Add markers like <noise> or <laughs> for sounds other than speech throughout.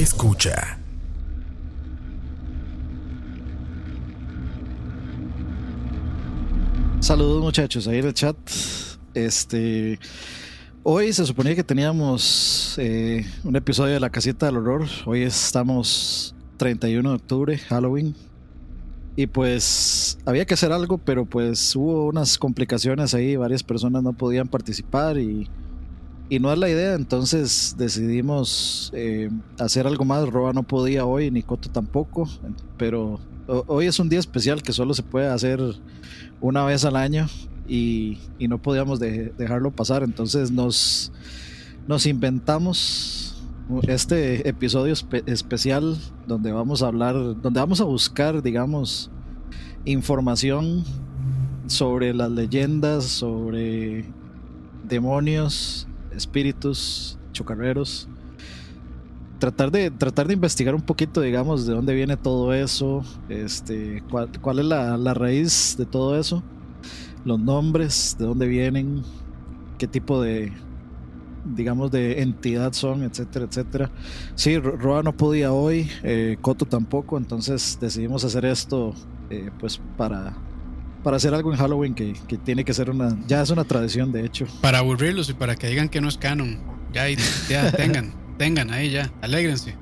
Escucha. Saludos muchachos, ahí en el chat. Este, hoy se suponía que teníamos eh, un episodio de la casita del horror. Hoy estamos 31 de octubre, Halloween. Y pues había que hacer algo, pero pues hubo unas complicaciones ahí, varias personas no podían participar y, y no es la idea, entonces decidimos eh, hacer algo más. Roba no podía hoy, ni Coto tampoco, pero ho- hoy es un día especial que solo se puede hacer una vez al año y, y no podíamos de- dejarlo pasar, entonces nos, nos inventamos este episodio espe- especial donde vamos a hablar, donde vamos a buscar, digamos, información sobre las leyendas, sobre demonios, espíritus, chocarreros. Tratar de, tratar de investigar un poquito, digamos, de dónde viene todo eso, este, cuál, cuál es la, la raíz de todo eso, los nombres, de dónde vienen, qué tipo de, digamos, de entidad son, etcétera, etcétera. Sí, Ro- Roa no podía hoy, eh, Coto tampoco, entonces decidimos hacer esto, eh, pues, para, para hacer algo en Halloween que, que tiene que ser una, ya es una tradición, de hecho. Para aburrirlos y para que digan que no es canon. Ya, ya <laughs> tengan, tengan ahí ya. Alégrense.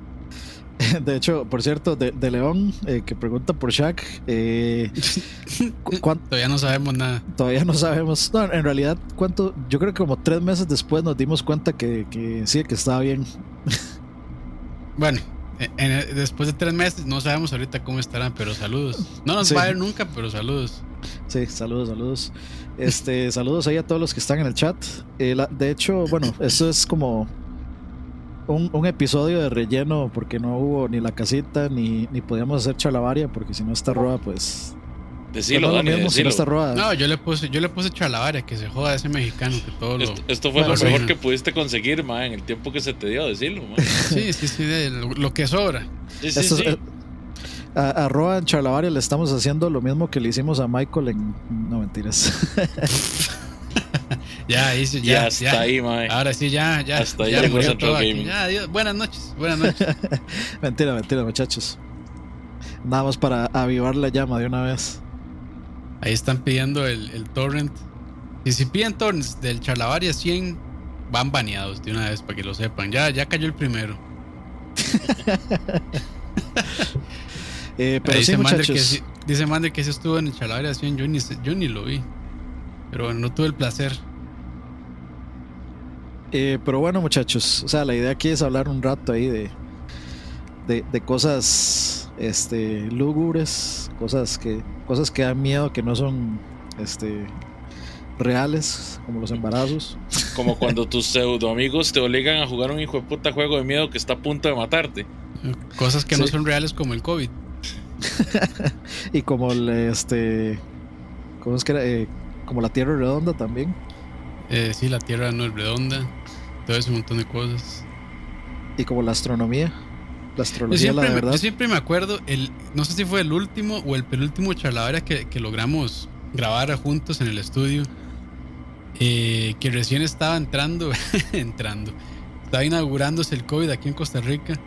<laughs> De hecho, por cierto, de, de León, eh, que pregunta por Shaq, eh, <laughs> Todavía no sabemos nada. todavía no sabemos. No, en realidad, ¿cuánto? Yo creo que como tres meses después nos dimos cuenta que, que sí, que estaba bien. Bueno, en- después de tres meses no sabemos ahorita cómo estarán, pero saludos. No nos Sí. va a ver nunca, pero saludos. Sí, saludos, saludos. Este, saludos ahí a todos los que están en el chat. Eh, la- de hecho, bueno, esto es como un, un episodio de relleno porque no hubo ni la casita ni, ni podíamos hacer chalabaria porque si no está roba, pues. Decilo, Dani, lo mismo si no decilo. está. No, yo le puse, yo le puse chalabaria, que se joda ese mexicano que todo lo. Esto, esto fue Bueno, lo sí. mejor que pudiste conseguir, ma, en el tiempo que se te dio, decirlo, ma. <laughs> Sí, sí, sí, de lo, lo que sobra. Sí, sí, Esto es- sí. eh, a, a Roa en Chalabaria le estamos haciendo lo mismo que le hicimos a Michael en. No mentiras. <laughs> Ya, ahí sí, Y ya. hasta ya. ahí, ma. Ahora sí, ya, ya. Hasta ahí ya. Gaming. Ya, adiós. Buenas noches, buenas noches. <laughs> mentira, mentira, muchachos. Nada más para avivar la llama de una vez. Ahí están pidiendo el, el torrent. Y si piden torrents del Charlavaria 100, van baneados de una vez para que lo sepan. Ya, ya cayó el primero. <laughs> Eh, pero sí, dice, Mander que, dice Mander que sí estuvo en el Charlavaria 100. Yo ni, yo ni lo vi. Pero bueno, no tuve el placer. Eh, pero bueno, muchachos, o sea, la idea aquí es hablar un rato ahí de, de, de cosas este, lúgubres, cosas que, cosas que dan miedo, que no son este, reales, como los embarazos. Como cuando tus pseudo amigos te obligan a jugar un hijo de puta juego de miedo que está a punto de matarte. Cosas que no son reales como el COVID. <laughs> y como el, este, ¿cómo es que era? Eh, como la Tierra redonda también. Eh, sí, la Tierra no es redonda. Todo ese montón de cosas. Y como la astronomía. La Yo astrología, siempre, la me- verdad. yo siempre me acuerdo, el, no sé si fue el último o el penúltimo charladera que, que logramos grabar juntos en el estudio, eh, que recién estaba entrando, <laughs> entrando, estaba inaugurándose el COVID aquí en Costa Rica.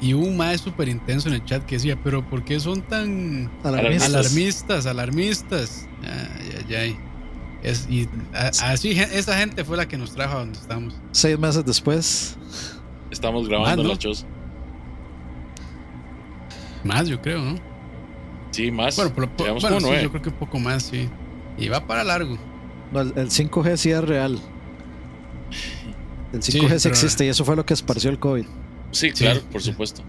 Y hubo un maestro súper intenso en el chat que decía, pero ¿por qué son tan Alarmistas. alarmistas, alarmistas? Ay, ay, ay. Es, y a- así, esa gente fue la que nos trajo a donde estamos. Seis meses después. Estamos grabando Ah, ¿no? los shows. Más, yo creo, ¿no? Sí, más. Bueno, pero, bueno, como sí, yo creo que un poco más, sí. Y va para largo. No, el, el 5G sí es real. El 5G sí, pero- existe y eso fue lo que esparció el COVID. Sí, Sí. claro, por supuesto.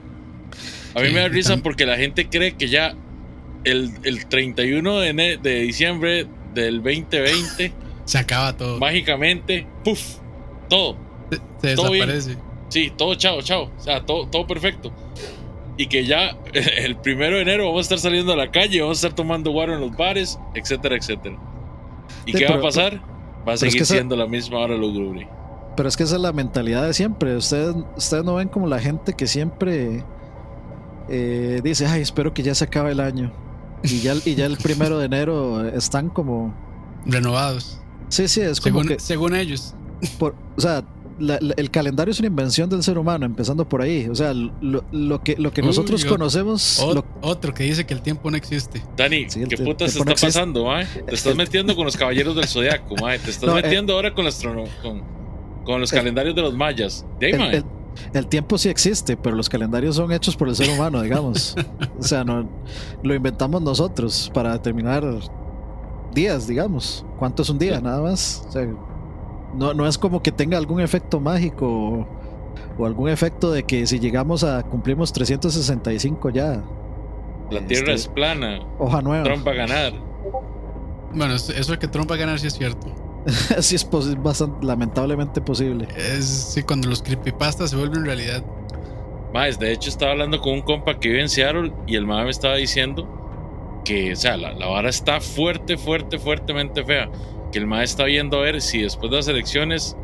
A mí Sí, me da risa porque la gente cree que ya el, el 31 de, de diciembre del 2020, <laughs> Se acaba todo. mágicamente, ¡puf! Todo. Se, se todo bien. desaparece. Sí, todo chao, chao. O sea, todo, todo perfecto. Y que ya <laughs> el primero de enero vamos a estar saliendo a la calle, vamos a estar tomando guaro en los bares, etcétera, etcétera. ¿Y Sí, qué va a pasar? Va a es seguir que esa- siendo la misma hora lugubre. Pero es que esa es la mentalidad de siempre. Ustedes, ustedes no ven como la gente que siempre eh, dice, ay, espero que ya se acabe el año. Y ya, y ya el <laughs> primero de enero están como... Renovados. Sí, sí, es como Según, que... según ellos. por- o sea, la- la- el calendario es una invención del ser humano, empezando por ahí. O sea, lo, lo que, lo que Uy, nosotros conocemos. Lo- otro que dice que el tiempo no existe. Dani, Sí, ¿qué putas está pasando, mae? <laughs> Te estás metiendo con los caballeros del zodiaco, mae. Te estás No, eh, metiendo ahora con, los con, con los el- calendarios de los mayas. De ahí, el, mae. el- el tiempo sí existe, pero los calendarios son hechos por el ser humano, digamos. <laughs> o sea, no, lo inventamos nosotros para determinar días, digamos. ¿Cuánto es un día? Nada más. O sea, no, no es como que tenga algún efecto mágico o, o algún efecto de que si llegamos a cumplimos 365 ya, La tierra este- es plana. hoja nueva. Trump va a ganar. Bueno, eso de que Trump va a ganar sí es cierto. <laughs> Así es bastante, lamentablemente posible. Es sí, cuando los creepypastas se vuelven realidad. Más, de hecho estaba hablando con un compa que vive en Seattle y el mae me estaba diciendo que, o sea, la, la vara está fuerte, fuerte, fuertemente fea. Que el mae está viendo a ver si después de las elecciones,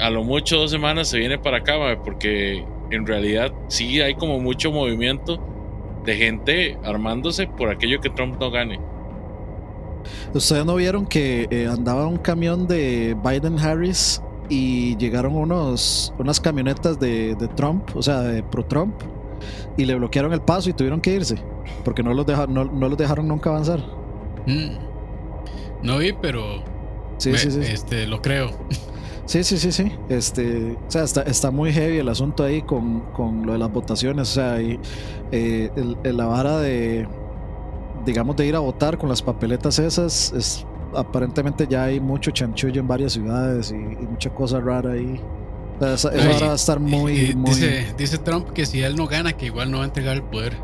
a lo mucho dos semanas se viene para acá, mae, porque en realidad sí hay como mucho movimiento de gente armándose por aquello que Trump no gane. Ustedes no vieron que eh, andaba un camión de Biden Harris y llegaron unos unas camionetas de, de Trump, o sea, de pro Trump, y le bloquearon el paso y tuvieron que irse porque no los dejaron no, no los dejaron nunca avanzar. Mm. No vi, pero Sí, me- sí, sí. Este, lo creo. Sí, sí, sí, sí. Este, o sea, está, está muy heavy el asunto ahí con, con lo de las votaciones. O sea, y, eh, el- el- la vara de, digamos, de ir a votar con las papeletas esas, es, aparentemente ya hay mucho chanchullo en varias ciudades y, y mucha cosa rara ahí. O sea, esa, esa Ay, vara va a estar muy, Y- y muy... dice, dice Trump que si él no gana, que igual no va a entregar el poder.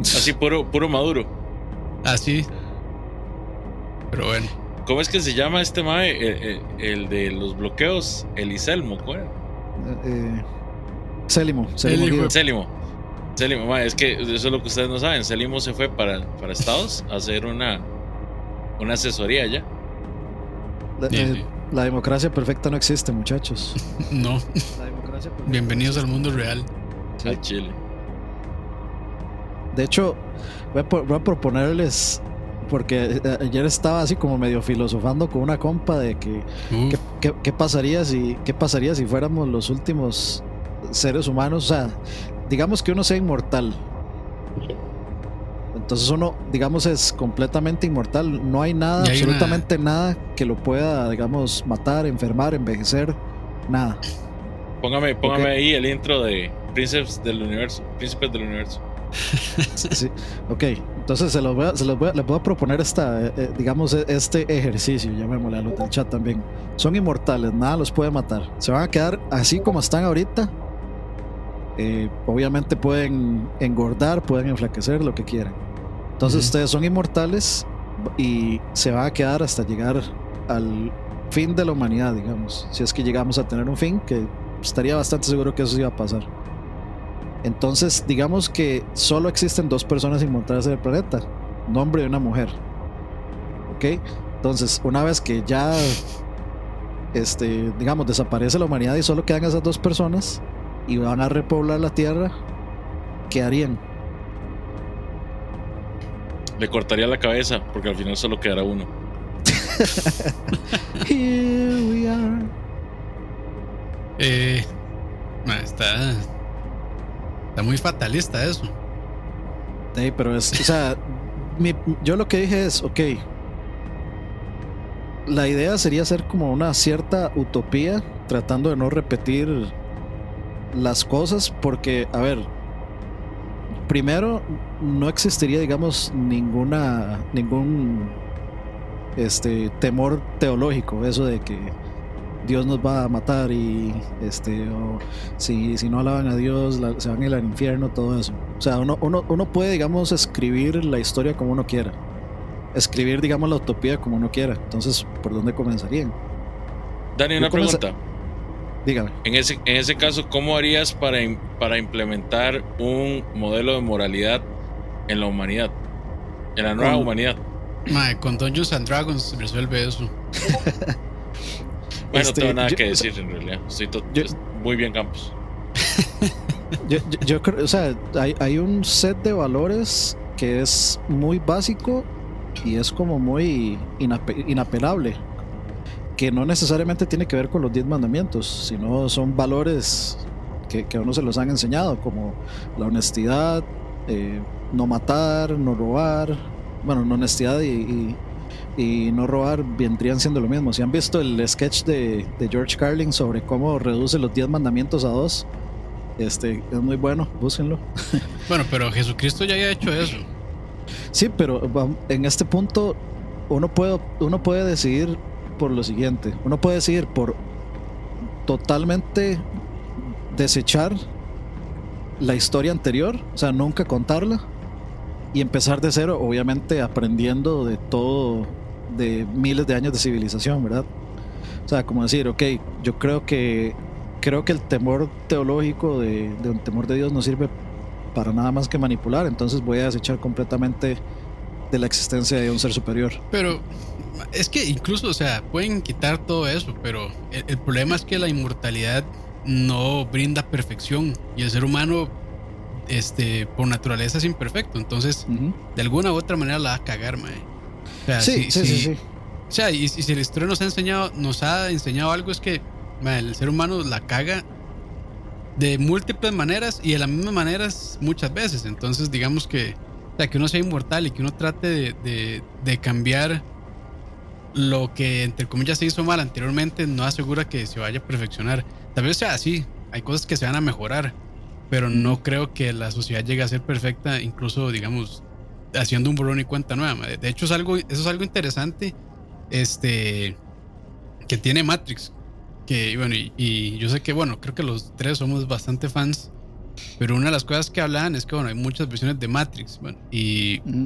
Así puro, puro maduro. <laughs> Así. Pero bueno. ¿Cómo es que se llama este mae? El, el- el de los bloqueos, Eliselmo, ¿cuál eh, Célimo, Célimo Célimo. Célimo, mae, es que eso es lo que ustedes no saben. Célimo se fue para, para Estados a hacer una, una asesoría allá. La, Sí, eh, sí. la democracia perfecta no existe, muchachos. <laughs> No. La democracia perfecta Bienvenidos no al mundo real. Sí. A Chile. De hecho, voy a, po- voy a proponerles, porque eh, ayer estaba así como medio filosofando con una compa de que Uf, qué, pasaría si qué pasaría si fuéramos los últimos seres humanos, o sea, digamos que uno sea inmortal. Entonces uno, digamos, es completamente inmortal. No hay nada, una- absolutamente nada que lo pueda, digamos, matar, enfermar, envejecer, nada. Póngame, póngame ahí el intro de Príncipes del Universo. Príncipes del Universo. Sí, sí. Ok, entonces se los voy a, se los voy a- les voy a proponer esta, eh, eh, digamos, eh, este ejercicio, llamémosle a los del chat también. Son inmortales, nada los puede matar. Se van a quedar así como están ahorita. Eh, obviamente pueden engordar, pueden enflaquecer, lo que quieran. Entonces Ujú. ustedes son inmortales y se van a quedar hasta llegar al fin de la humanidad, digamos. Si es que llegamos a tener un fin, que estaría bastante seguro que eso iba a pasar. Entonces, digamos que solo existen dos personas inmortales en el planeta, un hombre y una mujer. ¿Ok? Entonces, una vez que ya, este, digamos, desaparece la humanidad y solo quedan esas dos personas y van a repoblar la Tierra, ¿qué harían? Le cortaría la cabeza porque al final solo quedará uno. <laughs> Here we are. eh, está. Está muy fatalista eso. Sí, pero es, o sea, <laughs> mi- yo lo que dije es, ok, la idea sería hacer como una cierta utopía, tratando de no repetir las cosas, porque, a ver, primero, no existiría, digamos, ninguna, ningún, este, temor teológico, eso de que Dios nos va a matar y, este, o si, si no alaban a Dios, la- se van a ir al infierno, todo eso. O sea, uno, uno, uno puede, digamos, escribir la historia como uno quiera. Escribir, digamos, la utopía como uno quiera. Entonces, ¿por dónde comenzarían? Dani, una pregunta. Dígame. En ese, en ese caso, ¿cómo harías para, para implementar un modelo de moralidad en la humanidad? En la nueva Con- humanidad. Ma, con Dungeons and Dragons se resuelve eso. <laughs> Bueno, Este, no tengo nada yo- que decir en realidad. Estoy to- yo- muy bien, Campos. <laughs> Yo, yo- creo, o sea, hay, hay un set de valores que es muy básico y es como muy inape- inapelable. que no necesariamente tiene que ver con los diez mandamientos, sino son valores que, que a uno se los han enseñado, como la honestidad, eh, no matar, no robar, bueno, no honestidad y, y, y, no robar vendrían siendo lo mismo. Si han visto el sketch de, de George Carlin sobre cómo reduce los diez mandamientos a dos, este, es muy bueno, búsquenlo. <laughs> Bueno, pero Jesucristo ya había hecho eso. Sí, pero en este punto uno puede, uno puede decidir por lo siguiente. Uno puede decidir por totalmente desechar la historia anterior, o sea, nunca contarla y empezar de cero, obviamente aprendiendo de todo, de miles de años de civilización, ¿verdad? O sea, como decir, ok, yo creo que creo que el temor teológico de, de un temor de Dios no sirve para nada más que manipular, entonces voy a desechar completamente de la existencia de un ser superior. Pero es que incluso, o sea, pueden quitar todo eso, pero el, el, problema es que la inmortalidad no brinda perfección y el ser humano, este, por naturaleza es imperfecto, entonces uh -huh. de alguna u otra manera la va a cagar, mae. O sea, sí, si, sí, si, sí, O sea, y, y, si la historia nos ha enseñado, nos ha enseñado algo es que el ser humano la caga de múltiples maneras y de las mismas maneras muchas veces. Entonces, digamos que, o sea, que uno sea inmortal y que uno trate de, de, de cambiar lo que, entre comillas, se hizo mal anteriormente, no asegura que se vaya a perfeccionar. Tal vez sea así, hay cosas que se van a mejorar, pero no creo que la sociedad llegue a ser perfecta, incluso, digamos, haciendo un borrón y cuenta nueva. De hecho, es algo, eso es algo interesante este, que tiene Matrix que bueno, y, y, yo sé que bueno, creo que los tres somos bastante fans, pero una de las cosas que hablan es que bueno, hay muchas versiones de Matrix, bueno, y mm.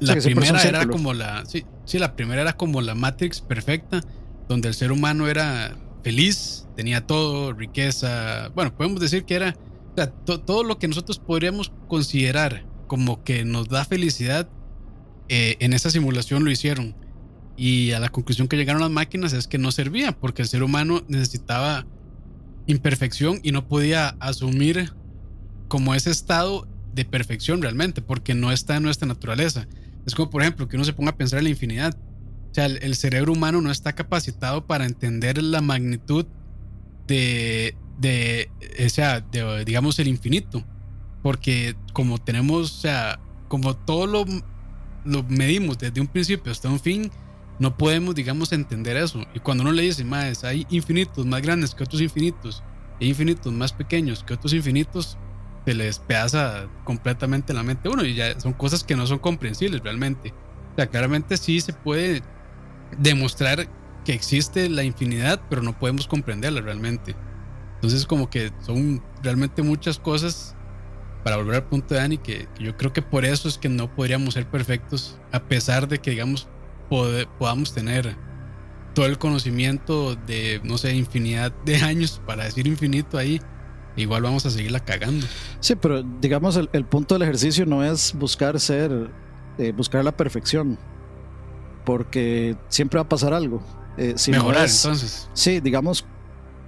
la primera era como la sí, sí, la primera era como la Matrix perfecta, donde el ser humano era feliz, tenía todo, riqueza, bueno, podemos decir que era o sea, to, todo lo que nosotros podríamos considerar como que nos da felicidad eh, en esa simulación lo hicieron y a la conclusión que llegaron las máquinas es que no servía porque el ser humano necesitaba imperfección y no podía asumir como ese estado de perfección realmente porque no está en nuestra naturaleza. Es como por ejemplo que uno se ponga a pensar en la infinidad. O sea, el, cerebro humano no está capacitado para entender la magnitud de, de, o sea, de, digamos, el infinito. Porque como tenemos, o sea, como todo lo, lo medimos desde un principio hasta un fin, no podemos, digamos, entender eso. Y cuando uno le dice, más, hay infinitos más grandes que otros infinitos, hay infinitos más pequeños que otros infinitos, se les despedaza completamente la mente a uno y ya son cosas que no son comprensibles realmente. O sea, claramente sí se puede demostrar que existe la infinidad, pero no podemos comprenderla realmente. Entonces, como que son realmente muchas cosas para volver al punto de Dani, que, que yo creo que por eso es que no podríamos ser perfectos, a pesar de que, digamos, pod podamos tener todo el conocimiento de, no sé, infinidad de <laughs> años, para decir infinito ahí, igual vamos a seguirla cagando. Sí, pero digamos, el, el punto del ejercicio no es buscar ser, eh, buscar la perfección, porque siempre va a pasar algo. Eh, si Mejorar, no es, entonces. Sí, digamos,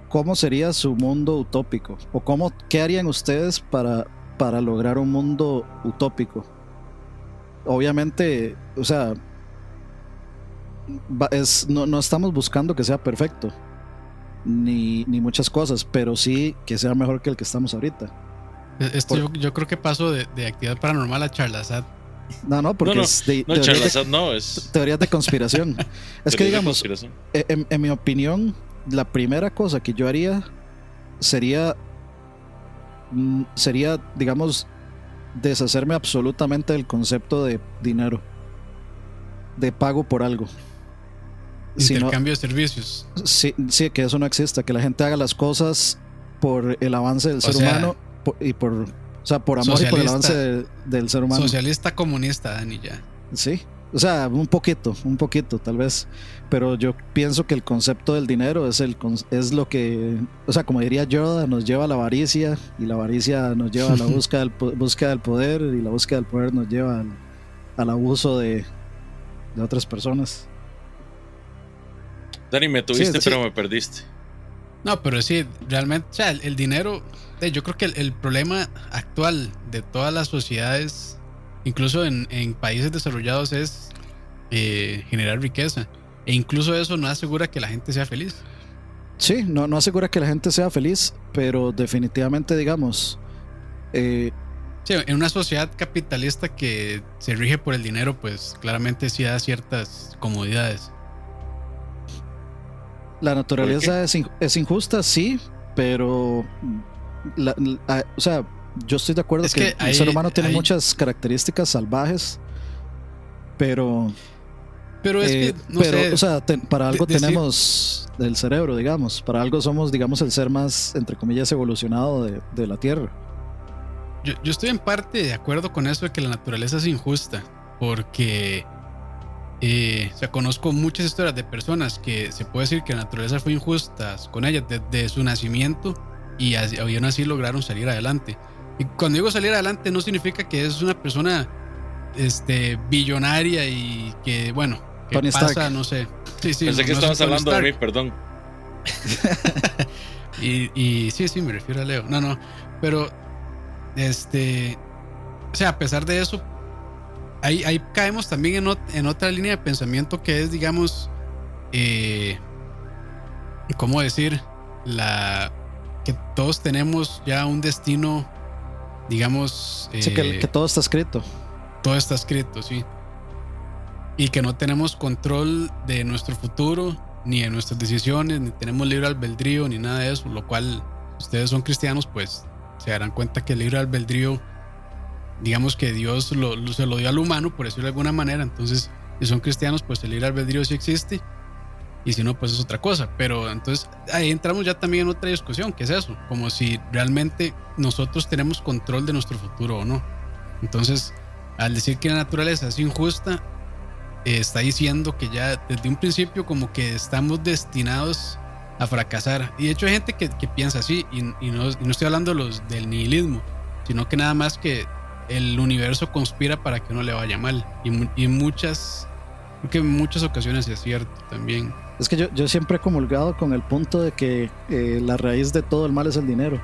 ¿cómo sería su mundo utópico? ¿O cómo, qué harían ustedes para, para lograr un mundo utópico? Obviamente, o sea, es, no, no, estamos buscando que sea perfecto, ni, ni, muchas cosas, pero sí que sea mejor que el que estamos ahorita. Esto Por, yo, yo, creo que paso de, de, actividad paranormal a charlasat. No, no, porque no, no, es de, no, de, no, es teorías de conspiración. <laughs> es que digamos, en, en mi opinión, la primera cosa que yo haría sería, sería, digamos, deshacerme absolutamente del concepto de dinero, de pago por algo. Intercambio si no, de servicios. Sí, sí, que eso no exista, que la gente haga las cosas por el avance del o ser sea, humano por, y por, o sea, por amor y por el avance de, del ser humano. Socialista comunista, Dani, ya. Sí, o sea, un poquito, un poquito, tal vez. Pero yo pienso que el concepto del dinero es, el, es lo que, o sea, como diría Yoda, nos lleva a la avaricia y la avaricia nos lleva a la <laughs> búsqueda del, búsqueda del poder y la búsqueda del poder nos lleva al, al abuso de, de otras personas. Dani, me tuviste, sí, pero me perdiste. No, pero sí, realmente, o sea, el, el dinero, eh, yo creo que el, el, problema actual de todas las sociedades, incluso en, en países desarrollados, es eh, generar riqueza. E incluso eso no asegura que la gente sea feliz. Sí, no, no asegura que la gente sea feliz, pero definitivamente, digamos. Eh, sí, en una sociedad capitalista que se rige por el dinero, pues claramente sí da ciertas comodidades. La naturaleza es, es, injusta, sí, pero. o sea, yo estoy de acuerdo que, el ser humano tiene muchas características salvajes, pero. Pero es que, eh, no pero, o sea, para algo tenemos el cerebro, digamos. Para algo somos, digamos, el ser más, entre comillas, evolucionado de, de la Tierra. Yo, yo, estoy en parte de acuerdo con eso de que la naturaleza es injusta, porque eh, o sea, conozco muchas historias de personas que se puede decir que la naturaleza fue injusta con ellas desde su nacimiento y aún así lograron salir adelante. Y cuando digo salir adelante no significa que es una persona este, billonaria y que, bueno, que pasa, no sé. Sí, sí, Pensé que estabas hablando de mí, perdón. <laughs> y, y sí, sí, me refiero a Leo. No, no, pero este, o sea, a pesar de eso, ahí, ahí caemos también en, en, otra línea de pensamiento que es, digamos, eh, ¿cómo decir? La que todos tenemos ya un destino, digamos. sí, que, que, todo está escrito. Todo está escrito, sí. Y que no tenemos control de nuestro futuro, ni de nuestras decisiones, ni tenemos libre albedrío, ni nada de eso. Lo cual, ustedes son cristianos, pues se darán cuenta que el libre albedrío, digamos que Dios lo, se lo dio al humano, por decirlo de alguna manera. Entonces, si son cristianos, pues el libre albedrío sí existe. Y si no, pues es otra cosa. Pero entonces ahí entramos ya también en otra discusión, que es eso, como si realmente nosotros tenemos control de nuestro futuro o no. Entonces, al decir que la naturaleza es injusta, eh, está diciendo que ya desde un principio como que estamos destinados a fracasar. Y de hecho hay gente que, piensa así, y, no, estoy hablando los, del nihilismo, sino que nada más que el universo conspira para que no le vaya mal. Y, en muchas, porque en muchas ocasiones es cierto también. Es que yo, yo siempre he comulgado con el punto de que eh, la raíz de todo el mal es el dinero.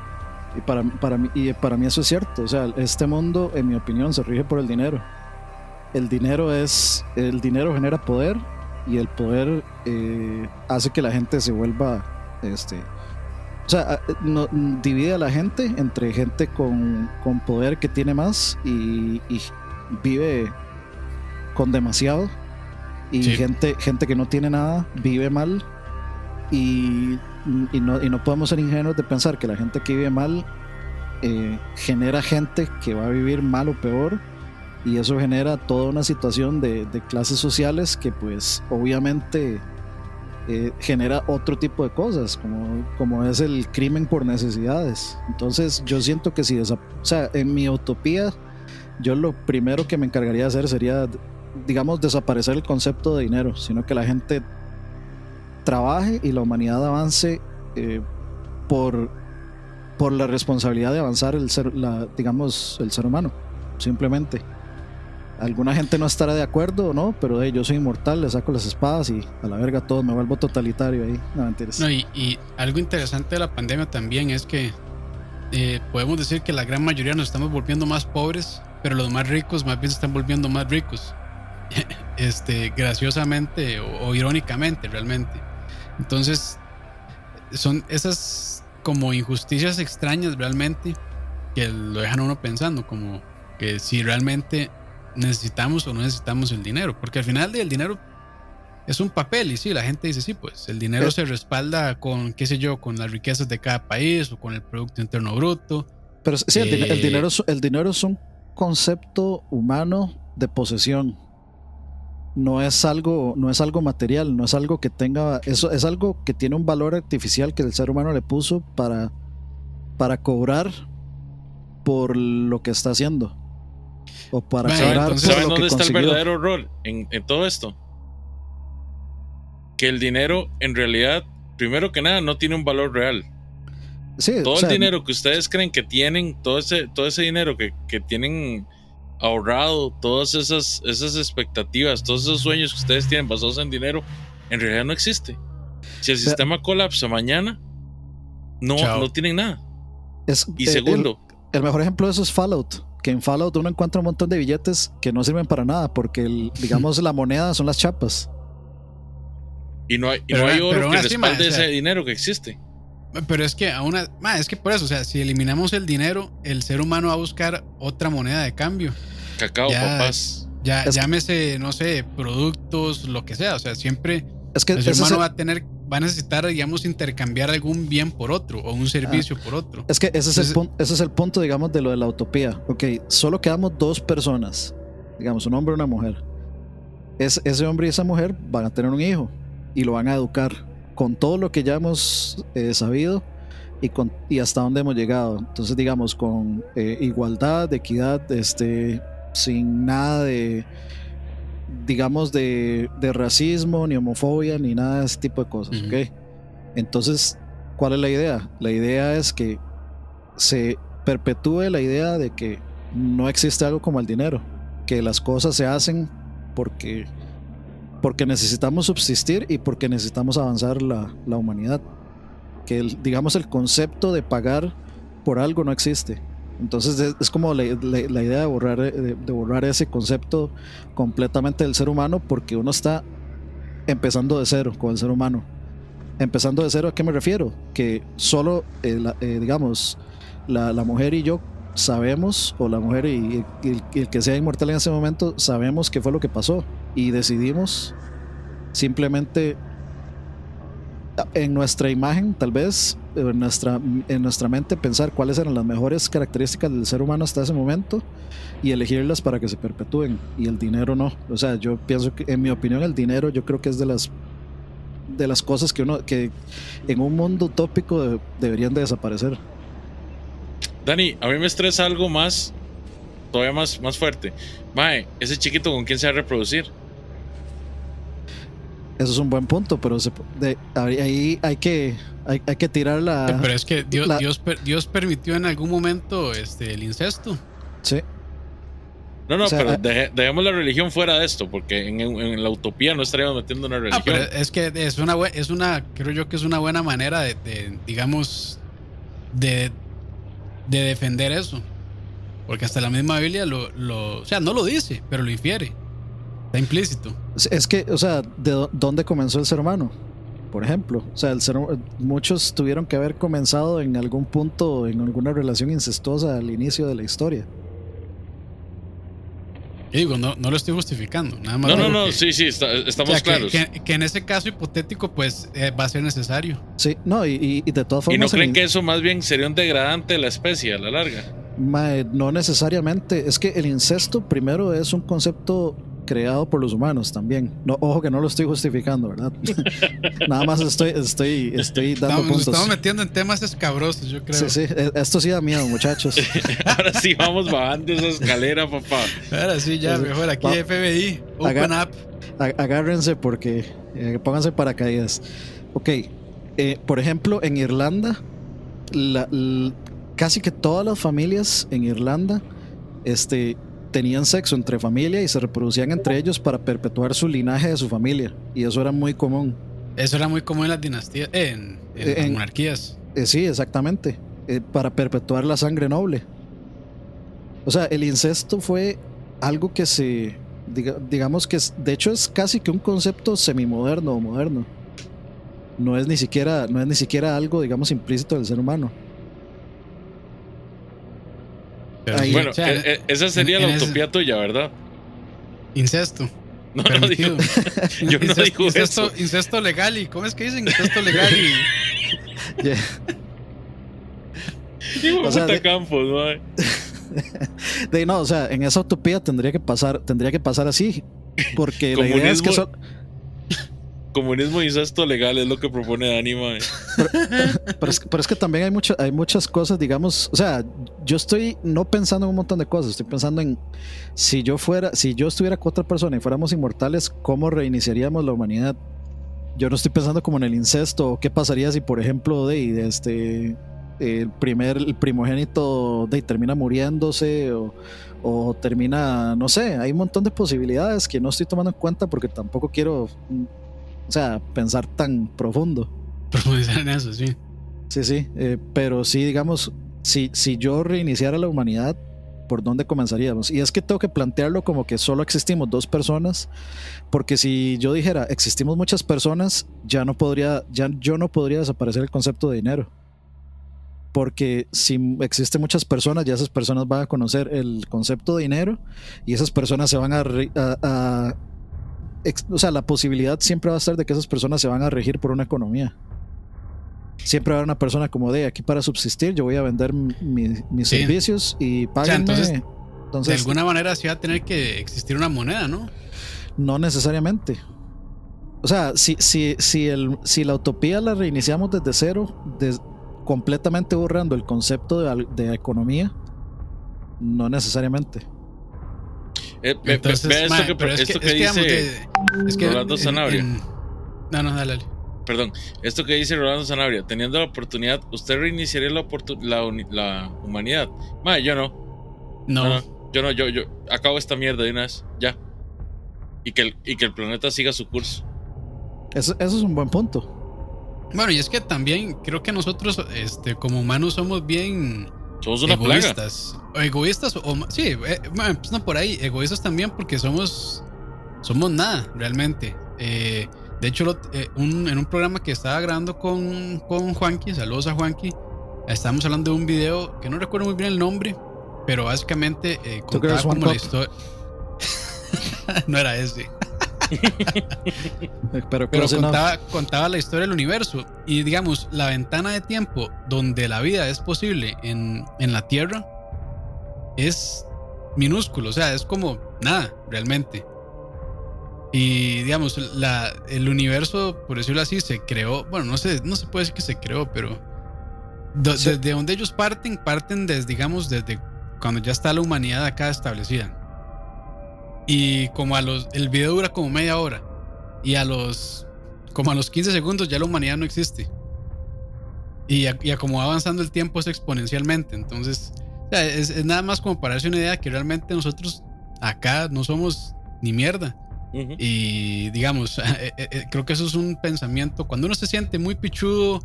Y para, para, mí, y para mí eso es cierto. O sea, este mundo, en mi opinión, se rige por el dinero. El dinero es. El dinero genera poder y el poder eh, hace que la gente se vuelva. Este, o sea, no, divide a la gente entre gente con, con poder que tiene más y, vive con demasiado. Y gente, gente que no tiene nada vive mal y y no, y no podemos ser ingenuos de pensar que la gente que vive mal eh, genera gente que va a vivir mal o peor y eso genera toda una situación de, clases sociales que pues obviamente eh, genera otro tipo de cosas como, como es el crimen por necesidades. Entonces yo siento que si o sea en mi utopía yo lo primero que me encargaría de hacer sería digamos desaparecer el concepto de dinero sino que la gente trabaje y la humanidad avance eh, por, por la responsabilidad de avanzar el ser, la, digamos, el ser humano, simplemente. Alguna gente no estará de acuerdo no, pero yo soy inmortal, le saco las espadas y a la verga todo, me vuelvo totalitario ahí. No, mentiras. No, y, algo interesante de la pandemia también es que eh, podemos decir que la gran mayoría nos estamos volviendo más pobres, pero los más ricos más bien se están volviendo más ricos. <laughs> este, graciosamente o irónicamente realmente. Entonces, son esas como injusticias extrañas realmente que lo dejan a uno pensando, como que si realmente necesitamos o no necesitamos el dinero, porque al final el dinero es un papel y sí, la gente dice, sí, pues el dinero se respalda con, qué sé yo, con las riquezas de cada país o con el Producto Interno Bruto. Pero sí, el, el, dinero, el dinero es un concepto humano de posesión no es algo, no es algo material, no es algo que tenga, eso es algo que tiene un valor artificial que el ser humano le puso para, para cobrar por lo que está haciendo. O para cobrar ¿Saben dónde está el verdadero rol en, todo esto? Que el dinero en realidad, primero que nada, no tiene un valor real. todo el dinero que ustedes creen que tienen, todo ese, todo ese dinero que, que tienen ahorrado, todas esas, esas expectativas, todos esos sueños que ustedes tienen basados en dinero, en realidad no existe. Si el sistema colapsa mañana, no, no tienen nada. y eh, segundo, el, mejor ejemplo de eso es Fallout. Que en Fallout uno encuentra un montón de billetes que no sirven para nada, porque <laughs> digamos la moneda son las chapas. Y no hay, y Pero- no hay oro que respalde o sea- ese dinero que existe. Pero es que aún, es que por eso, o sea, si eliminamos el dinero, el ser humano va a buscar otra moneda de cambio. Cacao, Ya, papás. Ya, Es- llámese, no sé, productos, lo que sea. O sea, siempre Es que el ser es humano va a tener, va a necesitar, digamos, intercambiar algún bien por otro o un servicio por otro. Es que ese es, el punto, ese es el punto, digamos, de lo de la utopía. Ok, solo quedamos dos personas, digamos, un hombre y una mujer. Es, ese hombre y esa mujer van a tener un hijo y lo van a educar con todo lo que ya hemos eh, sabido y, con, y hasta dónde hemos llegado. Entonces, digamos, con eh, igualdad, equidad, este, sin nada de, digamos, de, de racismo, ni homofobia, ni nada de ese tipo de cosas. ¿ok? Entonces, ¿cuál es la idea? La idea es que se perpetúe la idea de que no existe algo como el dinero, que las cosas se hacen porque, porque necesitamos subsistir y porque necesitamos avanzar la, la humanidad. Que digamos el concepto de pagar por algo no existe. Entonces es, como la, idea de borrar, eh, de, borrar ese concepto completamente del ser humano porque uno está empezando de cero con el ser humano. Empezando de cero, ¿a qué me refiero? Que solo, eh, eh, digamos, la, la mujer y yo sabemos, o la mujer y, el, que sea inmortal en ese momento, sabemos qué fue lo que pasó y decidimos simplemente en nuestra imagen, tal vez, en nuestra, en nuestra mente, pensar cuáles eran las mejores características del ser humano hasta ese momento y elegirlas para que se perpetúen. Y el dinero no. O sea, yo pienso que, en mi opinión, el dinero yo creo que es de las de las cosas que uno que en un mundo utópico de- deberían de desaparecer. Dani, a mí me estresa algo más, todavía más, más fuerte. Mae, ese chiquito con quién se va a reproducir. Eso es un buen punto, pero se- de- ahí hay que hay, hay que tirar la Pero es que Dios, la- Dios, per- Dios permitió en algún momento este, el incesto. sí. No, no, O sea, pero ah- deje- dejemos la religión fuera de esto, porque en, la utopía no estaríamos metiendo una Ah, religión. pero es que es una, es una, creo yo que es una buena manera de, de, digamos, de, de defender eso. Porque hasta la misma Biblia lo, lo, o sea, no lo dice, pero lo infiere. Está implícito. Es que, o sea, ¿de dó- dónde comenzó el ser humano? Por ejemplo, o sea, el ser, muchos tuvieron que haber comenzado en algún punto, en alguna relación incestuosa al inicio de la historia. Y digo, no, no lo estoy justificando, nada más. no, no, no, que- sí, sí, está- o estamos sea, claros. Que, que en ese caso hipotético, pues eh, va a ser necesario. Sí, no, y, y- y de todas ¿Y formas. no el creen que eso más bien sería un degradante de la especie a la larga? No necesariamente. Es que el incesto primero es un concepto creado por los humanos también. No, ojo que no lo estoy justificando, ¿verdad? <laughs> Nada más estoy, estoy, estoy dando Estamos, puntos. estamos metiendo en temas escabrosos, yo creo. Sí, sí, e- esto sí da miedo, muchachos. <laughs> Ahora sí vamos bajando esa escalera, papá. Ahora sí, ya, mejor aquí Va- FBI, Open Up. Agárrense porque eh, pónganse paracaídas. Ok, eh, por ejemplo, en Irlanda, la- l- casi que todas las familias en Irlanda este, tenían sexo entre familia y se reproducían entre ellos para perpetuar su linaje de su familia. Y eso era muy común. Eso era muy común en las dinastías, eh, en, en las En- monarquías. Eh, sí, exactamente. eh, para perpetuar la sangre noble. O sea, el incesto fue algo que se, diga- digamos que es, de hecho es casi que un concepto semimoderno o moderno. No es ni siquiera, no es ni siquiera algo, digamos, implícito del ser humano. Pero, Ahí- Bueno, o sea, eh, esa sería en- la en ese- utopía tuya, ¿verdad? incesto. No, no permitido. digo. <laughs> Yo no Incesto- digo incesto, eso. incesto legal y ¿cómo es que dicen? Incesto legal y <laughs> <laughs> Hijo de O sea, de- Campos, mae. de- no, o sea, en esa utopía tendría que pasar, tendría que pasar así. Porque la idea es que son- Comunismo y incesto legal es lo que propone Dani, mae. Pero es, que también hay, mucho, hay muchas cosas, digamos, o sea, yo estoy no pensando en un montón de cosas, estoy pensando en si yo fuera, si yo estuviera con otra persona y fuéramos inmortales, ¿cómo reiniciaríamos la humanidad? Yo no estoy pensando como en el incesto, qué pasaría si, por ejemplo, de, este el primer, primogénito de, termina muriéndose o, termina, no sé, hay un montón de posibilidades que no estoy tomando en cuenta porque tampoco quiero, o sea, pensar tan profundo. profundizar en eso, sí. Sí, sí, eh, pero sí, digamos, si, si yo reiniciara la humanidad, por dónde comenzaríamos. Y es que tengo que plantearlo como que solo existimos dos personas, porque si yo dijera existimos muchas personas, ya no podría, ya yo no podría desaparecer el concepto de dinero. Porque si existen muchas personas, ya esas personas van a conocer el concepto de dinero y esas personas se van a, a o sea, la posibilidad siempre va a estar de que esas personas se van a regir por una economía siempre va a haber una persona como de aquí para subsistir, yo voy a vender mis servicios y páguenme. entonces, de alguna manera sí va a tener que existir una moneda, ¿no? No necesariamente. O sea, si, si, si, el, si la utopía la reiniciamos desde cero, completamente borrando el concepto de, economía, no necesariamente. Entonces, esto que, esto que, dice Rolando Sanabria. no, no, dale. Perdón, esto que dice Rolando Sanabria, teniendo la oportunidad, ¿usted reiniciaría la, la, la humanidad? Madre, yo no. No. Yo no, yo, yo acabo esta mierda de una vez, ya. Y que el, y que el planeta siga su curso. Eso, eso es un buen punto. Bueno, y es que también creo que nosotros, este, como humanos, somos bien somos una egoístas. Egoístas, o sí, eh, no por ahí, egoístas también porque somos, somos nada, realmente. Eh, de hecho, eh, en un programa que estaba grabando con, con Juanqui, saludos a Juanqui, estábamos hablando de un video que no recuerdo muy bien el nombre, pero básicamente eh, contaba como la historia. <laughs> no era ese. <laughs> pero, contaba, contaba, la historia del universo y digamos la ventana de tiempo donde la vida es posible en, en la Tierra es minúsculo, o sea, es como nada realmente. Y digamos, la, el universo, por decirlo así, se creó. Bueno, no sé, no se puede decir que se creó, pero desde donde ellos parten, parten desde, digamos, desde cuando ya está la humanidad acá establecida. Y como a los. El video dura como media hora. Y a los. Como a los 15 segundos ya la humanidad no existe. Y, a, como va avanzando el tiempo es exponencialmente. Entonces, es, es nada más como para darse una idea que realmente nosotros acá no somos ni mierda. Y digamos, <laughs> eh, eh, eh, creo que eso es un pensamiento, cuando uno se siente muy pichudo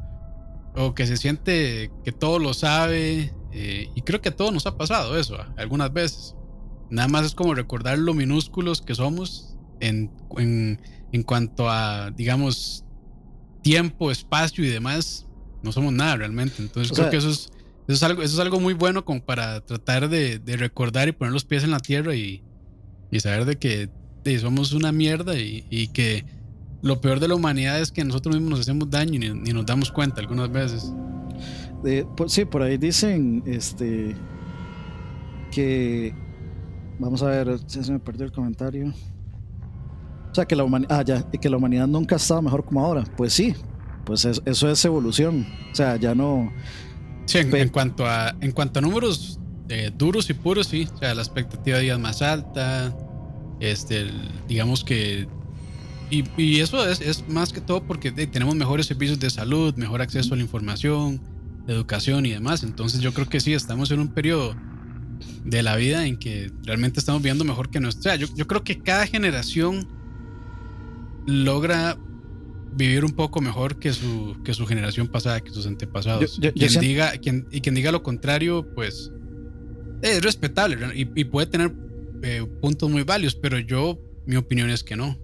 o que se siente que todo lo sabe, y creo que a todos nos ha pasado eso algunas veces. Nada más es como recordar lo minúsculos que somos en, en, cuanto a, digamos, tiempo, espacio y demás. No somos nada realmente. Entonces creo que eso es, eso es, algo, eso es algo muy bueno como para tratar de, de recordar y poner los pies en la tierra y, y saber de que somos una mierda y, que lo peor de la humanidad es que nosotros mismos nos hacemos daño y ni, nos damos cuenta algunas veces. sí, por ahí dicen este que vamos a ver, se me perdió el comentario. O sea, que la, humanidad, ah, ya, que la humanidad nunca ha estado mejor como ahora. Pues sí, pues eso es evolución. O sea, ya no. Sí, en, cuanto, a, en cuanto a números eh, duros y puros, sí. O sea, la expectativa de vida es más alta, este, digamos que. Y, eso es, más que todo porque tenemos mejores servicios de salud, mejor acceso a la información, educación y demás. Entonces yo creo que sí, estamos en un periodo de la vida en que realmente estamos viendo mejor que nuestra. yo, yo creo que cada generación logra vivir un poco mejor que su, que su generación pasada, que sus antepasados. quien diga, quien, y quien diga lo contrario, pues es respetable y puede tener eh, puntos muy válidos, pero yo, mi opinión es que no.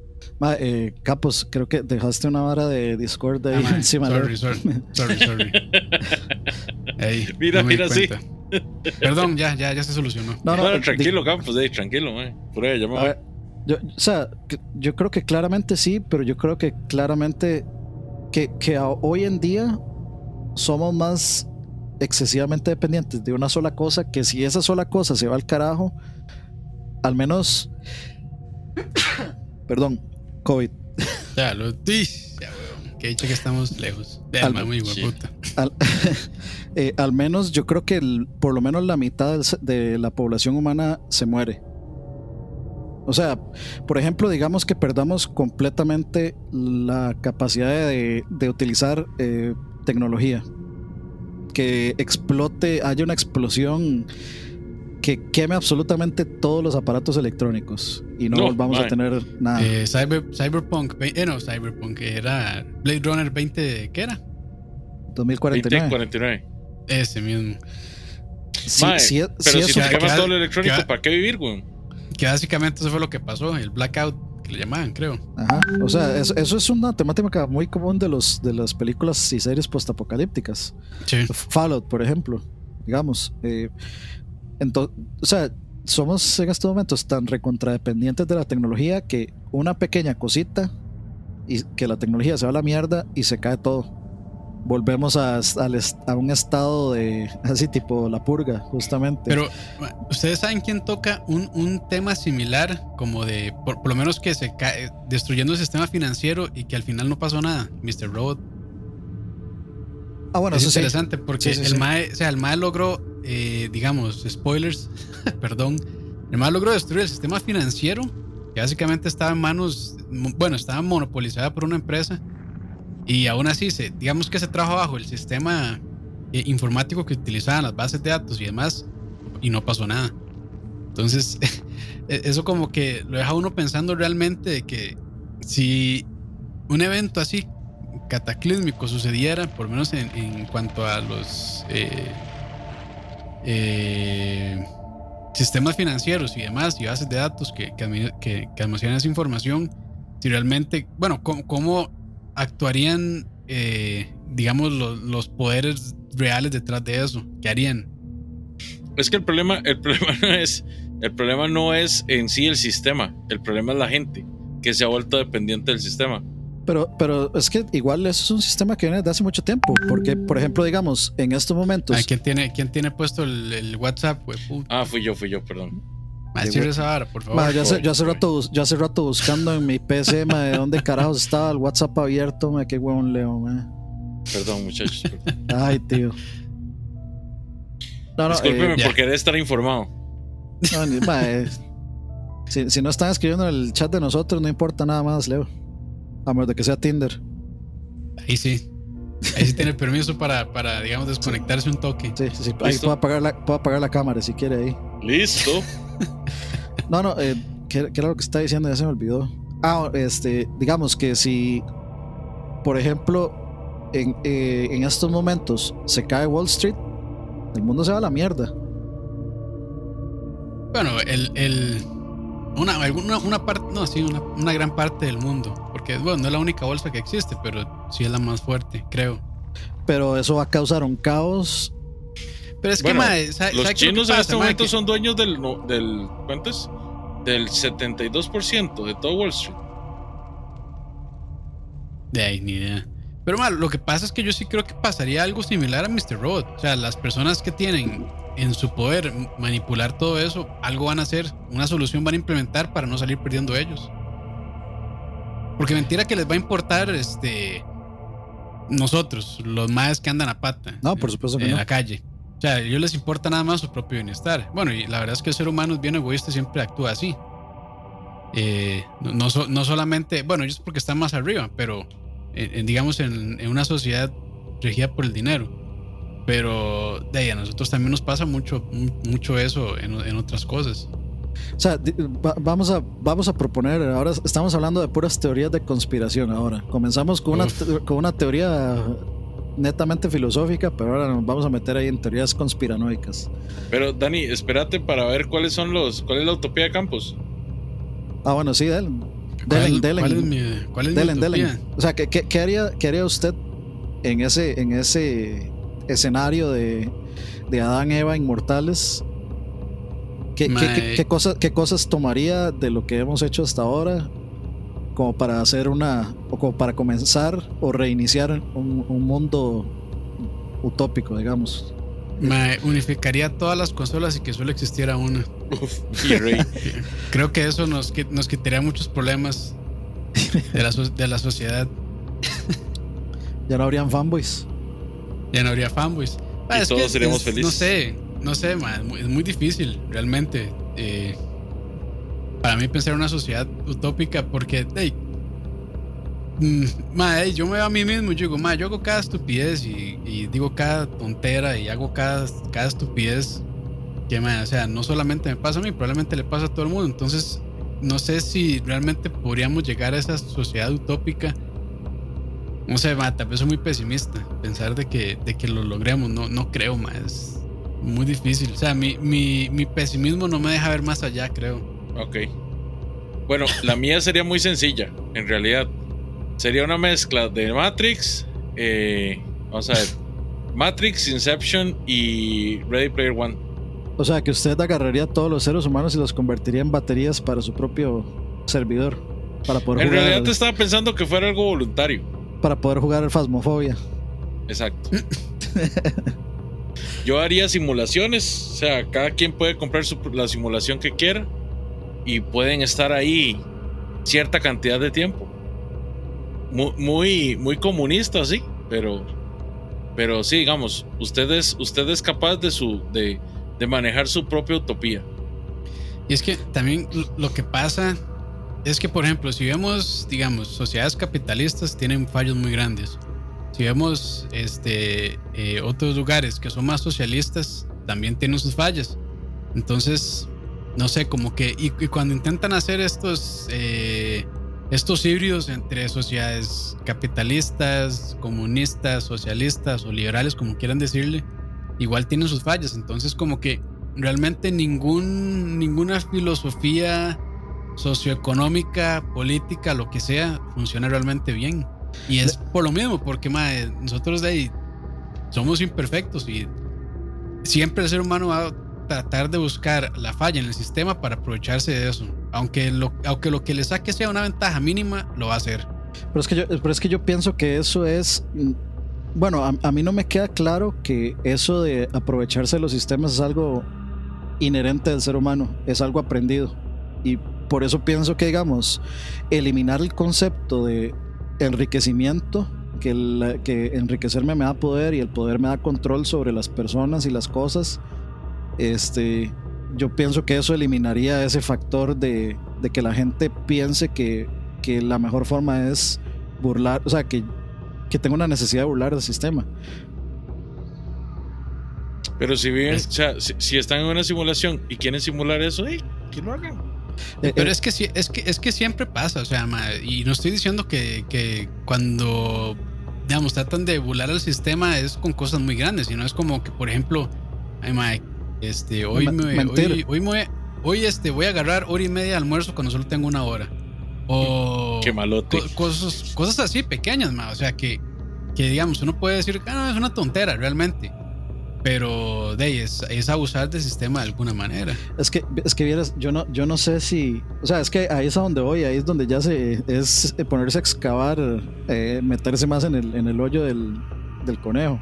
eh, Capos, creo que dejaste una vara de Discord ahí ah, encima sorry, sorry, sorry, sorry. <laughs> mira, mira, sí. Perdón, ya, ya, ya se solucionó. No, no, tranquilo, Campos, tranquilo, man. Por ahí, ya yo, o sea, yo creo que claramente sí, pero yo creo que claramente que, que hoy en día somos más excesivamente dependientes de una sola cosa, que si esa sola cosa se va al carajo, al menos. <coughs> perdón, COVID. Ya, lo ya, Que dicho que estamos lejos. al, muy <laughs> eh, al, menos yo creo que por lo menos la mitad de la población humana se muere. O sea, por ejemplo, digamos que perdamos completamente la capacidad de, utilizar eh, tecnología. Que explote, haya una explosión que queme absolutamente todos los aparatos electrónicos y no, volvamos a tener nada. Eh, Cyberpunk, eh, no, Cyberpunk, era Blade Runner 20, ¿qué era? 2049. 2049. Ese mismo. Mae, pero si si, eso- te quemas todo lo electrónico, queda- ¿para qué vivir, güey? Que básicamente eso fue lo que pasó, el blackout que le llamaban, creo. Ajá. O sea, eso, eso es una temática muy común de, los, de las películas y series postapocalípticas. Sí. Fallout, por ejemplo, digamos. Eh, ento- o sea, somos en estos momentos tan recontradependientes de la tecnología que una pequeña cosita y que la tecnología se va a la mierda y se cae todo. Volvemos a, un estado de <laughs> así tipo la purga, justamente. Pero, ¿ustedes saben quién toca un, un tema similar? Como de, por, por lo menos que se cae, destruyendo el sistema financiero y que al final no pasó nada. Mr. Robot. ah, bueno, es eso sí. interesante porque Sí, sí, el. MAE, o sea, el MAE logró, eh, digamos, spoilers, <laughs> perdón, el MAE logró destruir el sistema financiero, que básicamente estaba en manos, bueno, estaba monopolizada por una empresa, y aún así, se, digamos que se trajo bajo el sistema eh, informático que utilizaban las bases de datos y demás, y no pasó nada. Entonces, <laughs> e- eso como que lo deja uno pensando realmente de que si un evento así cataclísmico sucediera, por lo menos en, en cuanto a los eh, eh, sistemas financieros y demás, y bases de datos que, que- que almacenan esa información, si realmente, bueno, cómo, cómo actuarían, eh, digamos, los, los poderes reales detrás de eso, ¿qué harían? Es que el problema, el problema no es, el problema no es en sí el sistema, el problema es la gente que se ha vuelto dependiente del sistema. Pero, pero es que igual eso es un sistema que viene desde hace mucho tiempo. Porque, por ejemplo, digamos, en estos momentos. Ah, ¿quién, tiene, ¿Quién tiene puesto el, el WhatsApp? Ah, fui yo, fui yo, perdón. Güey. esa vara, por favor. Ma, yo, hace, yo, hace Joder. rato, yo hace rato buscando en mi PC <laughs> ma, de dónde carajos estaba el WhatsApp abierto. ma, qué huevón leo. ma. Perdón, muchachos. perdón. <laughs> Ay, tío. No, no, Discúlpeme eh, ya. por querer estar informado. no, ni- ma, eh, si, si no están escribiendo en el chat de nosotros, no importa nada más, Leo. A menos de que sea Tinder. Ahí sí. Ahí sí tiene permiso para, para digamos, desconectarse un toque. Sí, sí, sí. Ahí puedo apagar, la, puedo apagar la cámara si quiere ahí. Listo. No, no, eh, ¿qué, qué era lo que está diciendo? Ya se me olvidó. Ah, este, digamos que si, por ejemplo, en, eh, en estos momentos se cae Wall Street, el mundo se va a la mierda. Bueno, el, el una, una parte, no, sí, una, una gran parte del mundo. Porque, bueno, no es la única bolsa que existe, pero sí es la más fuerte, creo. Pero eso va a causar un caos. Pero es Bueno, que, ¿sabe- Los chinos que en este momento Que- son dueños del, no- del ¿cuánto es? Del 72% de todo Wall Street. De ahí, ni idea. Pero mal, lo que pasa es que yo sí creo que pasaría algo similar a Mr. Robot. O sea, las personas que tienen en su poder manipular todo eso, algo van a hacer, una solución van a implementar para no salir perdiendo ellos. Porque mentira que les va a importar este nosotros, los más que andan a pata No, por supuesto que en no. la calle. O sea, a ellos les importa nada más su propio bienestar. Bueno, y la verdad es que el ser humano es bien egoísta, siempre actúa así. Eh, no, no, so- no solamente, bueno, ellos porque están más arriba, pero en- en, digamos en, en una sociedad regida por el dinero. Pero de ahí a nosotros también nos pasa mucho, mu- mucho eso en, en otras cosas. O sea, vamos, a, vamos a proponer, ahora estamos hablando de puras teorías de conspiración ahora. Comenzamos con una, Uf. con una teoría netamente filosófica, pero ahora nos vamos a meter ahí en teorías conspiranoicas. Pero Dani, espérate para ver cuáles son los, cuál es la utopía de Campos. Ah, bueno, sí, Delen. ¿Cuál, Delen, Delen. cuál es mi, cuál es mi Delen, utopía? Delen. O sea, ¿qué, qué, qué haría, qué haría usted en ese, en ese escenario de, de Adán, Eva, inmortales? ¿Qué, qué, Mae. qué- qué cosas, ¿Qué cosas tomaría de lo que hemos hecho hasta ahora como para hacer una, o como para comenzar o reiniciar un, un mundo utópico, digamos? Me unificaría todas las consolas y que solo existiera una. Uf. <laughs> Creo que eso nos, nos quitaría muchos problemas de la, de la sociedad. Ya no habrían fanboys. Ya no habría fanboys. Ah, Y todos que seríamos es- felices. No sé, no sé, ma, es, muy, es muy difícil realmente. eh, para mí pensar en una sociedad utópica porque, hey, mm, ma, hey, yo me veo a mí mismo, yo digo, ma, yo hago cada estupidez y, y digo cada tontera y hago cada, cada estupidez que, ma, o sea, no solamente me pasa a mí, probablemente le pasa a todo el mundo. Entonces, no sé si realmente podríamos llegar a esa sociedad utópica. No sé, ma, tal soy muy pesimista. Pensar de que, de que lo logremos, no, no creo más. muy difícil. O sea, mi, mi, mi pesimismo no me deja ver más allá, creo. Ok. Bueno, la mía sería muy sencilla, en realidad. Sería una mezcla de Matrix, eh, vamos a ver, Matrix, Inception y Ready Player One. O sea, que usted agarraría a todos los seres humanos y los convertiría en baterías para su propio servidor. Para poder En jugar, realidad te estaba pensando que fuera algo voluntario. para poder jugar al Phasmophobia. Exacto. <laughs> Yo haría simulaciones, o sea, cada quien puede comprar su- la simulación que quiera y pueden estar ahí cierta cantidad de tiempo. Muy, muy, muy comunista, sí, pero, pero sí, digamos, usted es, usted es capaz de, su, de, de manejar su propia utopía. Y es que también lo- que pasa es que, por ejemplo, si vemos, digamos, sociedades capitalistas tienen fallos muy grandes. Si vemos este, eh, otros lugares que son más socialistas, también tienen sus fallas. Entonces, no sé, como que, y, y cuando intentan hacer estos, eh, estos híbridos entre sociedades capitalistas, comunistas, socialistas o liberales, como quieran decirle, igual tienen sus fallas. Entonces, como que realmente ningún, ninguna filosofía socioeconómica, política, lo que sea, funciona realmente bien. Y es por lo mismo, porque nosotros de ahí somos imperfectos y siempre el ser humano va a tratar de buscar la falla en el sistema para aprovecharse de eso. Aunque lo, aunque lo que le saque sea una ventaja mínima, lo va a hacer. Pero es que yo, pero es que yo pienso que eso es. mm, Bueno, a, mí no me queda claro que eso de aprovecharse de los sistemas es algo inherente del ser humano, es algo aprendido. Y por eso pienso que, digamos, eliminar el concepto de enriquecimiento, que, el- que enriquecerme me da poder y el poder me da control sobre las personas y las cosas, este, yo pienso que eso eliminaría ese factor de, de que la gente piense que, que la mejor forma es burlar, o sea, que, que tengo una necesidad de burlar del sistema. Pero si Es- o sea, si, si están en una simulación y quieren simular eso, ¡eh! que lo hagan. Eh, Pero eh, es que, es que es que siempre pasa, o sea, ma, y no estoy diciendo que, que cuando, digamos, tratan de burlar al sistema es con cosas muy grandes, sino es como que, por ejemplo, ay, ma, este, hoy, Me- hoy, hoy, me- hoy, este, voy a agarrar hora y media de almuerzo cuando solo tengo una hora. O Qué malote. co- cosas, cosas así pequeñas, ma, o sea, que, que digamos, uno puede decir, ah, no, es una tontera realmente. Pero de ahí es, es abusar del sistema de alguna manera. Es que, es que vieras, yo no, yo no sé si. O sea, es que ahí es a donde voy, ahí es donde ya se. Es eh, ponerse a excavar, eh, meterse más en el, en el hoyo del, del conejo.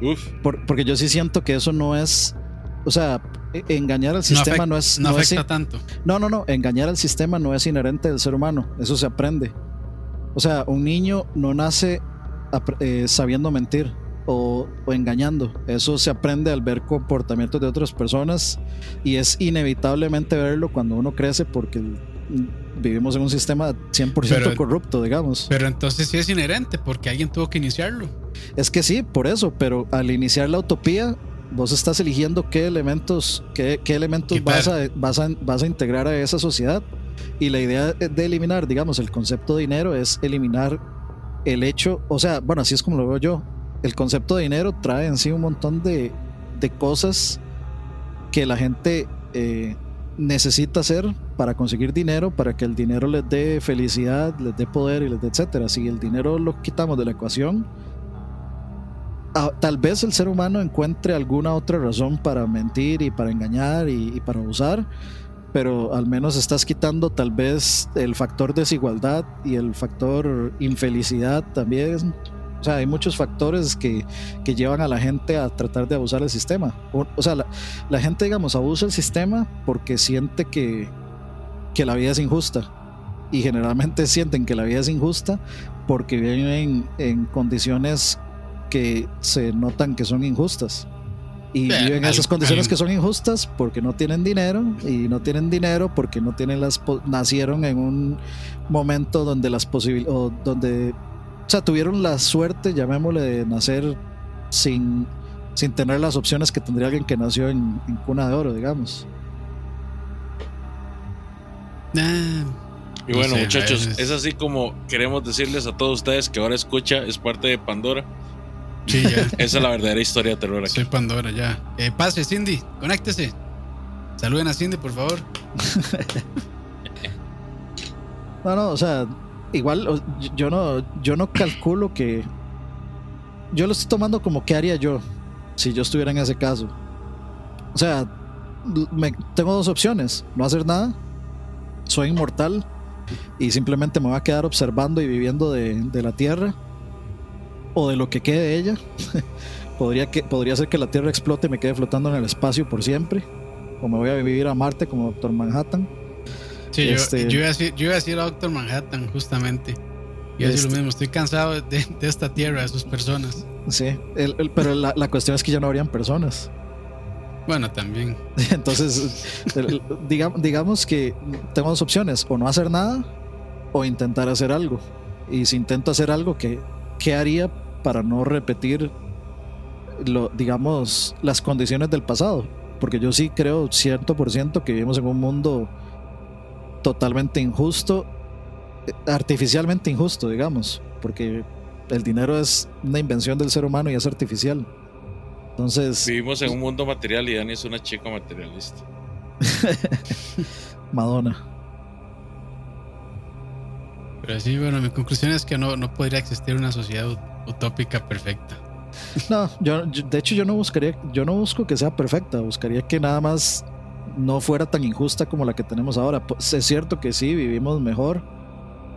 Uf, Por- porque yo sí siento que eso no es. O sea, e- engañar al sistema no, es. no afecta tanto. no, no, no. Engañar al sistema no es inherente del ser humano. Eso se aprende. O sea, un niño no nace eh, sabiendo mentir o, o engañando. Eso se aprende al ver comportamientos de otras personas y es inevitablemente verlo cuando uno crece porque mm, vivimos en un sistema 100% Pero- corrupto, digamos. Pero entonces sí es inherente porque alguien tuvo que iniciarlo. Es que sí, por eso, pero al iniciar la utopía, vos estás eligiendo qué elementos, qué, qué elementos vas a, vas, a, vas a integrar a esa sociedad. Y la idea de eliminar, digamos, el concepto de dinero es eliminar el hecho, o sea, bueno, así es como lo veo yo. El concepto de dinero trae en sí un montón de, de cosas que la gente eh, necesita hacer para conseguir dinero, para que el dinero les dé felicidad, les dé poder y les dé etcétera. Si el dinero lo quitamos de la ecuación, ah, tal vez el ser humano encuentre alguna otra razón para mentir y para engañar y, para abusar, pero al menos estás quitando tal vez el factor desigualdad y el factor infelicidad también. O sea, hay muchos factores que, que llevan a la gente a tratar de abusar del sistema. O, o sea, la, la gente, digamos, abusa el sistema porque siente que, que la vida es injusta. Y generalmente sienten que la vida es injusta porque viven en condiciones que se notan que son injustas. Y Eh, viven al- esas condiciones que son injustas porque no tienen dinero y no tienen dinero porque no tienen las po- nacieron en un momento donde las posibilidades donde o sea, tuvieron la suerte, llamémosle, de nacer sin, sin tener las opciones que tendría alguien que nació en, en cuna de oro, digamos. Ah, Y No bueno, sé, muchachos, es así como queremos decirles a todos ustedes que ahora escucha es parte de Pandora. Sí, ya. <laughs> Esa es la verdadera historia de terror aquí. Soy Pandora, ya. Eh, pase, Cindy, conéctese. Saluden a Cindy, por favor. <laughs> No, no, o sea, igual yo no, yo no calculo que. Yo lo estoy tomando como qué haría yo si yo estuviera en ese caso. O sea, me- tengo dos opciones: no hacer nada, soy inmortal y simplemente me voy a quedar observando y viviendo de, de la Tierra o de lo que quede de ella. <laughs> podría, que, podría ser que la Tierra explote y me quede flotando en el espacio por siempre. O me voy a vivir a Marte como Doctor Manhattan. Sí, yo, Este- yo, iba a decir, yo iba a decir a Doctor Manhattan, justamente. Decir Este- lo mismo. Estoy cansado de, de esta tierra, de sus personas. Sí, el- el- pero la, la cuestión es que ya no habrían personas. Bueno, también. <laughs> Entonces, el- digamos que tengo dos opciones, o no hacer nada o intentar hacer algo. Y si intento hacer algo, ¿qué, qué haría para no repetir, lo, digamos, las condiciones del pasado? Porque yo sí creo cierto por ciento que vivimos en un mundo totalmente injusto, eh, artificialmente injusto, digamos, porque el dinero es una invención del ser humano y es artificial. Entonces, Vivimos en un mundo material y Dani es una chica materialista. <laughs> Madonna. Pero sí, bueno, mi conclusión es que no, no podría existir una sociedad utópica perfecta. No, yo, yo- de hecho yo no buscaría, yo no busco que sea perfecta, buscaría que nada más no fuera tan injusta como la que tenemos ahora. Pues, es cierto que sí, vivimos mejor,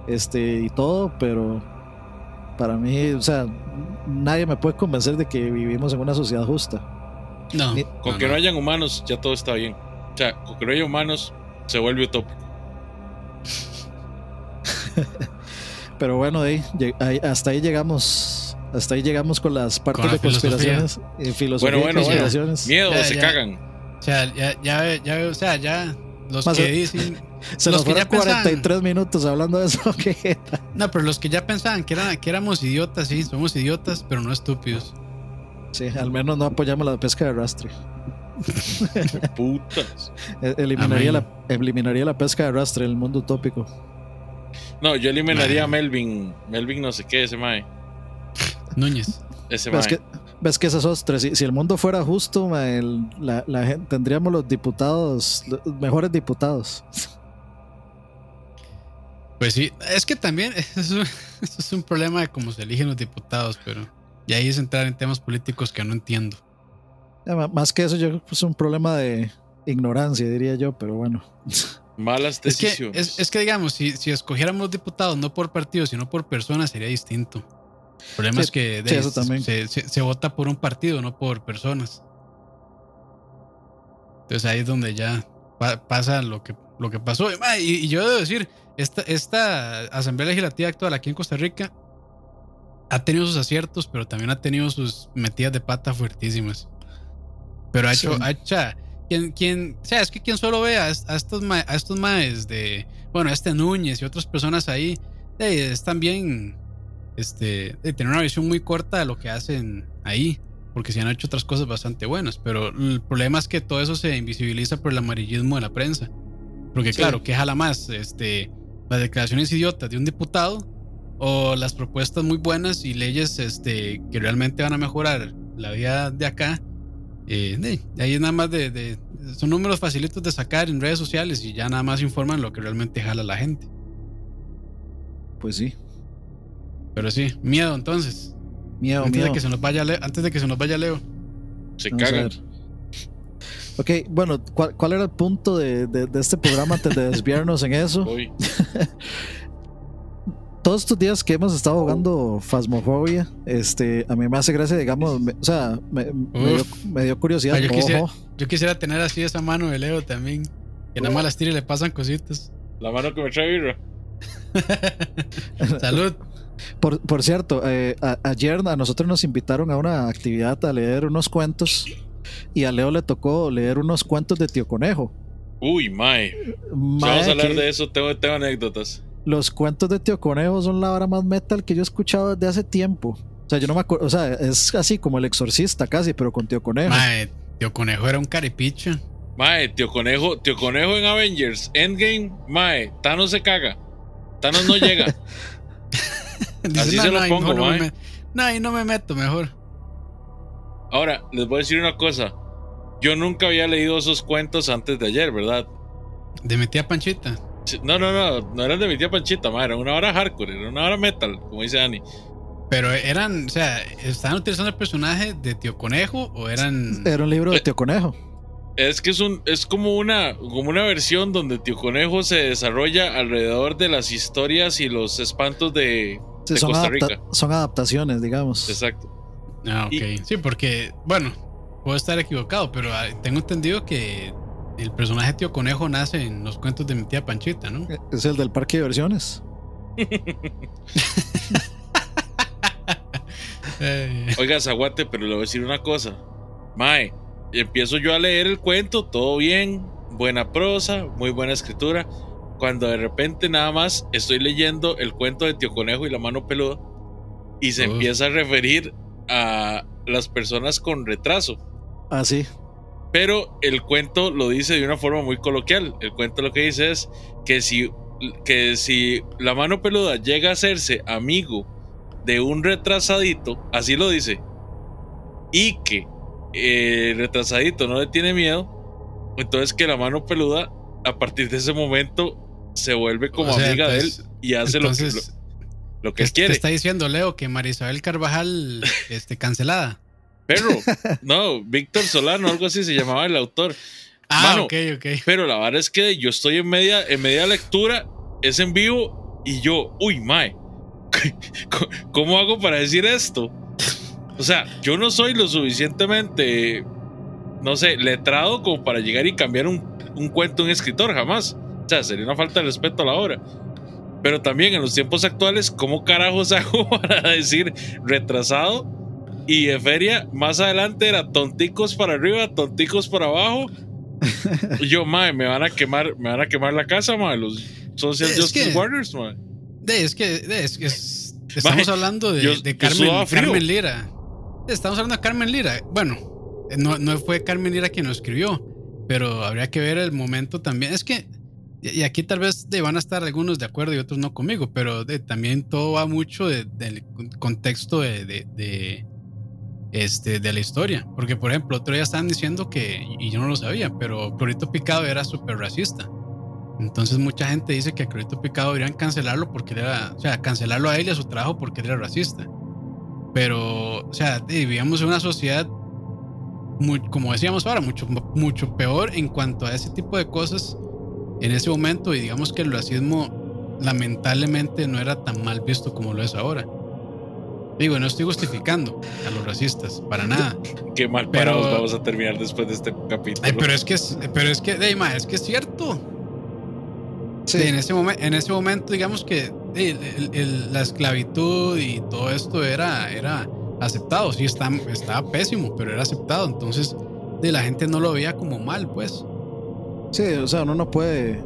este y todo, pero para mí, o sea, nadie me puede convencer de que vivimos en una sociedad justa. No. Ni- Con no, que no no. hayan humanos, ya todo está bien. O sea, con que no haya humanos, se vuelve utópico. <laughs> Pero bueno, ahí, hasta ahí llegamos, hasta ahí llegamos con las partes Con la de conspiraciones, y filosofía Bueno, bueno, conspiraciones. Miedo, Ya, se ya. cagan. O sea, ya, ya, ya, o sea, ya los Más que dicen. <laughs> Se los nos fueron ya pensaban- 43 minutos hablando de eso. <laughs> que No, pero los que ya pensaban que, eran, que éramos idiotas, sí, somos idiotas, pero no estúpidos. Sí, al menos no apoyamos la pesca de arrastre. <laughs> Putas. E- Eliminaría Amén. la, eliminaría la pesca de arrastre en el mundo utópico. No, yo eliminaría a. Melvin. Melvin no sé qué, ese mae. Núñez. Ese ¿Ves mae. que, ves que esas ostras, si, si el mundo fuera justo, ma, el- la, tendríamos los diputados, los mejores diputados. Pues sí, es que también <laughs> eso es, un, eso es un problema de cómo se eligen los diputados, pero y ahí es entrar en temas políticos que no entiendo. Más que eso, yo creo que es un problema de ignorancia, diría yo, pero bueno. <laughs> Malas Es que, decisiones. es, es que digamos, si, si escogiéramos los diputados no por partido, sino por personas, sería distinto. El problema Sí, es que sí, de- eso también. Se, se- se vota por un partido, no por personas. Entonces ahí es donde ya pa- pasa lo que, lo que pasó. Y- y yo debo decir, esta, esta Asamblea Legislativa actual aquí en Costa Rica ha tenido sus aciertos, pero también ha tenido sus metidas de pata fuertísimas. Pero ha hecho, Sí. ha hecho, quien, quien, o sea, es que quien solo ve a, est- a estos, ma- a estos maes de, bueno, este Núñez y otras personas ahí, es también, este, de tener una visión muy corta de lo que hacen ahí, porque se han hecho otras cosas bastante buenas, pero el problema es que todo eso se invisibiliza por el amarillismo de la prensa, porque Sí. claro, ¿qué jala más? Este, las declaraciones idiotas de un diputado o las propuestas muy buenas y leyes, este, que realmente van a mejorar la vida de acá. Eh, de- ahí es nada más de, de- son números facilitos de sacar en redes sociales y ya nada más informan lo que realmente jala la gente. Pues sí. Pero sí, miedo entonces. Miedo, antes, miedo. De que se nos vaya Leo, antes de que se nos vaya Leo. Se Vamos cagan. Ok, bueno, ¿cuál, cuál era el punto de, de- de este programa antes de <laughs> desviarnos en eso? <laughs> Todos estos días que hemos estado jugando Phasmophobia, este, a mí me hace gracia, digamos, me- o sea, me, me dio, me dio curiosidad. Ah, yo quisiera- Ojo. Yo quisiera tener así esa mano de Leo también. Que nada más las tira y le pasan cositas. la mano que me trae birra. <laughs> Salud. Por, por cierto, eh, a- ayer a nosotros nos invitaron a una actividad a leer unos cuentos y a Leo le tocó leer unos cuentos de Tío Conejo. Uy, mae. Si Mae, vamos a hablar que de eso, tengo, tengo anécdotas. Los cuentos de Tío Conejo son la vara más metal que yo he escuchado desde hace tiempo. O sea, yo no me acuerdo, o sea, es así como el exorcista casi, pero con Tío Conejo. Mae, tío Conejo era un caripicho. Mae, tío conejo, tío conejo en Avengers, Endgame, mae, Thanos se caga. Thanos no llega. <laughs> Dice, Así se lo ahí pongo, no, me mae. met- no, ahí no me meto mejor. Ahora, les voy a decir una cosa. Yo nunca había leído esos cuentos antes de ayer, ¿verdad? De mi tía Panchita. No, no, no, no eran de mi tía Panchita, ma, era una hora hardcore, era una hora metal, como dice Dani. Pero eran, o sea, ¿estaban utilizando el personaje de Tío Conejo o eran. <laughs> Era un libro de Eh, Tío Conejo. Es que es un, es como una, como una versión donde Tío Conejo se desarrolla alrededor de las historias y los espantos de, Sí, de son, Costa adapta- Rica. son adaptaciones, digamos. Exacto. Ah, ok. Y- Sí, porque, bueno, puedo estar equivocado, pero ah, tengo entendido que el personaje Tío Conejo nace en los cuentos de mi tía Panchita, ¿no? Es el del parque de diversiones. Eh, Oiga, Zaguate, pero le voy a decir una cosa. Mae, empiezo yo a leer el cuento, todo bien, buena prosa, muy buena escritura. Cuando de repente nada más estoy leyendo el cuento de Tío Conejo y la mano peluda y se Uf. empieza a referir a las personas con retraso. Así. Pero el cuento lo dice de una forma muy coloquial. El cuento lo que dice es que si, que si la mano peluda llega a hacerse amigo de un retrasadito, así lo dice, y que eh, el retrasadito no le tiene miedo, entonces que la mano peluda a partir de ese momento se vuelve como O sea, amiga de él y hace lo que, entonces, lo, lo que ¿qué él te quiere. está diciendo Leo que Marisabel Carvajal <laughs> este, cancelada? Perro, <laughs> no, Víctor Solano, algo así se llamaba el autor. Ah, Mano, ok, ok. Pero la verdad es que yo estoy en media, en media lectura, es en vivo, y yo, uy, mae, <laughs> ¿cómo hago para decir esto? O sea, yo no soy lo suficientemente, no sé, letrado como para llegar y cambiar un, un cuento un escritor, jamás. O sea, sería una falta de respeto a la obra. Pero también en los tiempos actuales, ¿cómo carajos <laughs> hago para decir retrasado? Y de feria, más adelante era tonticos para arriba, tonticos para abajo. <laughs> Yo, mae, me van a quemar, me van a quemar la casa, mae, los Social Es Justice que- Warriors, mae. De, es que de, es, es- <laughs> estamos hablando de, yo- de Carmen, Lira. Estamos hablando de Carmen Lira. Bueno, no, no fue Carmen Lira quien lo escribió, pero habría que ver el momento también. Es que, y aquí tal vez de, van a estar algunos de acuerdo y otros no conmigo, pero de, también todo va mucho de- del contexto de, este, de la historia. Porque, por ejemplo, otro día estaban diciendo que, y yo no lo sabía, pero Clorito Picado era súper racista. Entonces mucha gente dice que a Clorito Picado deberían cancelarlo porque era, o sea, cancelarlo a él y a su trabajo porque era racista. Pero, o sea, vivíamos en una sociedad, como decíamos ahora, mucho, mucho peor en cuanto a ese tipo de cosas en ese momento y digamos que el racismo lamentablemente no era tan mal visto como lo es ahora. Digo, no estoy justificando a los racistas, para nada. Qué mal Pero- parados vamos a terminar después de este capítulo. Ay, pero es que es, pero es que, ey, ma, es que es cierto. Sí. Sí, en, ese momen- en ese momento, digamos que ey, el- el- la esclavitud y todo esto era, era aceptado. Sí, está, estaba pésimo, pero era aceptado. Entonces, de la gente no lo veía como mal, pues. Sí, o sea, uno no puede,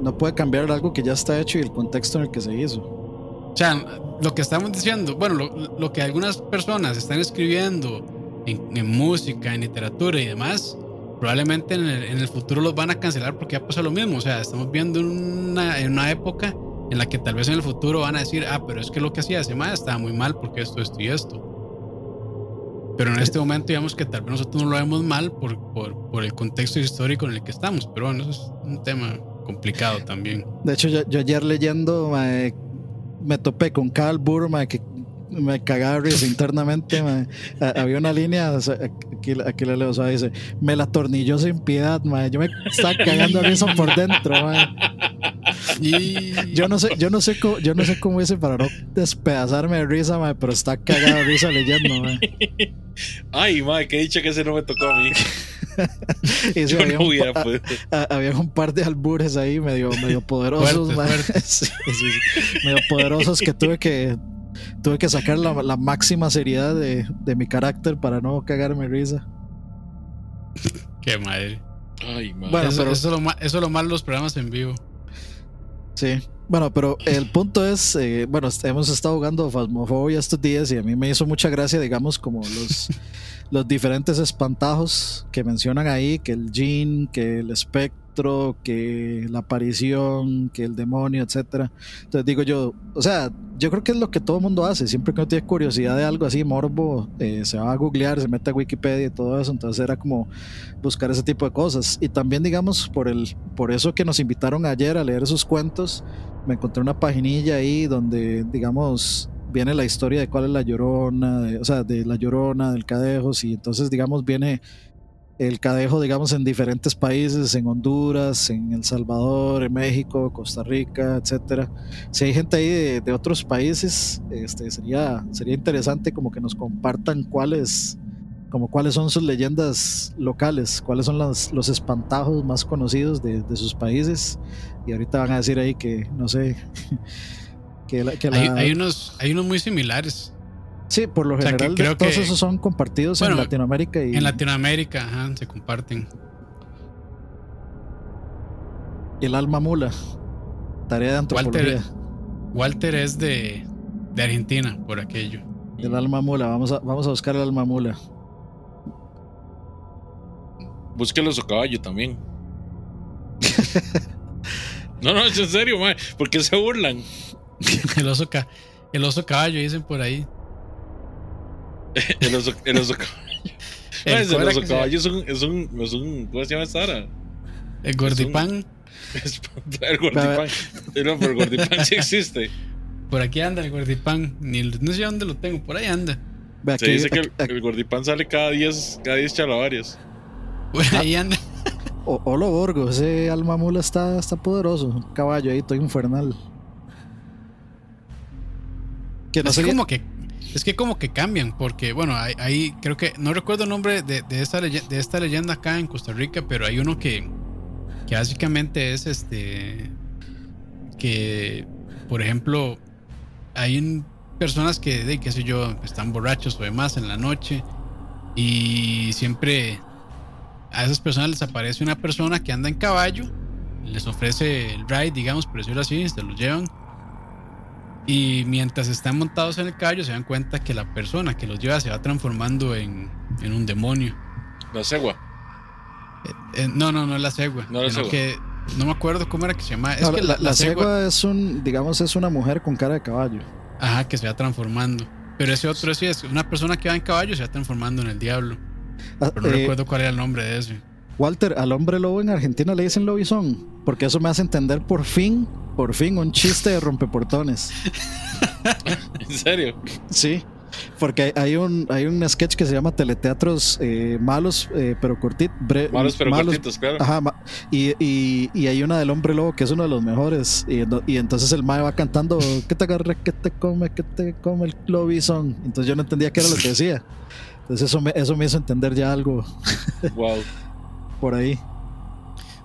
no puede cambiar algo que ya está hecho y el contexto en el que se hizo. O sea, lo que estamos diciendo, bueno, lo, lo que algunas personas están escribiendo en, en música, en literatura y demás, probablemente en el, en el futuro los van a cancelar porque ya pasa lo mismo. O sea, estamos viendo una, en una época en la que tal vez en el futuro van a decir, ah, pero es que lo que hacía ese más estaba muy mal porque esto, esto y esto. Pero en este momento, digamos que tal vez nosotros no lo vemos mal por, por, por el contexto histórico en el que estamos. Pero bueno, eso es un tema complicado <laughs> también. De hecho, yo, yo ayer leyendo mae, me topé con Carl Burr, mae, que me cagaba risa internamente. Había una línea, o sea, aquí, aquí la leo, o sea, dice, me la tornilló sin piedad, mae. yo me estaba cagando risa por dentro. mae. Y Yo no sé, yo no sé cómo, yo no sé cómo hice para no despedazarme de risa, mae, pero está cagado de risa leyendo. Ay, madre, qué dicha que ese no me tocó a mí. <laughs> <laughs> Yo <laughs> había, no un hubiera pa- podido. a- había un par de albures ahí medio, medio <laughs> poderosos. Sí, sí, medio poderosos que tuve que tuve que sacar la, la máxima seriedad de, de mi carácter para no cagarme risa. qué madre. Ay, madre. Bueno, eso, pero- eso, es lo ma- eso es lo malo de los programas en vivo. Sí. Bueno, pero el punto es, eh, bueno, hemos estado jugando Phasmophobia estos días y a mí me hizo mucha gracia, digamos, como los, los diferentes espantajos que mencionan ahí, que el Jean, que el Spec, espectro, que la aparición, que el demonio, etcétera. Entonces digo yo, o sea, yo creo que es lo que todo el mundo hace. Siempre que uno tiene curiosidad de algo así, morbo, eh, se va a googlear, se mete a Wikipedia y todo eso. Entonces era como buscar ese tipo de cosas. Y también, digamos, por, el, por eso que nos invitaron ayer a leer esos cuentos, me encontré una paginilla ahí donde, digamos, viene la historia de cuál es la llorona, o sea, de la llorona, del cadejos, y entonces, digamos, viene el cadejo, digamos, en diferentes países, en Honduras, en El Salvador, en México, Costa Rica, etcétera. Si hay gente ahí de, otros países, este, sería, sería interesante como que nos compartan cuáles, como cuáles son sus leyendas locales, cuáles son los, los espantajos más conocidos de, de sus países. Y ahorita van a decir ahí que, no sé, <laughs> hay, unos, hay unos muy similares. Sí, por lo general todos esos son compartidos en Latinoamérica. Y... En Latinoamérica, ajá, se comparten. Y el alma mula, tarea de antropología. Walter, es de, de Argentina, por aquello. El alma mula, vamos a, vamos a buscar el alma mula. Búsquelo su caballo también. <laughs> no, no, es en serio, man. ¿Por qué se burlan? <laughs> el, oso el oso caballo, dicen por ahí. el, oso, el oso caballo. <laughs> el, el oso caballo es un, es, un, es un. ¿Cómo se llama Sara? El gordipán. <laughs> el gordipán. pero el gordipán sí existe. Por aquí anda el gordipán. Ni, no sé dónde lo tengo, por ahí anda. Se dice que el, gordipán sale cada 10 cada diez chalavarias. Por ahí anda. O, Olo Borgo, ese alma mula está, está poderoso. Un caballo ahí, todo infernal es como que es que como que cambian, porque bueno, ahí creo que, no recuerdo el nombre de, esta leyenda, de esta leyenda acá en Costa Rica, pero hay uno que, que básicamente es este, que, por ejemplo, hay personas que, de, qué sé yo, están borrachos o demás en la noche y siempre a esas personas les aparece una persona que anda en caballo, les ofrece el ride, digamos, por decirlo así, se lo llevan y mientras están montados en el caballo, se dan cuenta que la persona que los lleva se va transformando en, en un demonio. ¿La cegua? Eh, eh, no, no, no es la cegua. No, la Que, no me acuerdo cómo era que se llama. Es que la, la, cegua, es un, digamos, es una mujer con cara de caballo. Ajá, que se va transformando. Pero ese otro sí es una persona que va en caballo se va transformando en el diablo. Ah, Pero no eh, recuerdo cuál era el nombre de ese. Walter, al hombre lobo en Argentina le dicen lobizón, porque eso me hace entender por fin, por fin un chiste de rompeportones. <laughs> ¿En serio? Sí, porque hay un, hay un sketch que se llama Teleteatros eh, Malos, eh, pero cortitos. Malos, pero cortitos, claro. Ajá, y, y, hay una del hombre lobo que es uno de los mejores. Y, y entonces el mae va cantando: ¿Qué te agarra? ¿Qué te come? ¿Qué te come el lobizón? Entonces yo no entendía qué era lo que decía. Entonces eso me, eso me hizo entender ya algo. Wow. <laughs> por ahí.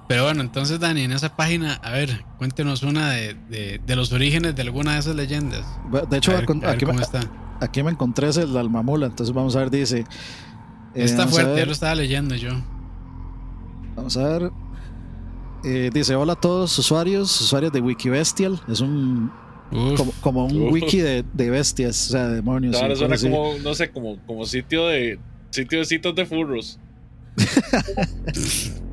Pero bueno, entonces Dani, en esa página, a ver, cuéntenos una de, de, los orígenes de alguna de esas leyendas. De hecho, aquí, me, aquí, me, encontré el Almamula, entonces vamos a ver, dice... Eh, está fuerte, ya lo estaba leyendo yo. Vamos a ver. Eh, dice, hola a todos usuarios, usuarios de Wikibestial. Es un... Como, un wiki de, de, bestias, o sea, demonios. Ahora suena como, no sé, como, como sitio de... Sitio de citas de furros. <laughs>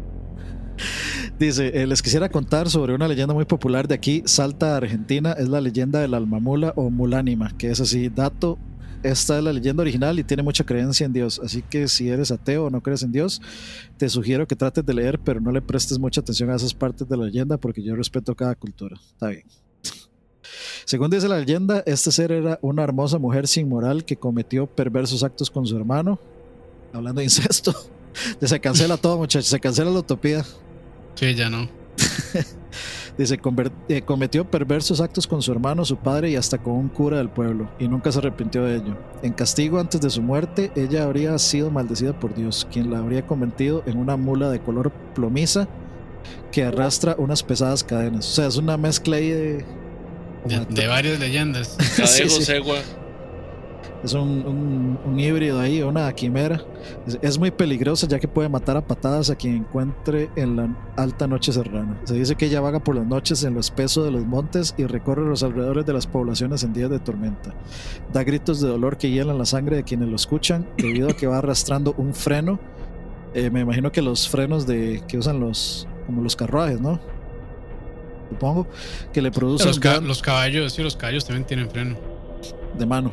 Dice, eh, les quisiera contar sobre una leyenda muy popular de aquí, Salta, Argentina, es la leyenda del alma mula o mulánima, que es así, dato, esta es la leyenda original y tiene mucha creencia en Dios, así que si eres ateo o no crees en Dios, te sugiero que trates de leer, pero no le prestes mucha atención a esas partes de la leyenda porque yo respeto cada cultura. Está bien. Según dice la leyenda, este ser era una hermosa mujer sin moral que cometió perversos actos con su hermano, hablando de incesto. <laughs> Se cancela todo, muchachos. Se cancela la utopía. Sí, ya no. <laughs> Dice, eh, cometió perversos actos con su hermano, su padre y hasta con un cura del pueblo, y nunca se arrepintió de ello. En castigo antes de su muerte, ella habría sido maldecida por Dios, quien la habría convertido en una mula de color plomiza que arrastra unas pesadas cadenas. O sea, es una mezcla ahí de... De, varias leyendas. Cadejo, <laughs> sí, es un, híbrido ahí, una quimera. Es, muy peligrosa ya que puede matar a patadas a quien encuentre en la alta noche serrana. Se dice que ella vaga por las noches en lo espeso de los montes y recorre los alrededores de las poblaciones en días de tormenta. Da gritos de dolor que hielan la sangre de quienes lo escuchan debido a que va arrastrando un freno. Eh, me imagino que los frenos de que usan los, como los carruajes, ¿no? Supongo que le produce los, los caballos, sí, los caballos también tienen freno. De mano.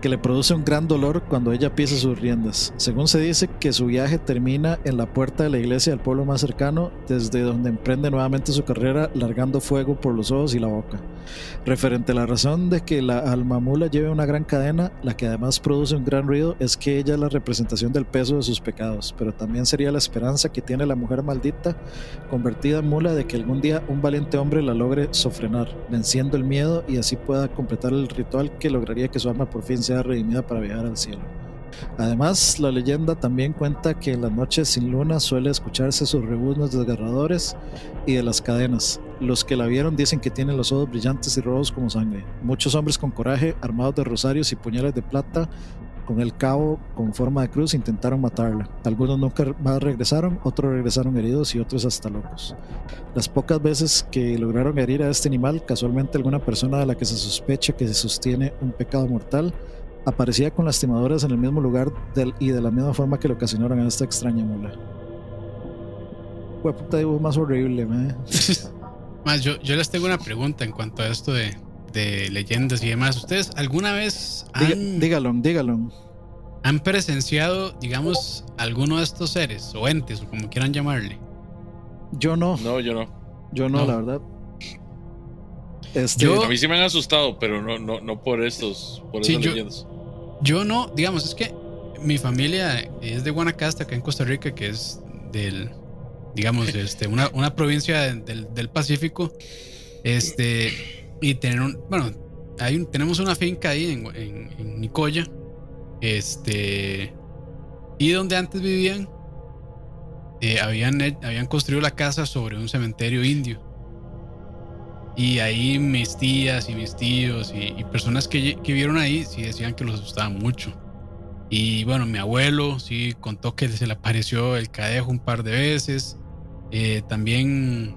que le produce un gran dolor cuando ella pisa sus riendas. Según se dice que su viaje termina en la puerta de la iglesia del pueblo más cercano, desde donde emprende nuevamente su carrera largando fuego por los ojos y la boca. Referente a la razón de que la almamula lleve una gran cadena, la que además produce un gran ruido, es que ella es la representación del peso de sus pecados, pero también sería la esperanza que tiene la mujer maldita, convertida en mula, de que algún día un valiente hombre la logre sofrenar, venciendo el miedo y así pueda completar el ritual que lograría que su alma por fin sea redimida para viajar al cielo. Además, la leyenda también cuenta que en las noches sin luna suele escucharse sus rebuznos desgarradores y de las cadenas. Los que la vieron dicen que tiene los ojos brillantes y rojos como sangre. Muchos hombres con coraje, armados de rosarios y puñales de plata, con el cabo con forma de cruz, intentaron matarla. Algunos nunca más regresaron, otros regresaron heridos y otros hasta locos. Las pocas veces que lograron herir a este animal, casualmente alguna persona de la que se sospecha que se sostiene un pecado mortal, aparecía con lastimadoras en el mismo lugar del, y de la misma forma que le ocasionaron a esta extraña mula. puta más horrible, <laughs> Más, yo, yo les tengo una pregunta en cuanto a esto de, de leyendas y demás. ¿Ustedes alguna vez han, dígalo, dígalo. han presenciado, digamos, alguno de estos seres o entes o como quieran llamarle? Yo no. No, yo no. Yo no, la verdad. Este, yo, a mí sí me han asustado, pero no, no, no por estos, por sí, leyendas. Yo no, digamos, es que mi familia es de Guanacaste, acá en Costa Rica, que es del, digamos, <laughs> este, una, una provincia del, del, Pacífico. Este, y tener un, bueno, hay un, tenemos una finca ahí en, en, Nicoya. Este, y donde antes vivían, eh, habían, habían construido la casa sobre un cementerio indio. Y ahí mis tías y mis tíos y, personas que, que, vieron ahí sí decían que los asustaba mucho. Y bueno, mi abuelo sí contó que se le apareció el cadejo un par de veces. Eh, también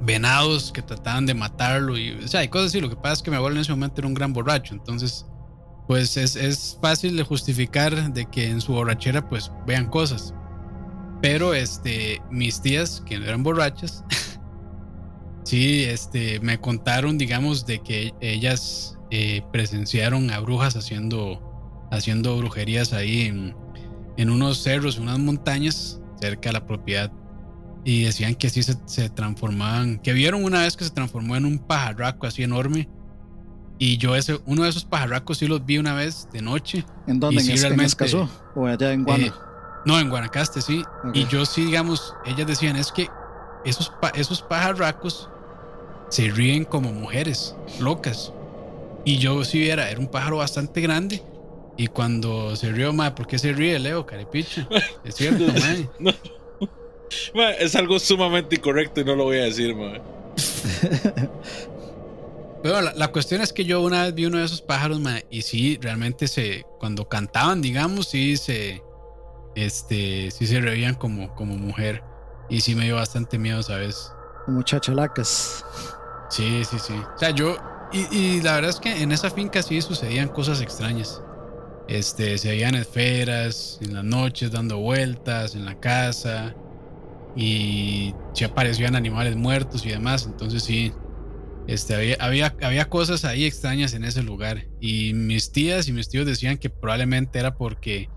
venados que trataban de matarlo. Y, o sea, hay cosas así. Lo que pasa es que mi abuelo en ese momento era un gran borracho. Entonces, pues es, es fácil de justificar de que en su borrachera pues vean cosas. Pero este, mis tías, que eran borrachas, <laughs> Sí, este, me contaron, digamos, de que ellas eh, presenciaron a brujas haciendo, haciendo brujerías ahí en, en, unos cerros, unas montañas cerca de la propiedad. Y decían que sí se, se, transformaban, que vieron una vez que se transformó en un pajarraco así enorme. Y yo ese, uno de esos pajarracos sí los vi una vez de noche. ¿En dónde? ¿En, realmente, ¿O allá en Guanacaste? Eh, no, en Guanacaste, sí. Y yo sí, digamos, ellas decían, es que esos, esos pajarracos se ríen como mujeres locas. Y yo si viera, era un pájaro bastante grande. Y cuando se rió, ma, ¿por qué se ríe Leo, carepicha? <laughs> Es cierto, es algo sumamente incorrecto y no lo voy a decir, ma. <laughs> Pero la, cuestión es que yo una vez vi uno de esos pájaros, ma, y sí, realmente se, cuando cantaban, digamos, sí se, este, sí se reían como, como mujer. Y sí me dio bastante miedo, ¿sabes? Muchachalacas. Sí, sí, sí. O sea, yo. Y, la verdad es que en esa finca sí sucedían cosas extrañas. Este, se veían esferas en las noches dando vueltas en la casa. Y se aparecían animales muertos y demás. Entonces sí. Este, había, había, había cosas ahí extrañas en ese lugar. Y mis tías y mis tíos decían que probablemente era porque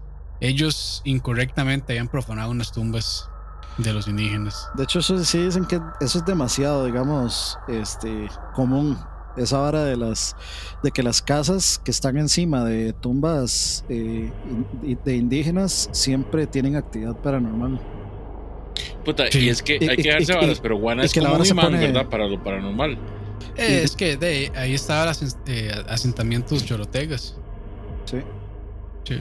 ellos incorrectamente habían profanado unas tumbas de los indígenas. De hecho, eso sí dicen que eso es demasiado, digamos, este, común. Esa vara de las de que las casas que están encima de tumbas eh, de indígenas siempre tienen actividad paranormal. Puta, y es que hay que darse varas, pero Guana es, como un imán, ¿verdad? Para lo paranormal. Eh, es que de ahí estaban los eh, asentamientos chorotegas. Sí. Sí.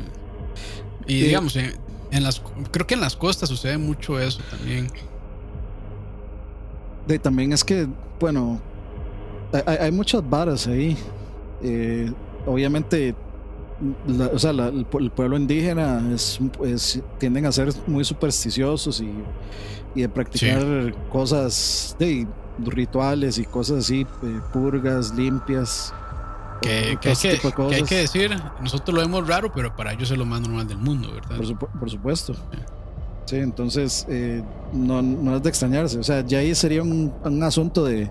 Y digamos, en las, creo que en las costas sucede mucho eso también. De, también es que, bueno, hay, muchas varas ahí. Eh, obviamente, o sea, el, pueblo indígena es, tienden a ser muy supersticiosos y, y de practicar cosas de rituales y cosas así, eh, purgas, limpias. Que, que, hay que, decir, nosotros lo vemos raro, pero para ellos es lo más normal del mundo, ¿verdad? Por, supuesto. Sí, entonces eh, no, no es de extrañarse. O sea, ya ahí sería un, un asunto de,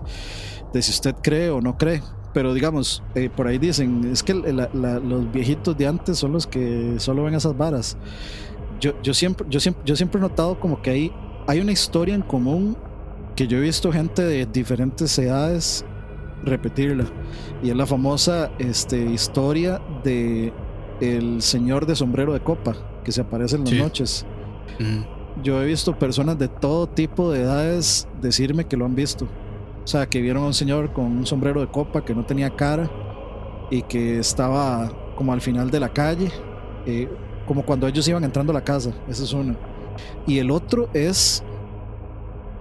de si usted cree o no cree. Pero digamos, eh, por ahí dicen, es que la- la- los viejitos de antes son los que solo ven esas varas. Yo, yo, siempre, yo, siempre, yo siempre he notado como que hay, hay una historia en común que yo he visto gente de diferentes edades repetirla. Y es la famosa este, historia de el señor de sombrero de copa que se aparece en las Sí. noches. Ujú. Yo he visto personas de todo tipo de edades decirme que lo han visto. O sea, que vieron a un señor con un sombrero de copa que no tenía cara y que estaba como al final de la calle, eh, como cuando ellos iban entrando a la casa. Ese es uno. Y el otro es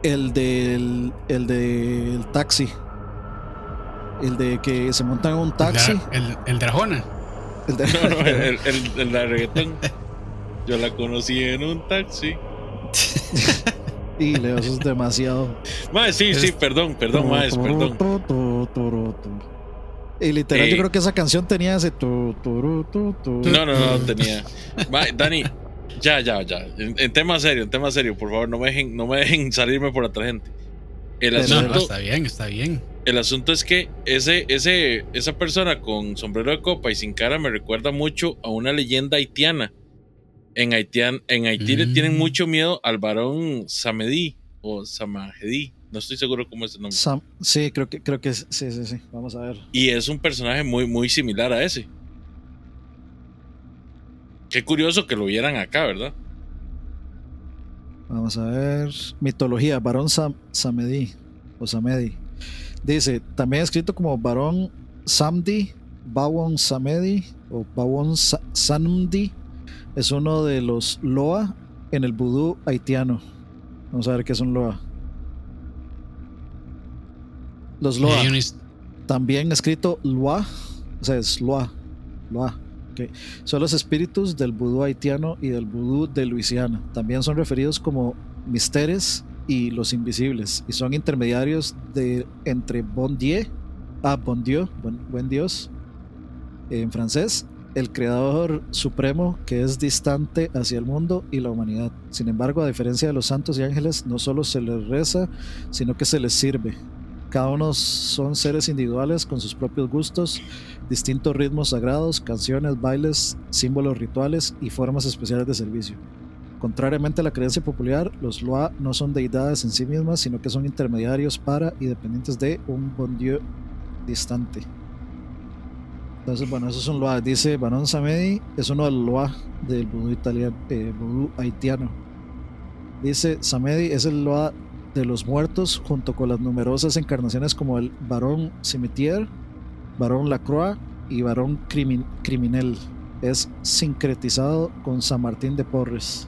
el del, el del taxi. El de que se montan en un taxi. El, el, el Drajona. El de- <laughs> No, no, el, el, el, el de reggaetón. Yo la conocí en un taxi. <laughs> y Leo, eso es demasiado. Mae, sí, sí, perdón, perdón, maes, perdón. Y literal, Eh. yo creo que esa canción tenía ese. tu, tu, tu. No, no, no, tenía. Mae, Dani, ya, ya, ya. En, en tema serio, en tema serio, por favor, no me dejen, no me dejen salirme por la tangente. El Pero- No, no, asunto, está bien, está bien. El asunto es que ese, ese, esa persona con sombrero de copa y sin cara me recuerda mucho a una leyenda haitiana. En, Haitian, en Haití le Mm. tienen mucho miedo al varón Samedi o Samahedi. No estoy seguro cómo es el nombre. Sam- sí, creo que, creo que es- sí, sí, sí. Vamos a ver. Y es un personaje muy, muy similar a ese. Qué curioso que lo vieran acá, ¿verdad? Vamos a ver. Mitología, varón Sam, Samedi o Samedi. Dice, también escrito como varón Samdi, Bawon Samedi o Bawon Sa- Samdi. Es uno de los Loa en el vudú haitiano. Vamos a ver qué es un Loa. Los Loa. También escrito Loa, o sea, es Loa, Loa. ok. Son los espíritus del vudú haitiano y del vudú de Luisiana. También son referidos como misteres y los invisibles. Y son intermediarios de entre bon Dieu, ah, bon Dieu, buen, buen Dios, en francés, el creador supremo que es distante hacia el mundo y la humanidad. Sin embargo, a diferencia de los santos y ángeles, no solo se les reza, sino que se les sirve. Cada uno son seres individuales con sus propios gustos, distintos ritmos sagrados, canciones, bailes, símbolos rituales y formas especiales de servicio. Contrariamente a la creencia popular, los Loa no son deidades en sí mismas, sino que son intermediarios para y dependientes de un bon Dieu distante. Entonces, bueno, eso es Loa. Dice Baron Samedi, es uno del Loa del vudú italiano, eh, vudú haitiano. Dice Samedi es el Loa de los muertos junto con las numerosas encarnaciones como el Barón Cimetière, Barón Lacroix y Barón Crimin Criminel. Es sincretizado con San Martín de Porres.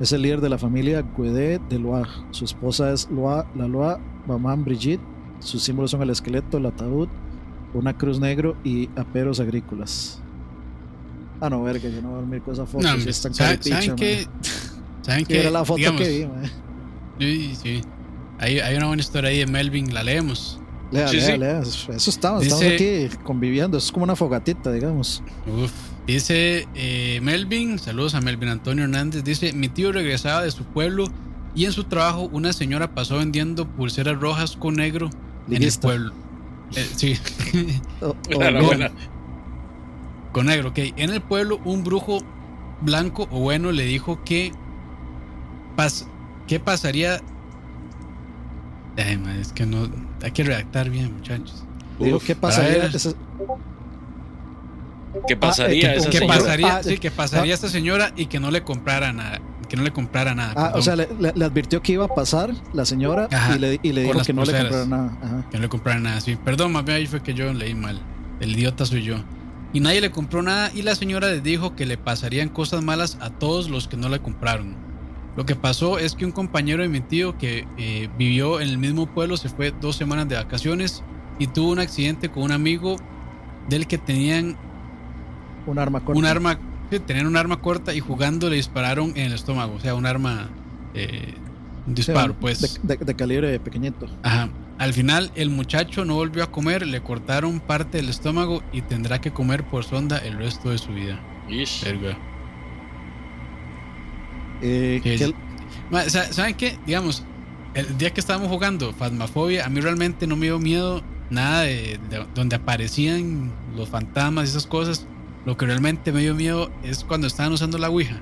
Es el líder de la familia Guedé de Loa. Su esposa es Loa, la Loa, Mamá Brigitte. Sus símbolos son el esqueleto, el ataúd, una cruz negro y aperos agrícolas. Ah, no, verga, yo no voy a dormir con esa foto. No, si es tan ¿saben, ¿saben qué? man. ¿Saben qué? era la foto Digamos, que vi, man. Sí, sí. Hay, hay una buena historia ahí de Melvin, la leemos. Lea, Sí, lea, sí. lea. Eso estamos, Dice- estamos aquí conviviendo. Es como una fogatita, digamos. Uf. Dice eh, Melvin, saludos a Melvin Antonio Hernández. Dice: Mi tío regresaba de su pueblo y en su trabajo una señora pasó vendiendo pulseras rojas con negro en el pueblo. Eh, sí, O- o La no. buena. con negro, ok. En el pueblo, un brujo blanco o bueno le dijo que. Pas, ¿Qué pasaría? Ay, man, es que no. Hay que redactar bien, muchachos. Digo, Uf, ¿qué pasaría? ¿Qué pasaría Ah, eh, pasaría? Ah, sí, que pasaría a esta señora y que no le comprara nada. Que no le comprara nada. Ah, perdón. o sea, le, le- le advirtió que iba a pasar la señora Ajá, y le, y le dijo que no le comprara nada. Ajá. Que no le compraran nada, sí. Perdón, más bien ahí fue que yo leí mal. El idiota soy yo. Y nadie le compró nada y la señora les dijo que le pasarían cosas malas a todos los que no le compraron. Lo que pasó es que un compañero de mi tío que eh, vivió en el mismo pueblo se fue dos semanas de vacaciones y tuvo un accidente con un amigo del que tenían Un arma corta. un arma, sí, tenían un arma corta y jugando le dispararon en el estómago, o sea, un arma, eh, un Sí, disparo, pues. De, de- de calibre pequeñito. Ajá. Al final el muchacho no volvió a comer, le cortaron parte del estómago y tendrá que comer por sonda el resto de su vida. Ish. Verga. Eh, Sí, que- sí. Sa- ¿Saben qué? Digamos, el día que estábamos jugando Phasmophobia, a mí realmente no me dio miedo nada de, de donde aparecían los fantasmas y esas cosas. Lo que realmente me dio miedo es cuando estaban usando la Ouija.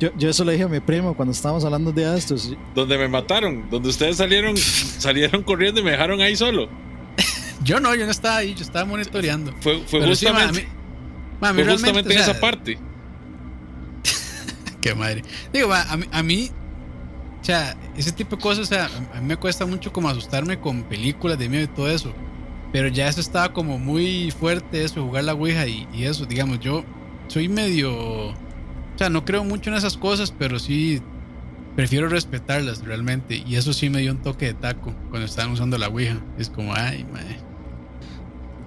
yo, yo eso le dije a mi primo cuando estábamos hablando de esto. Donde me mataron, donde ustedes salieron, <laughs> salieron corriendo y me dejaron ahí solo. Yo no, yo no estaba ahí, yo estaba monitoreando. Fue, fue Pero sí, ma, a justamente, mí- ma, a mí fue realmente, justamente en o sea, esa parte. <laughs> Qué madre. Digo, ma, a mí, a mí, o sea, ese tipo de cosas, o sea, a mí me cuesta mucho como asustarme con películas de miedo y todo eso. Pero ya eso estaba como muy fuerte, eso, jugar la Ouija y, y eso. Digamos, yo soy medio. O sea, no creo mucho en esas cosas, pero sí prefiero respetarlas realmente. Y eso sí me dio un toque de taco cuando estaban usando la Ouija. Es como, ay, madre.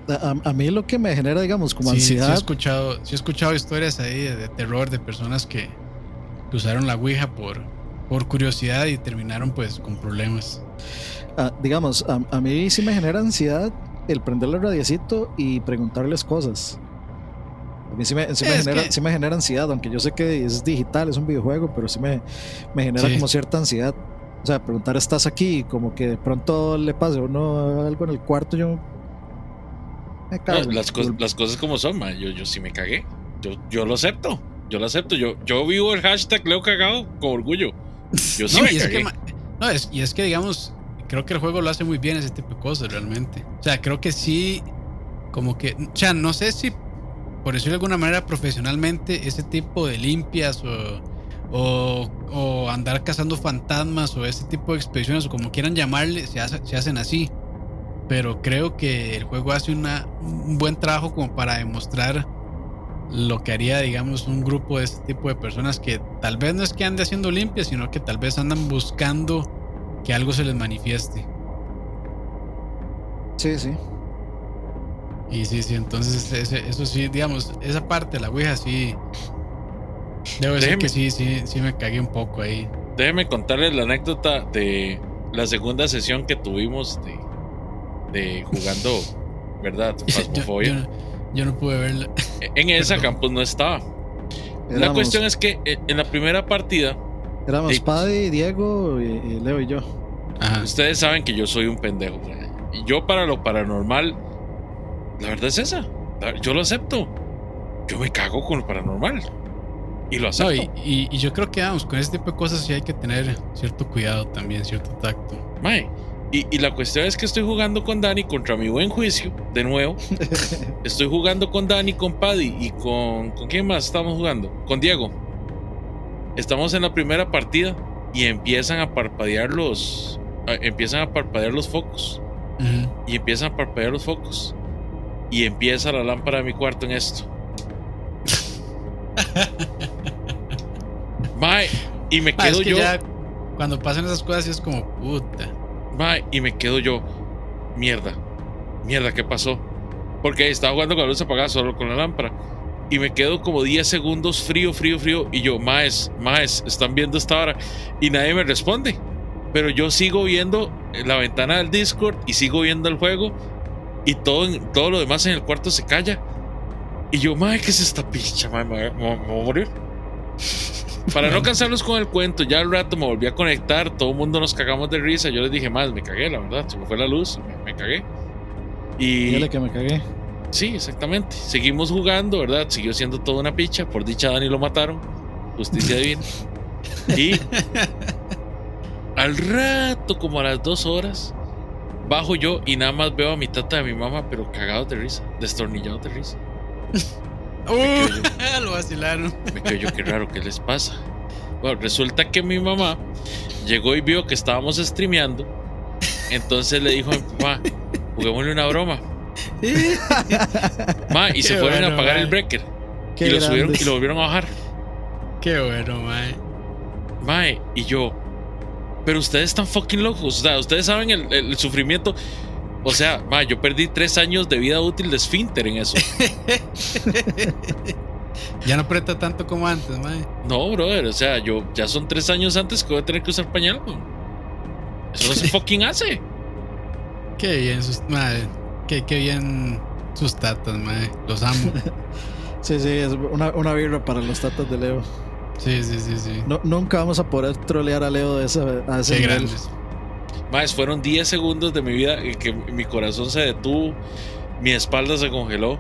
A, a mí lo que me genera, digamos, como Sí, sí he ansiedad. escuchado, sí he escuchado historias ahí de, de terror de personas que, que usaron la Ouija por, por curiosidad y terminaron pues con problemas. ah, digamos, a, a mí sí me genera ansiedad el prenderle el radiecito y preguntarles cosas. A mí sí me, sí me Es genera, que- sí me genera ansiedad, aunque yo sé que es digital, es un videojuego, pero sí me, me genera Sí. como cierta ansiedad. O sea, preguntar, ¿estás aquí? Y como que de pronto le pase a uno algo en el cuarto, yo me No, cago. las, cosas, las cosas como son, ma. Yo, yo sí me cagué. Yo, yo lo acepto. Yo lo acepto. Yo, yo vivo el hashtag Leo Cagado con orgullo. Yo sí no, me y es cagué. que, ma- no, es- y es que digamos, creo que el juego lo hace muy bien ese tipo de cosas realmente. O sea, creo que sí, como que, o sea, no sé si, por decirlo de alguna manera, profesionalmente, ese tipo de limpias o, o, andar cazando fantasmas o ese tipo de expediciones o como quieran llamarle, se, hace- se hacen así. Pero creo que el juego hace una, un buen trabajo como para demostrar lo que haría, digamos, un grupo de este tipo de personas que tal vez no es que ande haciendo limpias, sino que tal vez andan buscando que algo se les manifieste. Sí, sí. Y sí, sí, entonces ese- eso sí, digamos, esa parte de la Ouija sí. Debo decir Déjeme. que sí, sí, sí me cagué un poco ahí. Déjeme contarles la anécdota de la segunda sesión que tuvimos de, de jugando, <laughs> ¿verdad? Yo, Phasmophobia. yo no, yo no pude verla. En esa Perdón. Campus no estaba. La cuestión es que eh, en la primera partida, éramos Sí. Paddy, Diego, y, y Leo y yo. Ajá. ustedes saben que yo soy un pendejo. güey. Y yo para lo paranormal, la verdad es esa. Yo lo acepto. Yo me cago con lo paranormal. Y lo acepto. No, y, y- y yo creo que vamos, con ese tipo de cosas sí hay que tener cierto cuidado también, cierto tacto. Mae, Y, y la cuestión es que estoy jugando con Dani contra mi buen juicio, de nuevo. <laughs> Estoy jugando con Dani, con Paddy y con. ¿Con quién más estamos jugando? Con Diego. Estamos en la primera partida y empiezan a parpadear los. Empiezan a parpadear los focos. Y empiezan a parpadear los focos. Y empieza la lámpara de mi cuarto en esto. <laughs> Mae, y me Ah, quedo es que yo. ya cuando pasan esas cosas es como puta. Mae, y me quedo yo. Mierda. Mierda, ¿qué pasó? Porque estaba jugando con la luz apagada solo con la lámpara. Y me quedo como 10 segundos frío, frío, frío. Y yo, Maes, Maes, están viendo esta hora. Y nadie me responde. Pero yo sigo viendo la ventana del Discord y sigo viendo el juego. Y todo, todo lo demás en el cuarto se calla. Y yo, Mae, ¿qué es esta picha? Mae, me voy a morir. <laughs> Para no cansarlos con el cuento, ya al rato me volví a conectar, todo el mundo nos cagamos de risa. Yo les dije, más, me cagué, la verdad, se me fue la luz, me, me cagué. Y Dígale que me cagué. Sí, exactamente. Seguimos jugando, ¿verdad? Siguió siendo toda una picha. Por dicha, Dani lo mataron. Justicia <laughs> divina. Y al rato, como a las dos horas, bajo yo y nada más veo a mi tata de mi mamá, pero cagados de risa, destornillados de risa. <laughs> Uh, <laughs> lo vacilaron. Me quedo yo, qué raro, ¿qué les pasa? Bueno, resulta que mi mamá llegó y vio que estábamos streameando. Entonces le dijo a mi papá, juguémosle una broma. <laughs> Ma, y se Qué fueron a apagar ma. el breaker. Qué y lo subieron y lo volvieron a bajar. Qué bueno, mae. Mae, y yo, pero ustedes están fucking locos. O sea, ustedes saben el, el- el sufrimiento. O sea, mae, yo perdí tres años de vida útil de esfínter en eso. <laughs> Ya no aprieta tanto como antes, mae. No, brother, o sea, yo ya son tres años antes que voy a tener que usar pañal. Eso no se <laughs> fucking hace. Qué bien sus mae. Qué, qué bien sus tatas, mae. Los amo. <laughs> Sí, sí, es una, una birra para los tatas de Leo. Sí, sí, sí, sí. No, nunca vamos a poder trolear a Leo de ese, a ese Qué nivel. grandes. Más, fueron 10 segundos de mi vida en que mi corazón se detuvo, mi espalda se congeló,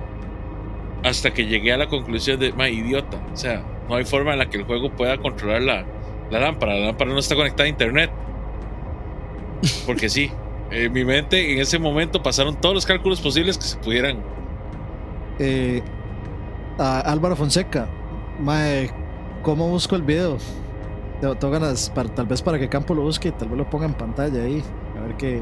hasta que llegué a la conclusión de, ma, idiota. O sea, no hay forma en la que el juego pueda controlar la, la lámpara. La lámpara no está conectada a internet. Porque sí, en mi mente en ese momento pasaron todos los cálculos posibles que se pudieran. Eh, a Álvaro Fonseca, mae, ¿cómo busco el video? Tengo, tengo ganas, para, tal vez para que Campo lo busque y tal vez lo ponga en pantalla ahí. A ver qué.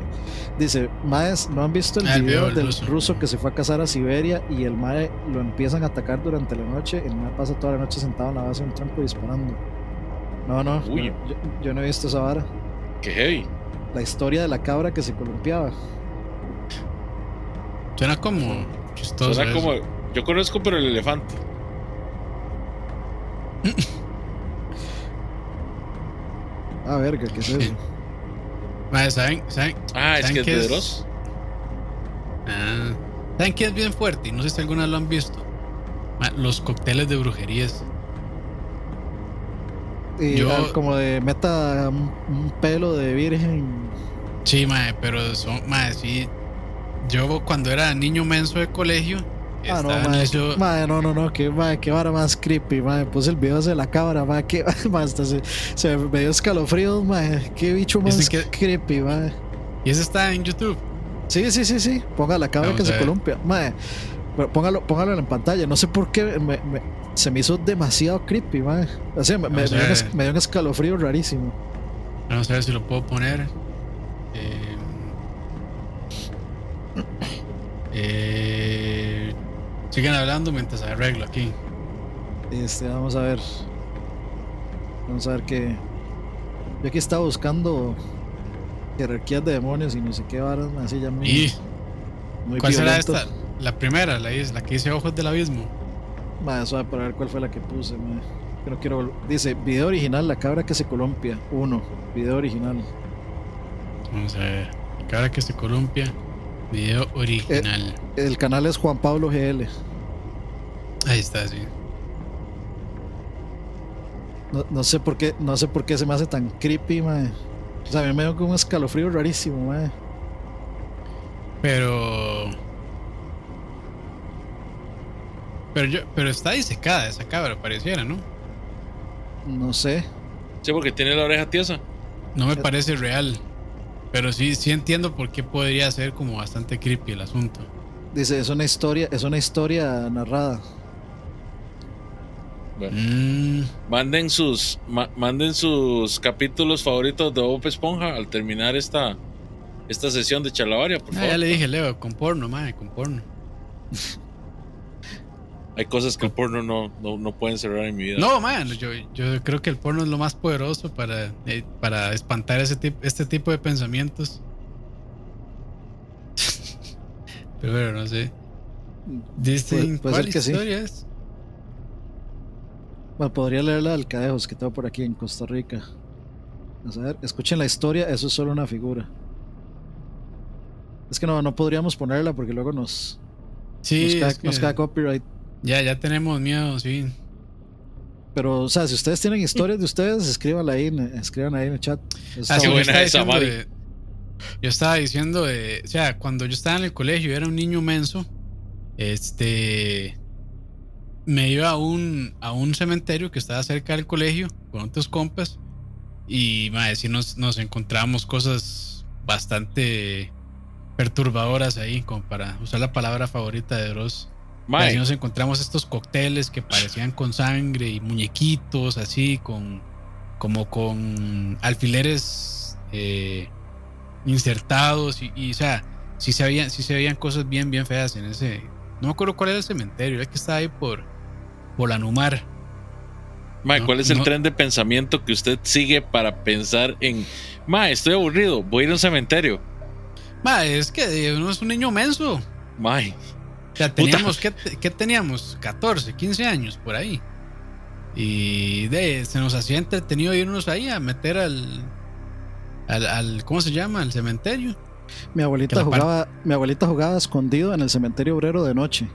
Dice, maes, ¿no han visto el Ah, el video video del ruso. ruso. que se fue a cazar a Siberia y el mae lo empiezan a atacar durante la noche? El mae pasa toda la noche sentado en la base de un tronco disparando. No, no, Uy. yo, yo- yo no he visto esa vara. Que heavy. La historia de la cabra que se columpiaba. Suena como chistoso. Suena eso. como. Yo conozco, pero el elefante. <laughs> Ah, verga, ¿qué es eso? <laughs> ¿saben, saben, Ah, es ¿Saben que es de? Dross. ah, ¿saben qué es bien fuerte? Y no sé si alguna lo han visto. Los cócteles de brujerías. Y Yo- como de meta un, un pelo de virgen. Sí, mae, pero son, mae, sí. Yo cuando era niño menso de colegio, Ah, no, mae, eso- mae, no, no, no, que, mae, qué vara más creepy, mae, puse el video de la cabra, mae, que, <laughs> mae, hasta se, se me dio escalofríos, mae, qué bicho más que- creepy, mae. y ese está en YouTube. Sí, sí, sí, sí, ponga la cabra Vamos que se columpia, mae, pero póngalo, póngalo en pantalla, no sé por qué me- me- se me hizo demasiado creepy, mae, o sea, me, me dio un escalofrío rarísimo. Vamos a ver si lo puedo poner. Eh, eh, sigan hablando mientras arreglo aquí. Este, vamos a ver. Vamos a ver qué. Yo aquí estaba buscando jerarquías de demonios y no sé qué varas, así ya muy. ¿Y muy cuál será esta? La primera, la, is- la que dice Ojos del Abismo. Mae, suave para ver cuál fue la que puse, mae. Que no quiero Dice, video original, la cabra que se columpia. Uno, video original. Vamos a ver. La cabra que se columpia. Video original. El canal es Juan Pablo GL. Ahí está, sí. No, no sé por qué, no sé por qué se me hace tan creepy, mae. O sea, a mí me dio como un escalofrío rarísimo, mae. Pero. Pero yo, pero está disecada esa cabra, pareciera, ¿no? No sé. Sí, porque tiene la oreja tiesa. No me Eh. parece real. Pero sí, sí entiendo por qué podría ser como bastante creepy el asunto. Dice, es una historia, es una historia narrada. Bueno, Mm, manden sus ma- manden sus capítulos favoritos de Bob Esponja al terminar esta esta sesión de Chalabaria, por ah, favor. ya le dije, Leo, con porno, madre, con porno. <laughs> Hay cosas que el porno no, no, no pueden cerrar en mi vida. No, man, yo, yo creo que el porno es lo más poderoso para, eh, para espantar ese tip- este tipo de pensamientos. <laughs> Pero bueno, no sé. Dicen, Puede- puede ¿cuál ser que sí. Bueno, podría leer la del Cadejos que tengo por aquí en Costa Rica. Vamos a ver, escuchen la historia, eso es solo una figura. Es que no, no podríamos ponerla porque luego nos, Sí, nos, cae, es que nos cae copyright. Ya, ya tenemos miedo, sí. Pero, o sea, si ustedes tienen historias de ustedes, escríbanla ahí, en- escriban ahí en el chat. Ah, qué buena estaba esa, diciendo Mari. de- yo estaba diciendo de, o sea, cuando yo estaba en el colegio, era un niño menso, este, me iba a un, a un cementerio que estaba cerca del colegio con otros compas y, madre, sí nos, nos encontramos cosas bastante perturbadoras ahí, como para usar la palabra favorita de Dross. Mae, Así nos encontramos estos cócteles que parecían con sangre y muñequitos así, con como con alfileres eh, insertados y, y, o sea, sí se, veían, sí se veían cosas bien, bien feas en ese... No me acuerdo cuál era el cementerio, era que estaba ahí por, por la Numar. mae, no, ¿cuál es el no. tren de pensamiento que usted sigue para pensar en, mae, estoy aburrido, voy a ir a un cementerio? Ma, es que uno es un niño menso. Mae, O sea, teníamos, ¿qué, qué teníamos? 14, 15 años por ahí. Y de, se nos hacía entretenido irnos ahí a meter al, al, al- ¿cómo se llama? Al cementerio. Mi abuelita jugaba, mi abuelita jugaba escondido en el cementerio obrero de noche.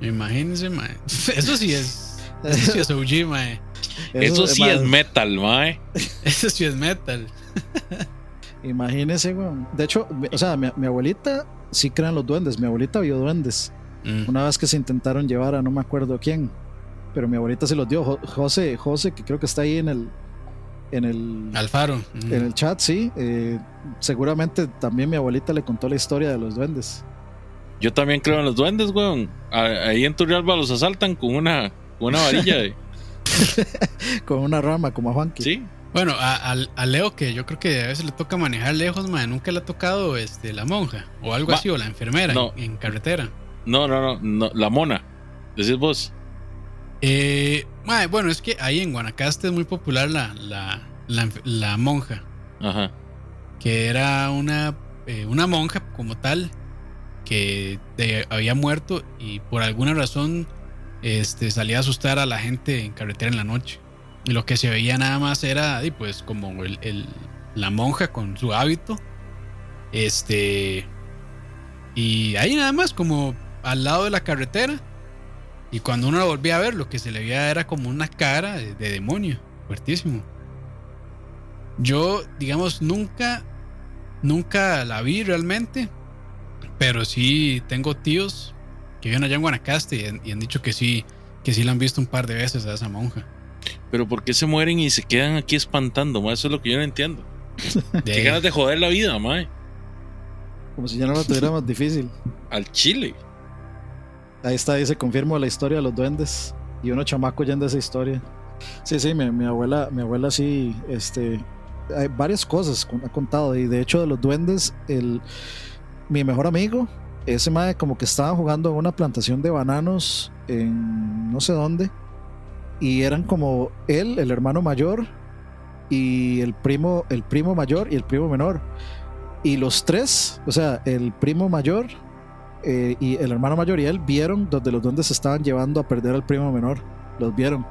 Imagínense, mae. <laughs> Eso sí es, <laughs> eso sí es OG, mae. <laughs> Eso, sí es metal, mae. Eso sí es metal. Imagínese, weón. De hecho, o sea, mi, mi abuelita sí crean los duendes. Mi abuelita vio duendes. Mm. Una vez que se intentaron llevar a no me acuerdo quién. Pero mi abuelita se los dio. Jo- José, José, que creo que está ahí en el. En el, Alfaro. Mm. en el chat, sí. eh, seguramente también mi abuelita le contó la historia de los duendes. Yo también creo en los duendes, weón. Ahí en Turrialba los asaltan con una, con una varilla. de- <laughs> <laughs> Con una rama, como a Juanqui. Sí. Bueno, a, al- a Leo, que yo creo que a veces le toca manejar lejos, man, nunca le ha tocado este, la monja o algo Ma- así, o la enfermera no. en, en carretera. No, no, no, no. La mona. Decís vos. Eh, bueno, es que ahí en Guanacaste es muy popular la, la, la, monja, Ajá. que era una, eh, una monja como tal, que de- había muerto y por alguna razón este, salía a asustar a la gente en carretera en la noche. Y lo que se veía nada más era, y pues, como el, el- la monja con su hábito. Este. Y ahí nada más, como al lado de la carretera. Y cuando uno la volvía a ver, lo que se le veía era como una cara de, de demonio, fuertísimo. Yo, digamos, nunca, nunca la vi realmente. Pero sí tengo tíos que viven allá en Guanacaste y han, y han dicho que sí, que sí la han visto un par de veces a esa monja. Pero ¿por qué se mueren y se quedan aquí espantando, mae? Eso es lo que yo no entiendo. De <laughs> Qué ganas de joder la vida, mae. Como si ya no lo tuviera más difícil. Al chile. Ahí está, ahí se confirmó la historia de los duendes. Y uno chamaco yendo esa historia. Sí, sí, mi, abuela, mi abuela sí, este, hay varias cosas ha contado. Y de hecho de los duendes, el, mi mejor amigo, ese mae como que estaban jugando en una plantación de bananos en no sé dónde. Y eran como él, el hermano mayor, y el primo, el primo mayor y el primo menor. Y los tres, o sea, el primo mayor, eh, y el hermano mayor y él vieron donde los duendes se estaban llevando a perder al primo menor. Los vieron.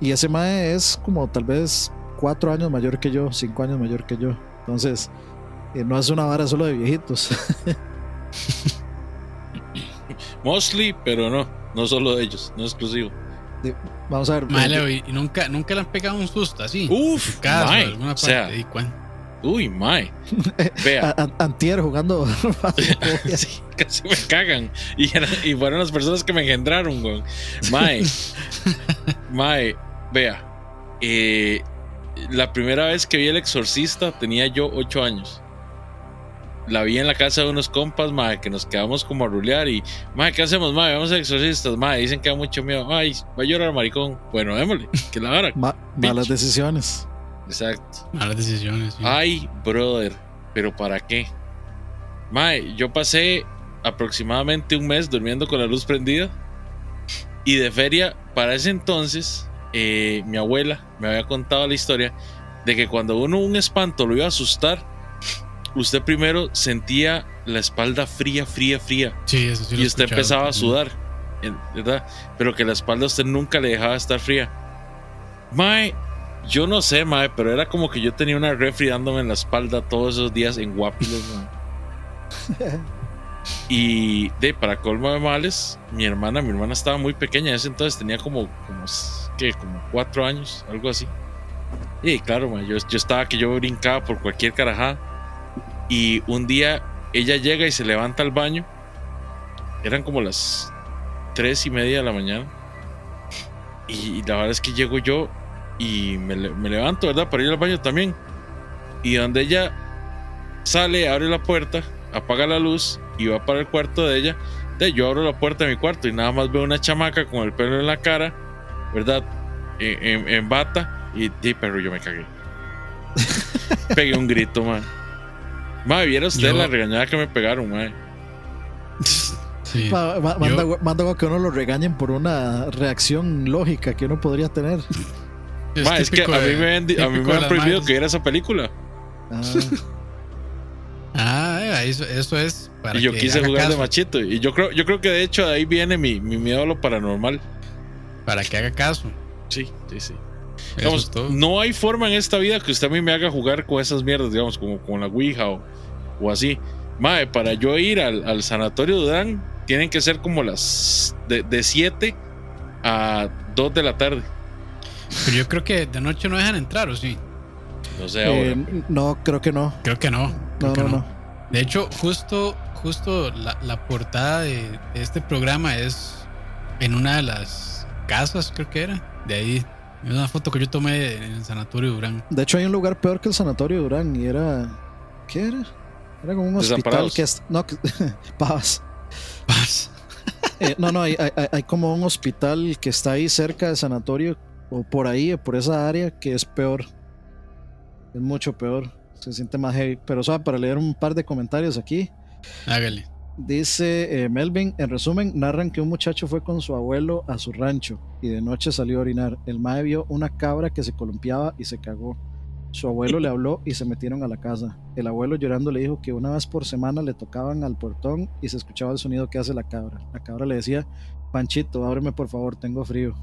Y ese mae es como tal vez cuatro años mayor que yo, cinco años mayor que yo. Entonces, eh, no es una vara solo de viejitos. <laughs> Mostly, pero no. No solo de ellos, no exclusivo. Vamos a ver. Ma, Leo, y, nunca, nunca le han pegado un susto así. Uf, Caso, mae. alguna O parte. sea, ¿y cuán? Uy, mae. <laughs> Vea. antier jugando. <laughs> <laughs> Sí, casi me cagan. Y, eran- y fueron las personas que me engendraron, weón. Mae. Mae, vea. eh, la primera vez que vi El Exorcista tenía yo ocho años. La vi en la casa de unos compas, mae, que nos quedamos como a rulear y, mae, ¿qué hacemos, mae? Vamos a exorcistas, mae, dicen que da mucho miedo. Ay, va a llorar maricón. Bueno, démosle, que la vara. Ma- malas decisiones. Exacto. Malas decisiones. sí. Ay, brother, pero ¿para qué? Mae, yo pasé aproximadamente un mes durmiendo con la luz prendida. Y de feria, para ese entonces, eh, mi abuela me había contado la historia de que cuando uno un espanto lo iba a asustar, usted primero sentía la espalda fría, fría, fría. Sí, eso sí lo y usted empezaba a sudar, ¿verdad? Pero que la espalda a usted nunca le dejaba estar fría. Mae, yo no sé, mae, pero era como que yo tenía una refri dándome en la espalda todos esos días en Guapiles, mae. <laughs> Y de para colmo de males, mi hermana, mi hermana estaba muy pequeña, en ese entonces tenía como, como, ¿qué? Como cuatro años, algo así. Y claro, mae, yo, yo estaba que yo brincaba por cualquier carajada. Y un día ella llega y se levanta al baño. Eran como las tres y media de la mañana. Y la verdad es que llego yo y me, me levanto, ¿verdad? Para ir al baño también. Y donde ella sale, abre la puerta, apaga la luz y va para el cuarto de ella. De, yo abro la puerta de mi cuarto y nada más veo una chamaca con el pelo en la cara, ¿verdad? En, en- en bata. Y, y pero yo me cagué. <laughs> Pegué un grito, man. Madre, viera usted Yo- la regañada que me pegaron, madre. Sí. Ma- ma- Yo- Manda, manda que uno lo regañen por una reacción lógica que uno podría tener. <laughs> Ma, es que a mí de- me han, di- a mí típico me de han las prohibido madres. que viera esa película. Ah, <laughs> Ah, eso, eso es para y yo que quise jugar de machito. Y yo creo, yo creo que de hecho de ahí viene mi, mi miedo a lo paranormal. Para que haga caso. Sí, sí, sí. Digamos, es todo. no hay forma en esta vida que usted a mí me haga jugar con esas mierdas, digamos, como con la Ouija o, o así. Mae, para yo ir al, al sanatorio Durán, tienen que ser como las de 7 a 2 de la tarde. Pero yo creo que de noche no dejan entrar, ¿o sí? No sé ahora. Eh, no, creo que no. Creo que no. creo No, que no, no. De hecho, justo, justo la, la portada de, de este programa es en una de las casas, creo que era. De ahí. Es una foto que yo tomé en el sanatorio Durán. De hecho, hay un lugar peor que el sanatorio de Durán y era. ¿Qué era? Era como un hospital que es. No, que- <laughs> paz. Paz. Eh, no, no, hay, hay- hay- hay como un hospital que está ahí cerca del sanatorio o por ahí, o por esa área, que es peor. Es mucho peor. Se siente más heavy. Pero, ¿sabe? Para leer un par de comentarios aquí. Hágale. Dice eh, Melvin, en resumen, narran que un muchacho fue con su abuelo a su rancho y de noche salió a orinar. El mae vio una cabra que se columpiaba y se cagó. Su abuelo le habló y se metieron a la casa. El abuelo llorando le dijo que una vez por semana le tocaban al portón y se escuchaba el sonido que hace la cabra. La cabra le decía, Panchito, ábreme por favor, tengo frío.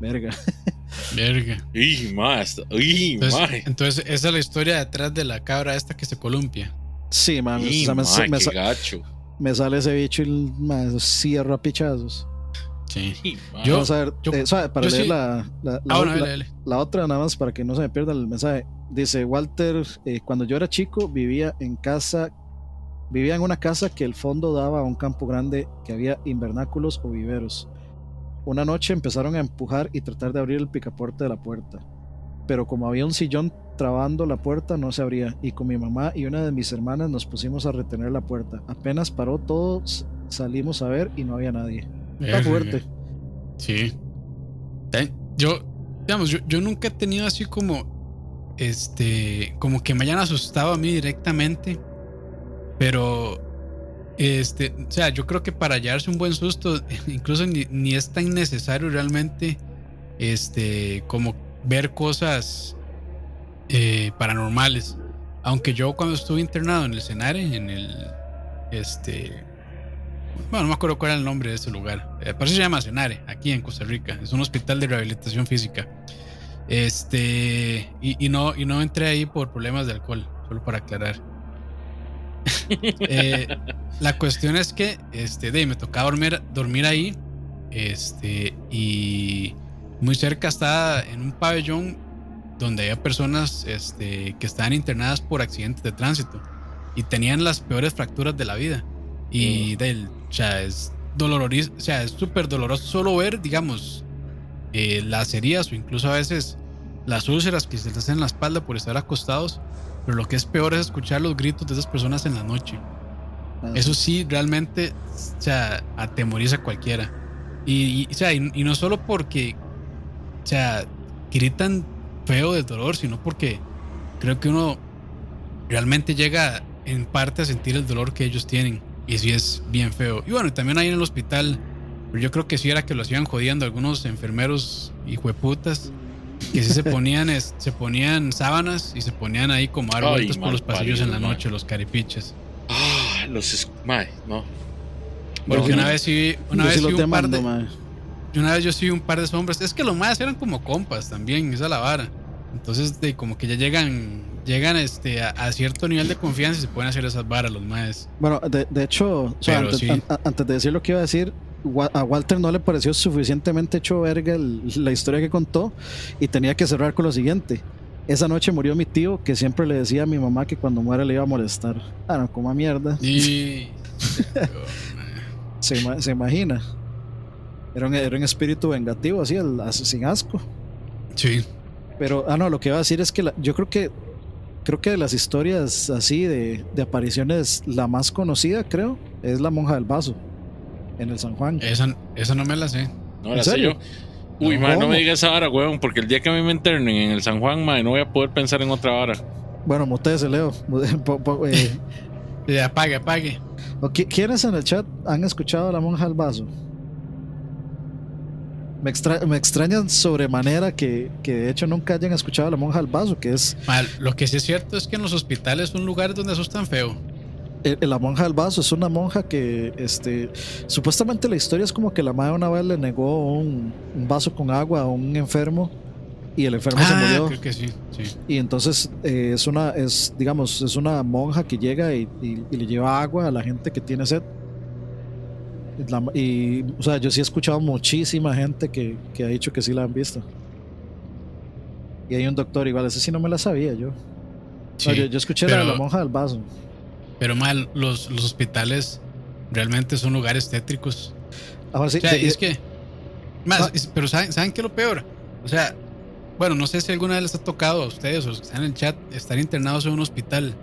Verga. <laughs> Verga. ¡Y más! ¡Y Entonces, más! entonces, esa es la historia detrás de la cabra esta que se columpia. Sí, man. ¡Y o sea, me, me- ¡Qué gacho! me sale ese bicho y me cierro a pichazos. Sí. Yo- Vamos a ver, yo- eh, suave, para leer sí- la, la- la- Ah, bueno, la- dale, dale. La otra, nada más para que no se me pierda el mensaje. Dice Walter, eh, cuando yo era chico vivía en casa, vivía en una casa que el fondo daba a un campo grande que había invernáculos o viveros. Una noche empezaron a empujar y tratar de abrir el picaporte de la puerta. Pero como había un sillón trabando la puerta, no se abría. Y con mi mamá y una de mis hermanas nos pusimos a retener la puerta. Apenas paró todo, s- salimos a ver y no había nadie. Está Verga. fuerte. Sí. Eh, Yo, digamos, yo, yo nunca he tenido así como, este, como que me hayan asustado a mí directamente, pero, este, o sea, yo creo que para hallarse un buen susto, <laughs> incluso ni, ni es tan necesario realmente, este, como ver cosas eh, paranormales. Aunque yo cuando estuve internado en el Senare, en el, este, bueno, no me acuerdo cuál era el nombre de ese lugar. Eh, pero eso se llama Senare, aquí en Costa Rica. Es un hospital de rehabilitación física. Este, y no, y no entré ahí por problemas de alcohol, solo para aclarar. Eh, la cuestión es que, este, de, me tocaba dormir, dormir ahí. Este, y muy cerca estaba en un pabellón donde había personas este, que estaban internadas por accidentes de tránsito y tenían las peores fracturas de la vida. Y del, o sea, es doloroso, o sea, es súper doloroso solo ver, digamos, eh, las heridas o incluso a veces las úlceras que se les hacen en la espalda por estar acostados. Pero lo que es peor es escuchar los gritos de esas personas en la noche. Ah, Eso sí, realmente, o sea, atemoriza a cualquiera. Y, y, o sea, y, y no solo porque, o sea, gritan feo del dolor, sino porque creo que uno realmente llega en parte a sentir el dolor que ellos tienen. Y sí es bien feo. Y bueno, y también ahí en el hospital, pero yo creo que sí era que lo hacían jodiendo algunos enfermeros hijueputas. Que sí se ponían, es- se ponían sábanas y se ponían ahí como vueltas por los pasillos en la man. noche, los caripiches. ¡Ah! Los. es- no. Porque Yo una vez sí, una yo vez sí los un par de, una vez yo sí vi un par de sombras. Es que los más eran como compas también, esa es la vara. Entonces, de, como que ya llegan, llegan este, a, a cierto nivel de confianza y se pueden hacer esas varas los más. Bueno, de, de hecho, o sea, Pero antes, sí. an- a- antes de decir lo que iba a decir, a Walter no le pareció suficientemente hecho verga el- la historia que contó y tenía que cerrar con lo siguiente. Esa noche murió mi tío que siempre le decía a mi mamá que cuando muera le iba a molestar. Ah, no, como mierda. Y. <laughs> Se, se imagina. Era un, era un espíritu vengativo, así, el- sin asco. sí. Pero, ah, no, lo que iba a decir es que la- yo creo que creo que de las historias así de, de apariciones, la más conocida, creo, es la monja del vaso en el San Juan. Esa, esa no me la sé. No ¿En la sé yo. Uy, No. no me digas esa vara, weón, porque el día que a mí me internen en el San Juan, mae, no voy a poder pensar en otra vara. Bueno, mutese, Leo. <laughs> Po- po- eh, apague, apague. ¿o qui- ¿Quiénes en el chat han escuchado a la monja del vaso? Me, extra- me extrañan sobremanera que, que de hecho nunca hayan escuchado a la monja del vaso, que es Mal, lo que sí es cierto es que en los hospitales son lugares donde asustan feo. Eh, la monja del vaso. Es una monja que, este, supuestamente la historia es como que la madre una vez le negó un, un vaso con agua a un enfermo y el enfermo se Ah, murió. creo que sí, sí. Y entonces eh, es una, es, digamos, es una monja que llega y, y- y le lleva agua a la gente que tiene sed. Y la- y, o sea, yo sí he escuchado muchísima gente que, que ha dicho que sí la han visto. Y hay un doctor igual, ese sí no me la sabía yo. Sí, No, yo, yo escuché la de la monja del vaso. Pero mal, los, los hospitales realmente son lugares tétricos. Ahora sí, O sea, de- es que. Más, es- pero ¿saben, ¿saben qué es lo peor? O sea, bueno, no sé si alguna vez les ha tocado a ustedes o los que están en el chat estar internados en un hospital.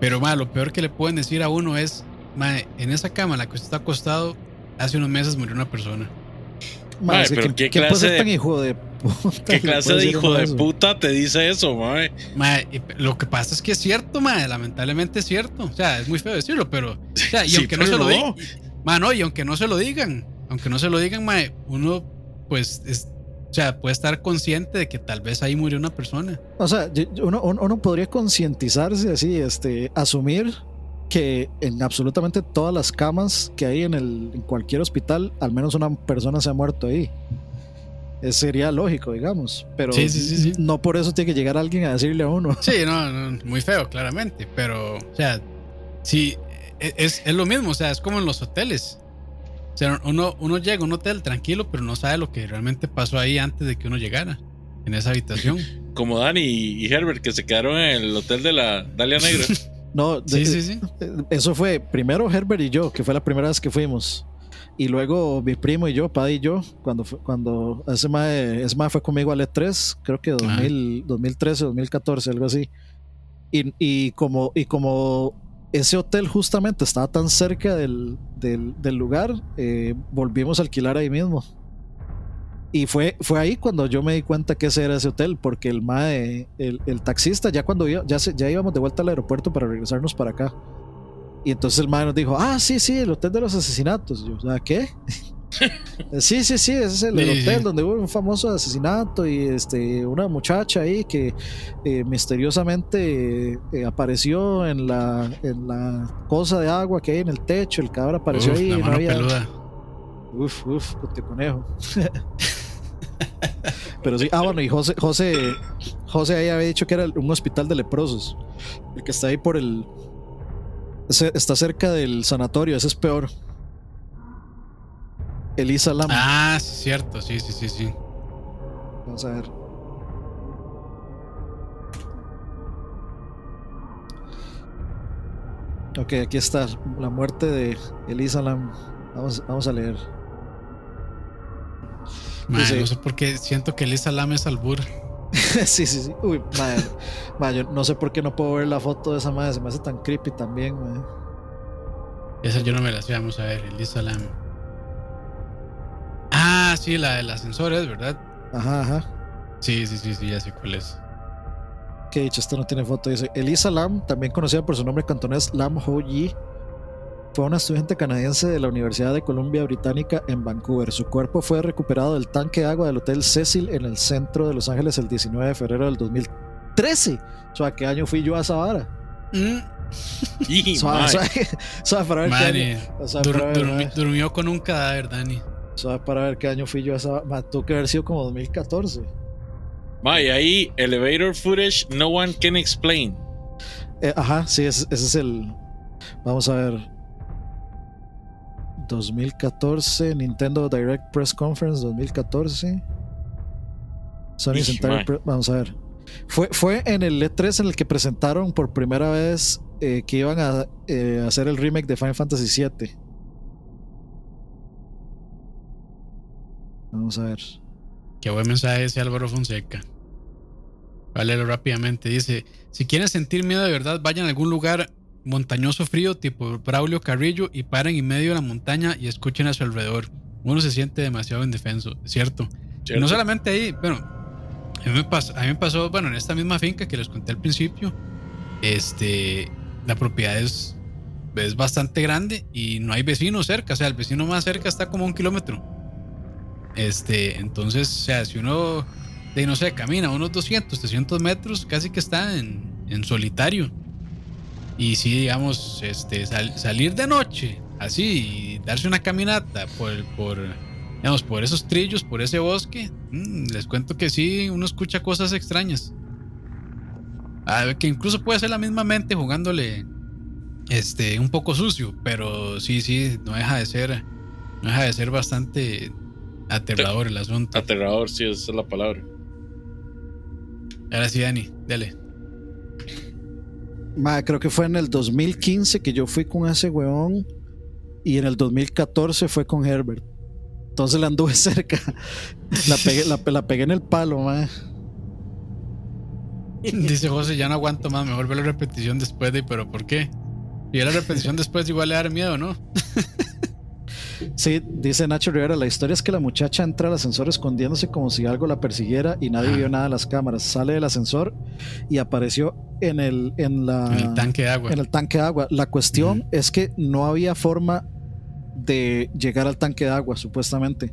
Pero ma, lo peor que le pueden decir a uno es: ma, en esa cama en la que usted está acostado, hace unos meses murió una persona. Madre, Mae, es que pero ¿quién, ¿qué quién puede clase ser tan hijo de puta? ¿Qué clase de hijo de eso? puta te dice eso, mae? Ma, y pe- lo que pasa es que es cierto, ma, lamentablemente es cierto. O sea, es muy feo decirlo, pero. O <laughs> sea, y Sí, aunque no pero se lo digan. Ma, no, y aunque no se lo digan, aunque no se lo digan, ma, uno, pues, es, o sea, puede estar consciente de que tal vez ahí murió una persona. O sea, uno- uno podría concientizarse así, este, asumir que en absolutamente todas las camas que hay en, el, en cualquier hospital, al menos una persona se ha muerto ahí. Eh, sería lógico, digamos. Pero Sí, sí, sí, sí. no por eso tiene que llegar alguien a decirle a uno. Sí, no, no, muy feo, claramente, pero, o sea, sí, e- es, es lo mismo, o sea, es como en los hoteles. O sea, uno, uno llega a un hotel tranquilo, pero no sabe lo que realmente pasó ahí antes de que uno llegara en esa habitación. <laughs> Como Dani y Herbert que se quedaron en el hotel de la Dalia Negra. <laughs> No, de- Sí, sí, sí. eh, eso fue primero Herbert y yo, que fue la primera vez que fuimos. Y luego mi primo y yo, Paddy y yo, cuando, cuando ese mae, ese mae fue conmigo al E3, creo que 2000, 2013, 2014, algo así. Y, y como, y como ese hotel justamente estaba tan cerca del, del, del lugar, eh, volvimos a alquilar ahí mismo. Y fue, fue ahí cuando yo me di cuenta que ese era ese hotel, porque el mae, el, el taxista, ya cuando iba- ya, se- ya íbamos de vuelta al aeropuerto para regresarnos para acá. Y entonces el mae nos dijo, ah, sí, sí, el hotel de los asesinatos. Y yo, "¿Ah, ¿qué? <laughs> sí, sí, sí, ese es el, Sí, hotel sí. donde hubo un famoso asesinato y este, una muchacha ahí que eh, misteriosamente eh, apareció en la, en la cosa de agua que hay en el techo. El cabrón apareció Uf, ahí la no había... peluda. Uf, uf, cote conejo. <laughs> Pero sí, ah, bueno, y José, José, José ahí había dicho que era un hospital de leprosos. El que está ahí por el. Está cerca del sanatorio, ese es peor. Elisa Lam. Ah, sí, cierto, sí, sí, sí, sí. Vamos a ver. Ok, aquí está la muerte de Elisa Lam. Vamos, vamos a leer. Ma, Dice- No sé por qué siento que Lisa Lam es albur. <laughs> sí, sí, sí. Uy, madre, madre, yo no sé por qué no puedo ver la foto de esa madre. Se me hace tan creepy también, madre. Esa yo no me la sé, vamos a ver, Lisa Lam. Ah, sí, la del ascensor es, ¿verdad? Ajá, ajá. Sí, sí, sí, sí, ya sé cuál es. Que dicho, esta no tiene foto. Dice Elisa Lam, también conocida por su nombre cantonés Lam Ho Yi, fue una estudiante canadiense de la Universidad de Columbia Británica en Vancouver. Su cuerpo fue recuperado del tanque de agua del Hotel Cecil en el centro de Los Ángeles el 19 de febrero del 2013. O sea, ¿qué año fui yo a esa vara? Mm, durmió con un cadáver, Dani. Suave para ver qué año fui yo a esa vara. Tuvo que haber sido como 2014. mae, ahí, elevator footage, no one can explain. Eh, ajá, sí, ese, ese es el. Vamos a ver. 2014, Nintendo Direct Press Conference 2014. Sony. Pre- Vamos a ver. Fue, fue en el E3 en el que presentaron por primera vez eh, que iban a eh, hacer el remake de Final Fantasy VII. Vamos a ver. Qué buen mensaje ese Álvaro Fonseca. Voy a leerlo rápidamente. Dice: Si quieren sentir miedo de verdad, vayan a algún lugar montañoso frío tipo Braulio Carrillo y paren en medio de la montaña y escuchen a su alrededor. Uno se siente demasiado indefenso, cierto. Y no ¿cierto? solamente ahí, bueno, a mí, me pasó, a mí me pasó, bueno, en esta misma finca que les conté al principio, este, la propiedad es, es bastante grande y no hay vecinos cerca, o sea, el vecino más cerca está como un kilómetro. Este, entonces, o sea, si uno, de no sé, camina unos 200, 300 metros, casi que está en, en solitario. Y sí, digamos, este, sal- salir de noche, así, y darse una caminata por, por, digamos, por esos trillos, por ese bosque, mm, les cuento que sí, uno escucha cosas extrañas. A ver, que incluso puede ser la misma mente jugándole este, un poco sucio, pero sí, sí, no deja de ser, no deja de ser bastante aterrador el asunto. Aterrador, sí, esa es la palabra. Ahora sí, Dani, dale. Ma, creo que fue en el 2015 que yo fui con ese weón y en el 2014 fue con Herbert. Entonces la anduve <laughs> cerca. La pegué, la, pegué en el palo, ma. Dice José, ya no aguanto más, mejor ver la repetición después de, pero ¿por qué? Y la repetición después igual le da miedo, ¿no? <laughs> Sí, dice Nacho Rivera, la historia es que la muchacha entra al ascensor escondiéndose como si algo la persiguiera y nadie vio nada en las cámaras. Sale del ascensor y apareció en el, en la, En el tanque de agua. en el tanque de agua. La cuestión es que no había forma de llegar al tanque de agua, supuestamente.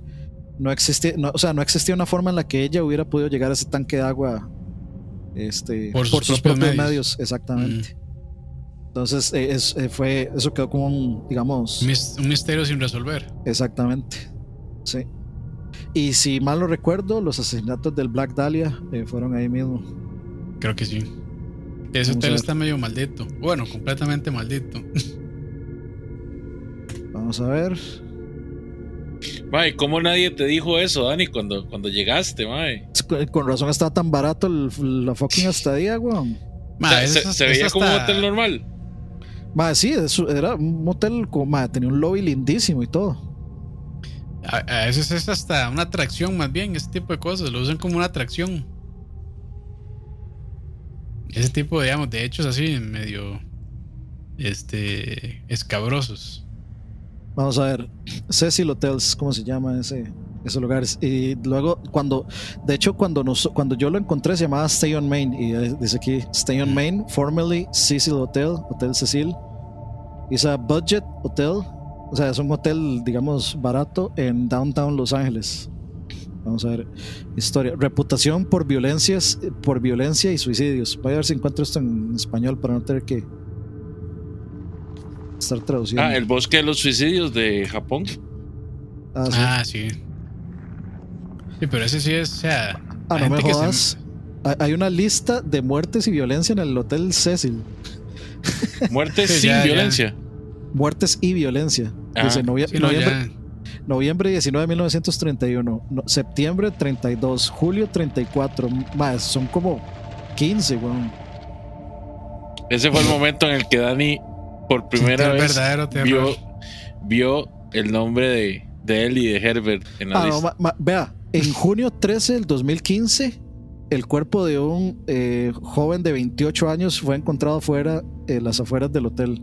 No existía, no, o sea, no existía una forma en la que ella hubiera podido llegar a ese tanque de agua este, Por sus propios propios medios. medios. Exactamente. Entonces, eh, es- eh, fue, eso quedó como un, digamos, Un mis- un misterio sin resolver. Exactamente. Sí. Y si mal no recuerdo, los asesinatos del Black Dahlia eh, fueron ahí mismo. Creo que sí. Ese hotel está medio maldito. Bueno, completamente maldito. Vamos a ver. Mae, ¿cómo nadie te dijo eso, Dani, cuando, cuando llegaste, mae? Con- razón estaba tan barato el- la fucking estadía, weón. Ma, se, veía como un hotel normal. Madre, sí, eso era un hotel como, madre, tenía un lobby lindísimo y todo. A, a veces es hasta una atracción, más bien, ese tipo de cosas. Lo usan como una atracción. Ese tipo, digamos, de hechos así, medio. Este. escabrosos. Vamos a ver. Cecil Hotels, ¿cómo se llama ese, esos lugares? Y luego, cuando, de hecho, cuando, nos, cuando yo lo encontré, se llamaba Stay on Main. Y dice aquí: Stay on Main, formerly Cecil Hotel, Hotel Cecil. Es a budget hotel. O sea, es un hotel, digamos, barato en downtown Los Ángeles. Vamos a ver. Historia. Reputación por violencias, por violencia y suicidios. Voy a ver si encuentro esto en español para no tener que estar traduciendo. Ah, el bosque de los suicidios de Japón. Ah, sí. Ah, sí. Sí, pero ese sí es, o sea. Ah, hay no me se- jodas. Hay- una lista de muertes y violencia en el Hotel Cecil. <laughs> Muerte Sí, sin ya, ya. violencia. Muertes y violencia. Ah, Dice novie- Sí, no, noviembre, ya. noviembre 19 de 1931. no- septiembre 32. Julio 34. Más, son como 15, weón. Ese fue el momento en el que Dani, por primera vez, vio, vio el nombre de, de él y de Herbert en la Ah, no, lista. ma- ma- vea, en junio 13 del 2015, el cuerpo de un eh, joven de 28 años fue encontrado fuera, en las afueras del hotel.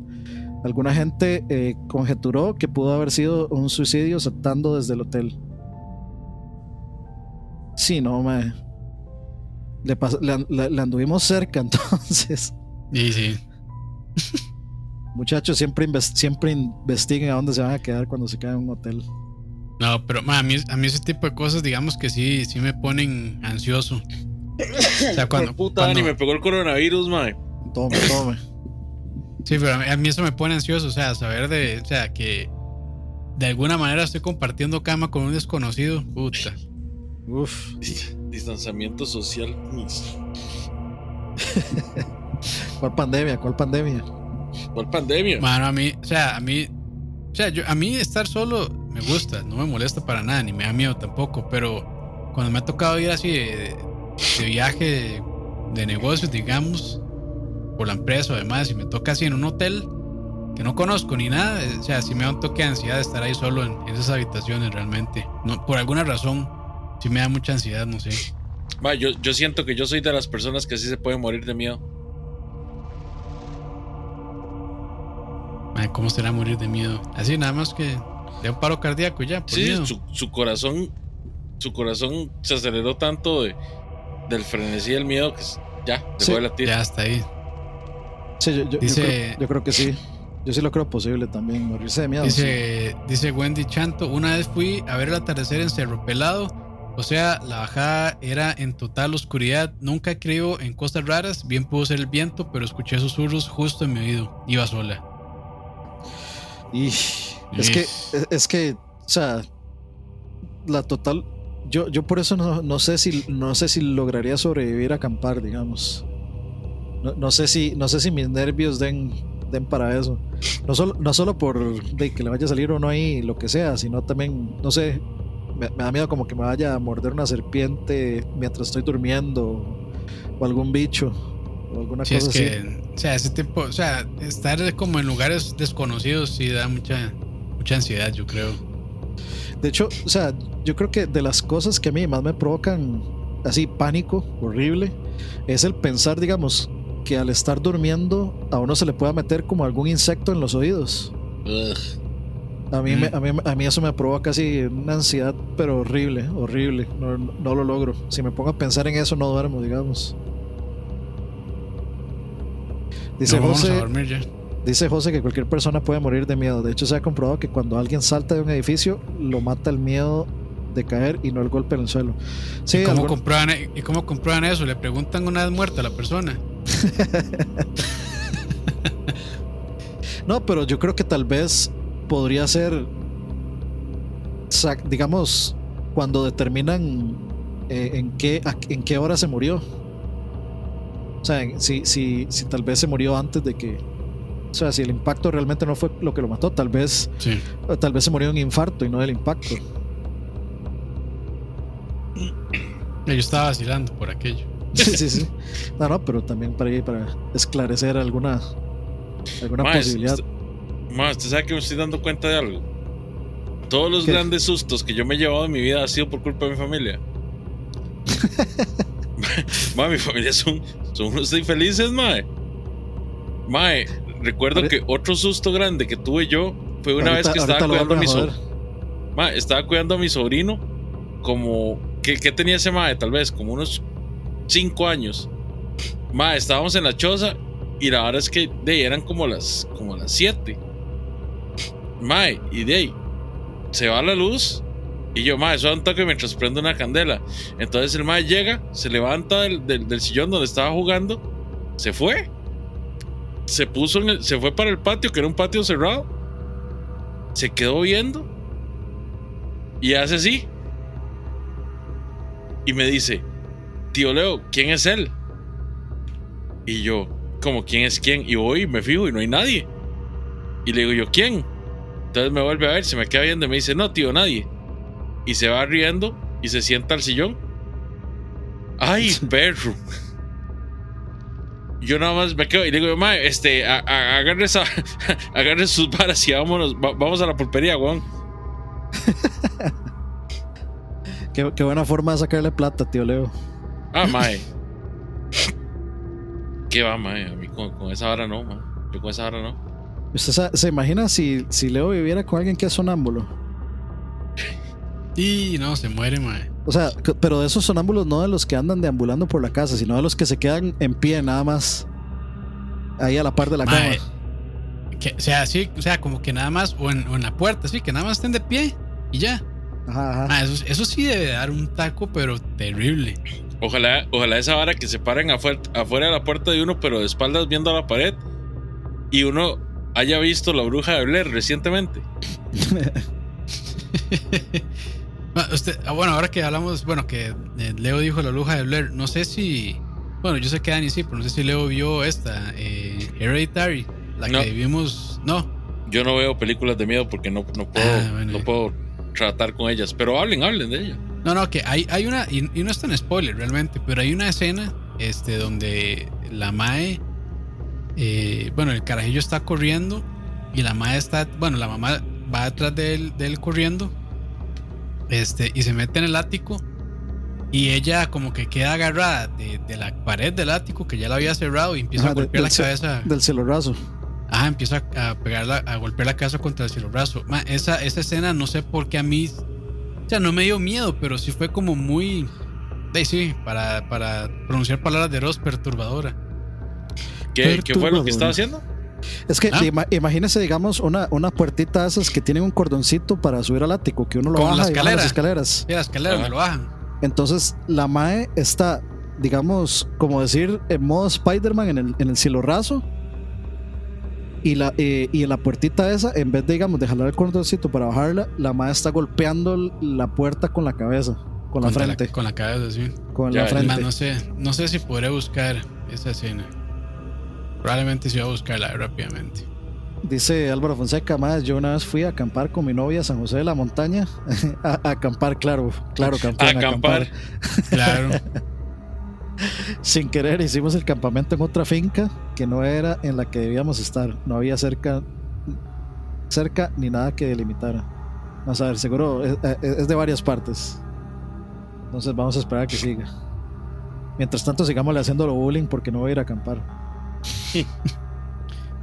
Alguna gente eh, conjeturó que pudo haber sido un suicidio saltando desde el hotel. Sí, no, mae. Le, pas- le an- le- le anduvimos cerca, <laughs> entonces. Y sí. Muchachos, siempre, siempre investiguen a dónde se van a quedar cuando se quedan en un hotel. No, pero a, mí, a mí ese tipo de cosas, digamos que sí, sí me ponen ansioso. O sea, <laughs> cuando, Puta, cuando- Dani, me pegó el coronavirus, mae. Tome, tome. Sí, pero a mí, a mí eso me pone ansioso, o sea, saber de, o sea, que de alguna manera estoy compartiendo cama con un desconocido, puta. Uf. Distanciamiento social. <laughs> ¿Cuál pandemia? ¿Cuál pandemia? ¿Cuál pandemia? Mano, a mí, o sea, a mí, o sea, yo, a mí estar solo me gusta, no me molesta para nada, ni me da miedo tampoco, pero cuando me ha tocado ir así de, de viaje de, de negocios, digamos, por la empresa o demás, y me toca así en un hotel que no conozco ni nada, eh, o sea, sí me da un toque de ansiedad de estar ahí solo en, en esas habitaciones realmente. No, por alguna razón, sí me da mucha ansiedad, no sé. Ma, yo, yo siento que yo soy de las personas que sí se pueden morir de miedo. ¿Cómo será morir de miedo? Así nada más que de un paro cardíaco ya, por Sí, miedo. su, su corazón su corazón se aceleró tanto de, del frenesí del miedo que ya dejó Sí, de latir. Ya hasta ahí. Sí, yo, yo- yo Dice- creo, yo creo que sí. Yo sí lo creo posible también, morirse de miedo. sí. Dice, dice Wendy Chanto, una vez fui a ver el atardecer en Cerro Pelado, o sea, la bajada era en total oscuridad, nunca creo en cosas raras, bien pudo ser el viento, pero escuché susurros justo en mi oído, iba sola. Y es que, es, es que, o sea, la total. Yo, yo por eso no, no sé si no sé si lograría sobrevivir a acampar, digamos. No, no sé si no sé si mis nervios den, den para eso. No solo, no solo por de que le vaya a salir o no ahí lo que sea, sino también, no sé, me, me da miedo como que me vaya a morder una serpiente mientras estoy durmiendo o algún bicho o alguna Sí, cosa es así. que, o sea, ese tipo, o sea, estar como en lugares desconocidos sí da mucha, mucha ansiedad, yo creo. De hecho, o sea, yo creo que de las cosas que a mí más me provocan así pánico horrible es el pensar, digamos, que al estar durmiendo a uno se le pueda meter como algún insecto en los oídos. Ugh. A mí, me- Mm. a mí, a mí eso me provoca así una ansiedad, pero horrible, horrible. No, no lo logro. Si me pongo a pensar en eso, no duermo, digamos. Dice No, vamos a dormir ya. Dice José que cualquier persona puede morir de miedo. De hecho, se ha comprobado que cuando alguien salta de un edificio, lo mata el miedo de caer y no el golpe en el suelo. Sí, ¿Y, cómo algún- comprueban, e- ¿Y cómo comprueban eso? Le preguntan una vez muerta a la persona. <laughs> No, pero yo creo que tal vez podría ser, digamos, cuando determinan eh, en, qué, a- en qué hora se murió. O sea, si, si, si tal vez se murió antes de que... O sea, si el impacto realmente no fue lo que lo mató, tal vez, Sí. tal vez se murió de un infarto y no del impacto. Yo estaba vacilando por aquello. Sí, sí, sí. No, no, pero también para, ir- para esclarecer alguna, alguna Ma, posibilidad. usted- ma, usted sabe que me estoy dando cuenta de algo. Todos los ¿Qué? grandes sustos que yo me he llevado en mi vida ha sido por culpa de mi familia. <laughs> <laughs> ma, mi familia son, son unos infelices, mae. Mae, recuerdo que otro susto grande que tuve yo fue una vez que estaba cuidando a mi sobrino. Ma, estaba cuidando a mi sobrino como... ¿Qué, qué tenía ese mae? Tal vez como unos 5 años. Ma, estábamos en la choza y la verdad es que de ahí eran como las como las 7. Mae, y de ahí se va la luz y yo, mae, eso da un toque mientras prendo una candela. Entonces el mae llega, se levanta del, del- del sillón donde estaba jugando, se fue. Se puso en el- se fue para el patio, que era un patio cerrado. Se quedó viendo y hace así. Y me dice, tío Leo, ¿quién es él? Y yo, como, ¿quién es quién? Y voy me fijo y no hay nadie. Y le digo yo, ¿quién? Entonces me vuelve a ver, se me queda viendo y me dice, no, tío, nadie. Y se va riendo y se sienta al sillón. ¡Ay, <laughs> perro! Yo nada más me quedo y le digo, mae, este, a- a- agarre, esa, <laughs> agarre sus varas y vámonos, va- vamos a la pulpería, weón. <laughs> Qué, qué buena forma de sacarle plata, tío Leo. Ah, <laughs> mae. ¿Qué va, mae? A mí con, con esa vara no, mae. Yo con esa vara no. ¿Usted sa- se imagina si, si Leo viviera con alguien que es sonámbulo? Y no, se muere, mae. O sea, pero de esos sonámbulos no de los que andan deambulando por la casa, sino de los que se quedan en pie nada más. Ahí a la par de la Mae, cama. Que, o sea, sí, o sea, como que nada más, o en, o en la puerta, sí, que nada más estén de pie y ya. Ajá, ajá. Mae, eso, eso sí debe dar un taco, pero terrible. Ojalá, ojalá esa vara que se paren afuera, afuera de la puerta de uno, pero de espaldas viendo a la pared. Y uno haya visto la bruja de Blair recientemente. <laughs> <laughs> Ah, usted- ah, bueno, ahora que hablamos, bueno, que eh, Leo dijo la bruja de Blair, no sé si, bueno, yo sé que Dani sí, pero no sé si Leo vio esta, eh, Hereditary, la No. que vimos, no, Yo no veo películas de miedo porque no, no puedo, Ah, bueno. no puedo tratar con ellas. Pero hablen, hablen de ella. no, no, que hay, hay una, y, y no es tan spoiler realmente, pero hay una escena, este, donde la Mae, eh, bueno, el carajillo está corriendo y la Mae está, bueno, la mamá va detrás de él, de él corriendo, este, y se mete en el ático y ella como que queda agarrada de, de la pared del ático que ya la había cerrado y empieza Ajá, a de- golpear la cabeza. Del cielo raso. Ajá, empieza a pegarla, a golpear la cabeza contra el cielo brazo. Ma, esa, esa escena no sé por qué a mí, o sea, no me dio miedo, pero sí fue como muy, de sí, para, para pronunciar palabras de Ross perturbadora. ¿Qué, ¿qué fue lo que estaba haciendo? Es que Ah. ima- imagínese, digamos, una, una puertita de esas que tienen un cordoncito para subir al ático, que uno lo baja las escalera. escaleras. Sí, la escalera Ajá. me lo bajan. Entonces, la Mae está, digamos, como decir, en modo Spider-Man en el, en el cielo raso. Y, la, eh, y en la puertita esa, en vez de, digamos, de jalar el cordoncito para bajarla, la Mae está golpeando la puerta con la cabeza, con la Contra frente. con la cabeza, sí. con Ya, la frente. no sé, no sé si podré buscar esa escena. Probablemente sí voy a buscarla rápidamente. Dice Álvaro Fonseca, más yo una vez fui a acampar con mi novia a San José de la Montaña. <laughs> a, a acampar, claro, claro, campeón, Acampar. Claro. <laughs> sin querer hicimos el campamento en otra finca que no era en la que debíamos estar. No había cerca, cerca ni nada que delimitara. Vamos a ver, seguro es, es de varias partes. Entonces vamos a esperar a que siga. Mientras tanto, sigámosle haciéndolo bullying porque no voy a ir a acampar. <laughs>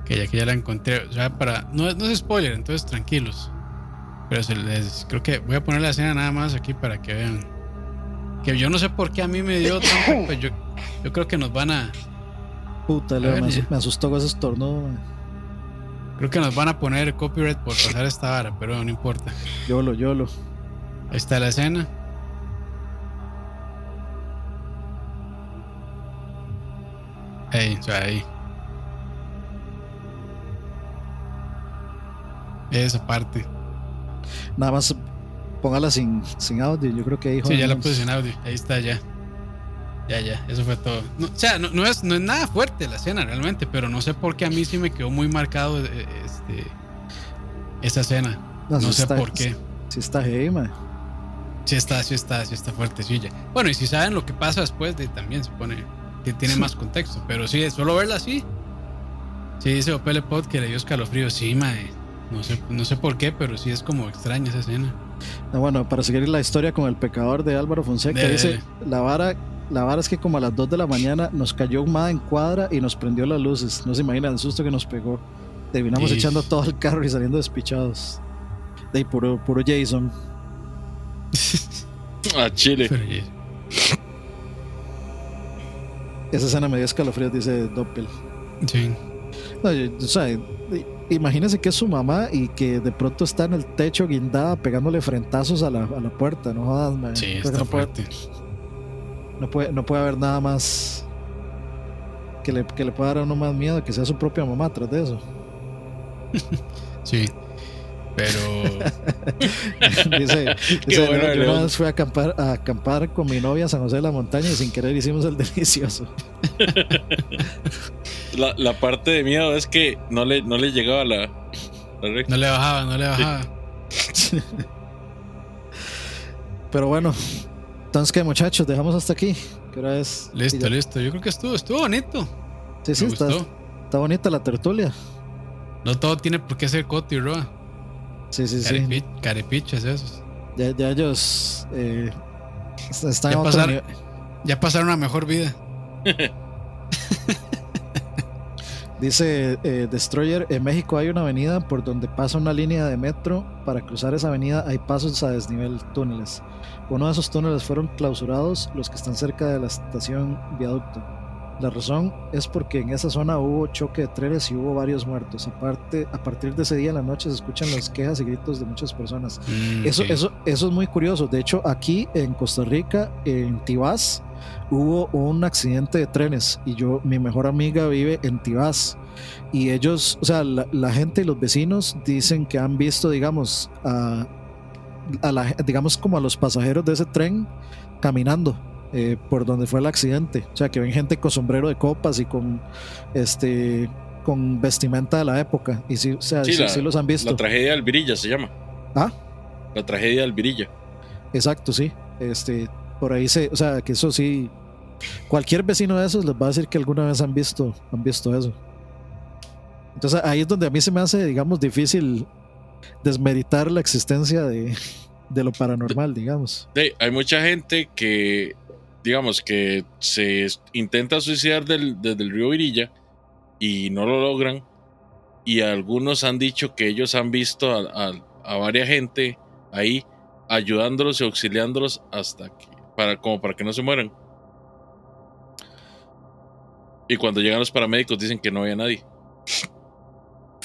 que ya que ya la encontré. O sea, para. No, no es spoiler, entonces tranquilos. Pero se les, creo que voy a poner la escena nada más aquí para que vean. Que yo no sé por qué a mí me dio tanto. <coughs> Pues yo, yo creo que nos van a. Puta, Leo, me, me, asustó con ese estornudo. Creo que nos van a poner copyright por pasar esta vara, pero no importa. Yolo, yolo. Ahí está la escena. Ahí, o sea, ahí. Esa parte. Nada más póngala sin, sin audio. Yo creo que ahí. Sí, ya la puse sin audio. Ahí está, ya. Ya, ya. Eso fue todo. o sea, no, es, no es nada fuerte la escena realmente, pero no sé por qué a mí sí me quedó muy marcado eh, este, esa escena. No, sé por qué. Sí está heavy, man. Sí está, sí está, sí está fuerte, sí, ya. Bueno, y si saben lo que pasa después, de, también se pone tiene más contexto. Pero sí, solo verla así. Sí, dice Opele Pod que le dio escalofrío. Sí, mae. No sé, no sé por qué, pero sí es como extraña esa escena. Bueno, para seguir la historia con el pecador de Álvaro Fonseca, dice: la vara, la vara es que como a las 2 de la mañana nos cayó un en cuadra y nos prendió las luces. No se imaginan el susto que nos pegó. Terminamos echando todo el carro y saliendo despichados. De puro, puro Jason. a Chile. Esa escena me dio escalofríos, dice Doppel. Sí. o sea, imagínese que es su mamá y que de pronto está en el techo guindada pegándole frentazos a la, a la puerta. No jodas, man. Sí, está no, fuerte. Puede, no, puede, no puede haber nada más que le, que le pueda dar a uno más miedo que sea su propia mamá tras de eso. <laughs> sí. Pero. <laughs> dice, <laughs> dice bueno, yo una vez fui a acampar, a acampar con mi novia a San José de la Montaña y sin querer hicimos el <laughs> delicioso. la, la, parte de miedo es que no le, no le llegaba la, la No le bajaba, no le bajaba. Pero bueno, entonces que muchachos, dejamos hasta aquí. ¿Qué hora es? Listo, listo. Yo creo que estuvo, estuvo bonito. Sí, sí, está, está, bonita la tertulia. No todo tiene por qué ser Coti y Roa. Sí, sí, sí. Carepiches esos. Ya, ya ellos eh, están ya, pasar, ya pasaron una mejor vida. <laughs> Dice eh, Destroyer, en México hay una avenida por donde pasa una línea de metro. Para cruzar esa avenida hay pasos a desnivel, túneles. Uno de esos túneles fueron clausurados, los que están cerca de la estación viaducto. La razón es porque en esa zona hubo choque de trenes y hubo varios muertos. Aparte, a partir de ese día en la noche se escuchan las quejas y gritos de muchas personas. Mm, eso, eso, eso es muy curioso. De hecho, aquí en Costa Rica, en Tibás, hubo un accidente de trenes y yo, mi mejor amiga vive en Tibás. Y ellos, o sea, la, gente y los vecinos dicen que han visto, digamos, a, a la, digamos como a los pasajeros de ese tren caminando eh, por donde fue el accidente. O sea, que ven gente con sombrero de copas y con este con vestimenta de la época. Y sí, o sea, sí, los han visto. La tragedia del Virilla se llama. ¿Ah? La tragedia del Virilla. Exacto, sí. Este, por ahí se, o sea, que eso sí. Cualquier vecino de esos les va a decir que alguna vez han visto, han visto eso. Entonces ahí es donde a mí se me hace, digamos, difícil desmeritar la existencia de, de lo paranormal, digamos. hay mucha gente que digamos que se intenta suicidar del, desde el río Virilla y no lo logran. Y algunos han dicho que ellos han visto a, a, varias gente ahí ayudándolos y auxiliándolos hasta que, para, como para que no se mueran. Y cuando llegan los paramédicos dicen que no había nadie. <laughs>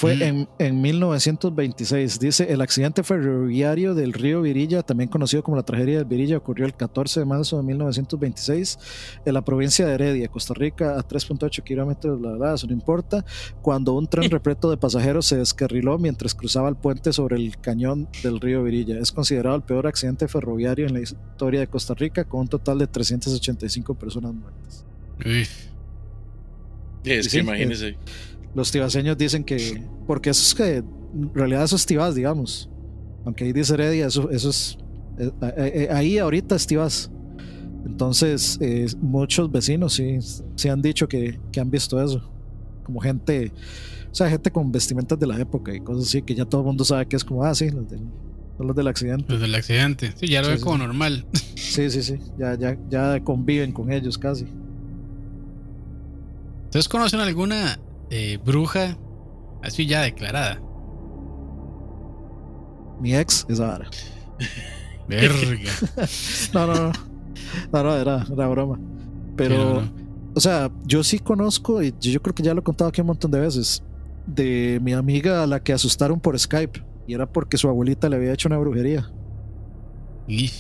Fue en, en, 1926. Dice, el accidente ferroviario del río Virilla, también conocido como la tragedia del Virilla, ocurrió el 14 de marzo de 1926 en la provincia de Heredia, Costa Rica, a 3.8 kilómetros, la verdad, eso no importa, cuando un tren <laughs> repleto de pasajeros se descarriló mientras cruzaba el puente sobre el cañón del río Virilla. Es considerado el peor accidente ferroviario en la historia de Costa Rica, con un total de 385 personas muertas. es que imagínese los tibaseños dicen que, porque eso es que, en realidad eso es tibas, digamos. Aunque ahí dice Heredia, eso, eso es, eh, eh, eh, ahí ahorita es tibas. Entonces, eh, muchos vecinos sí, sí han dicho que, que han visto eso. Como gente, o sea, gente con vestimentas de la época y cosas así, que ya todo el mundo sabe que es como, ah, sí, los del, los del accidente. Los del accidente. Sí, ya lo Sí, ve sí. como normal. Sí, sí, sí, ya, ya, ya conviven con ellos casi. ¿Ustedes conocen alguna eh, bruja así ya declarada? Mi ex, esa vara. <laughs> Verga. <laughs> No, no, no. No, no, era, era broma. Pero, no. o sea, yo sí conozco, y yo creo que ya lo he contado aquí un montón de veces, de mi amiga a la que asustaron por Skype. Y era porque su abuelita le había hecho una brujería. Y-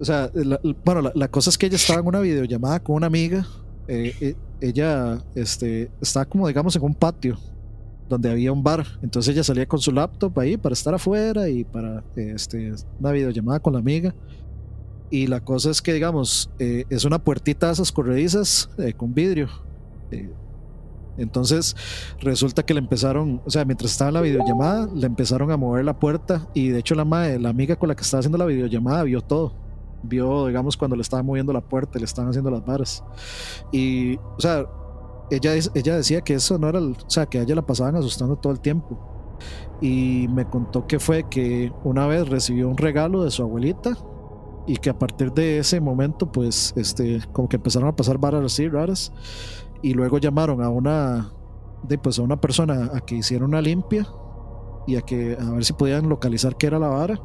O sea, la- bueno, la, la cosa es que ella estaba en una videollamada con una amiga. eh, eh, ella este, estaba como, digamos, en un patio donde había un bar. Entonces ella salía con su laptop ahí para estar afuera y para este, una videollamada con la amiga. Y la cosa es que, digamos, eh, es una puertita de esas corredizas eh, con vidrio. Eh, entonces resulta que le empezaron, o sea, mientras estaba en la videollamada, le empezaron a mover la puerta y de hecho la, mae- la amiga con la que estaba haciendo la videollamada vio todo. Vio, digamos, cuando le estaban moviendo la puerta, le estaban haciendo las varas. Y, o sea, ella, ella decía que eso no era, el- o sea, que a ella la pasaban asustando todo el tiempo. Y me contó que fue que una vez recibió un regalo de su abuelita y que a partir de ese momento, pues, este, como que empezaron a pasar varas así raras. Y luego llamaron a una, de, pues, a una persona a que hiciera una limpia y a que a ver si podían localizar qué era la vara.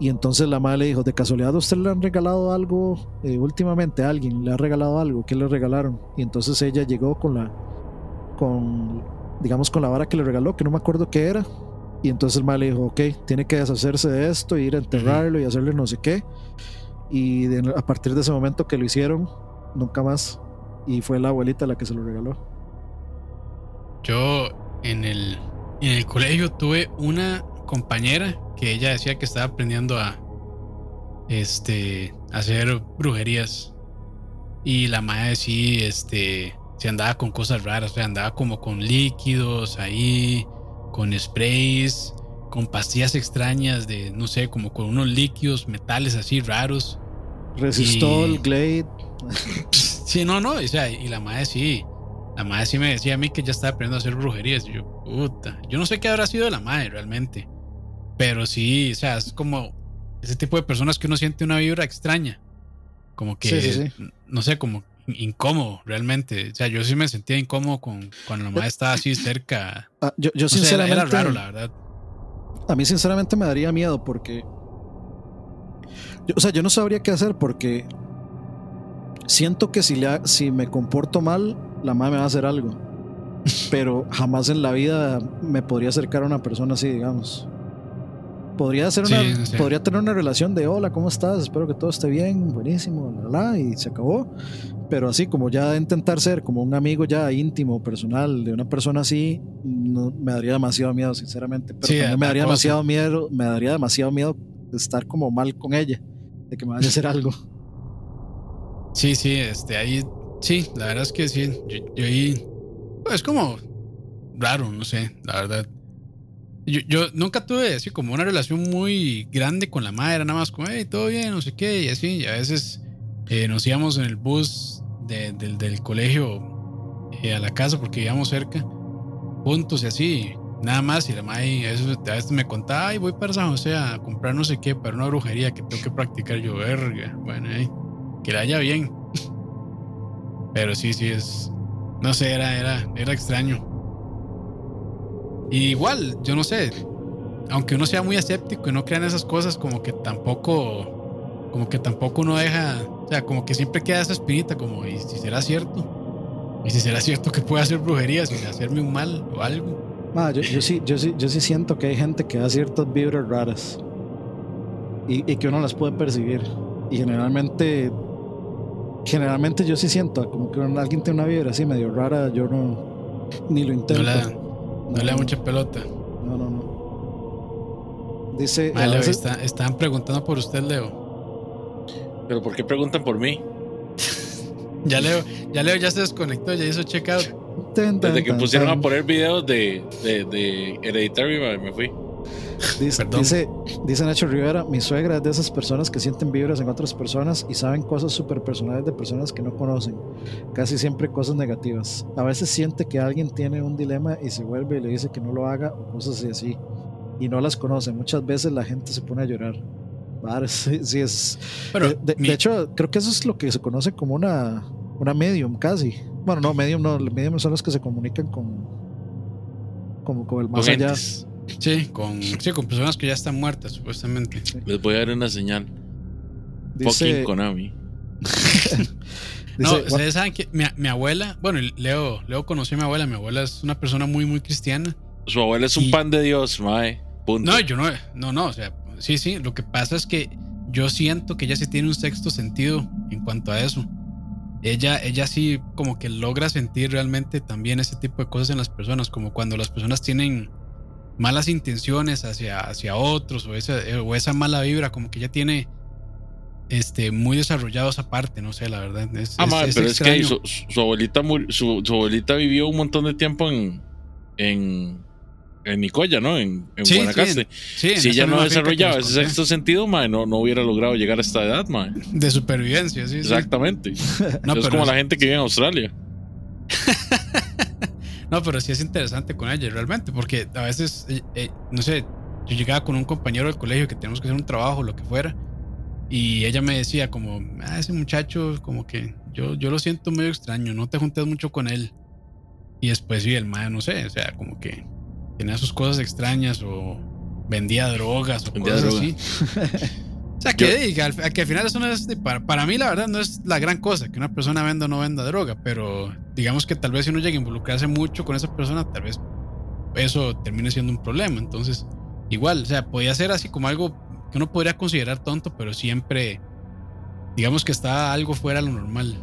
Y entonces la madre le dijo, de casualidad usted le han regalado algo eh, últimamente, a alguien le ha regalado algo, ¿qué le regalaron? Y entonces ella llegó con la, con, digamos, con la vara que le regaló, que no me acuerdo qué era. Y entonces el madre le dijo, ok, tiene que deshacerse de esto, ir a enterrarlo y hacerle no sé qué. Y de- a partir de ese momento que lo hicieron, nunca más. Y fue la abuelita la que se lo regaló. Yo en el, en el colegio tuve una compañera que ella decía que estaba aprendiendo a este hacer brujerías. Y la madre sí, este, se andaba con cosas raras, o sea, andaba como con líquidos ahí, con sprays, con pastillas extrañas de, no sé, como con unos líquidos, metales así raros. Resistol, Y- Glade. <laughs> Sí, no, no, o sea, y la madre sí. La madre sí me decía a mí que ya estaba aprendiendo a hacer brujerías. Y yo, puta. Yo no sé qué habrá sido de la madre realmente. Pero sí, o sea, es como ese tipo de personas que uno siente una vibra extraña. Como que, Sí, sí, sí. no sé, como in- incómodo realmente. O sea, yo sí me sentía incómodo con cuando la madre estaba así cerca. Ah, yo yo No sé, era, sinceramente... era raro, la verdad. A mí sinceramente me daría miedo porque... yo- o sea, yo no sabría qué hacer porque siento que si, le ha- si me comporto mal, la madre me va a hacer algo. <laughs> Pero jamás en la vida me podría acercar a una persona así, digamos. Podría, hacer una, Sí, sí. podría tener una relación de hola, ¿cómo estás? Espero que todo esté bien, buenísimo, la, la, y se acabó. Pero así como ya intentar ser como un amigo ya íntimo, personal, de una persona así, no, me daría demasiado miedo, sinceramente. Pero Sí, también me daría cosa. demasiado miedo, me daría demasiado miedo estar como mal con ella, de que me vaya a hacer algo. Sí, sí, este, ahí, sí, la verdad es que sí, yo, yo ahí, pues, es como raro, no sé, la verdad. Yo, yo nunca tuve así como una relación muy grande con la madre, nada más como, hey, todo bien, no sé qué, y así, y a veces eh, nos íbamos en el bus de- del, colegio eh, a la casa porque íbamos cerca, juntos y así, nada más, y la madre a veces, a veces me contaba, ay, voy para San José a comprar no sé qué, para una brujería que tengo que practicar, yo, verga, bueno, ahí que le haya bien. <laughs> Pero sí, sí es. No sé, era, era, era extraño. Y igual, yo no sé. Aunque uno sea muy escéptico y no crea en esas cosas, como que tampoco. Como que tampoco uno deja. O sea, como que siempre queda esa espinita, como, ¿y si será cierto? ¿Y si será cierto que puede hacer brujería sin hacerme un mal o algo? Ma, yo, yo sí, yo, sí, yo sí siento que hay gente que da ciertas vibras raras y, y que uno las puede percibir. Y generalmente, generalmente yo sí siento como que alguien tiene una vibra así medio rara, yo no ni lo intento. No no le da mucha pelota. No, no, no. Dice, Ah, Leo, veces- está- estaban preguntando por usted, Leo. Pero ¿por qué preguntan por mí? <laughs> Ya Leo, ya Leo ya se desconectó, ya hizo checkout. Desde que pusieron a poner videos de, de, de Hereditary, me- me fui. Dice, dice, dice Nacho Rivera, mi suegra es de esas personas que sienten vibras en otras personas y saben cosas súper personales de personas que no conocen, casi siempre cosas negativas. A veces siente que alguien tiene un dilema y se vuelve y le dice que no lo haga o cosas así, y no las conoce. Muchas veces la gente se pone a llorar. Vale, <laughs> sí, sí es. Pero de, de- mi- de hecho, creo que eso es lo que se conoce como una, una medium casi. Bueno, no, medium no, los medium son los que se comunican con, como con el más allá. entes. Sí, con, sí, con personas que ya están muertas, supuestamente. Les voy a dar una señal. Dice, Fucking Konami. <laughs> No, dice, ustedes saben que mi, mi abuela, bueno, Leo, Leo conoció a mi abuela, mi abuela es una persona muy, muy cristiana. Su abuela es un pan de Dios, mae. Punto. No, yo no, no, no, o sea, sí, sí, lo que pasa es que yo siento que ella sí tiene un sexto sentido en cuanto a eso. Ella, ella sí como que logra sentir realmente también ese tipo de cosas en las personas, como cuando las personas tienen malas intenciones hacia, hacia otros o esa, o esa mala vibra, como que ella tiene este, muy desarrollado esa parte, no sé, la verdad. Es, Ah, es- mae, es pero es que extraño. su, su- abuelita mur- su, su abuelita vivió un montón de tiempo en en, en Nicoya, ¿no? En, en Sí, sí, Guanacaste. Sí, en si esa ella no desarrollaba ese sexto sentido, mae, no, no hubiera logrado llegar a esta edad, mae. De supervivencia, sí. sí. Exactamente. <laughs> No, es como la gente que vive en Australia. <laughs> No, pero sí es interesante con ella, realmente, porque a veces, eh, eh, no sé, yo llegaba con un compañero del colegio que tenemos que hacer un trabajo, lo que fuera, y ella me decía como, ah, ese muchacho, como que yo, yo lo siento medio extraño, no te juntes mucho con él. Y después sí, el mae, no sé, o sea, como que tenía sus cosas extrañas o vendía drogas o Vendía cosas droga. así. <laughs> O sea, que, diga, al- que al final eso no es, para, para mí la verdad no es la gran cosa, que una persona venda o no venda droga, pero digamos que tal vez si uno llega a involucrarse mucho con esa persona, tal vez eso termine siendo un problema. Entonces, igual, o sea, podía ser así como algo que uno podría considerar tonto, pero siempre, digamos que está algo fuera de lo normal,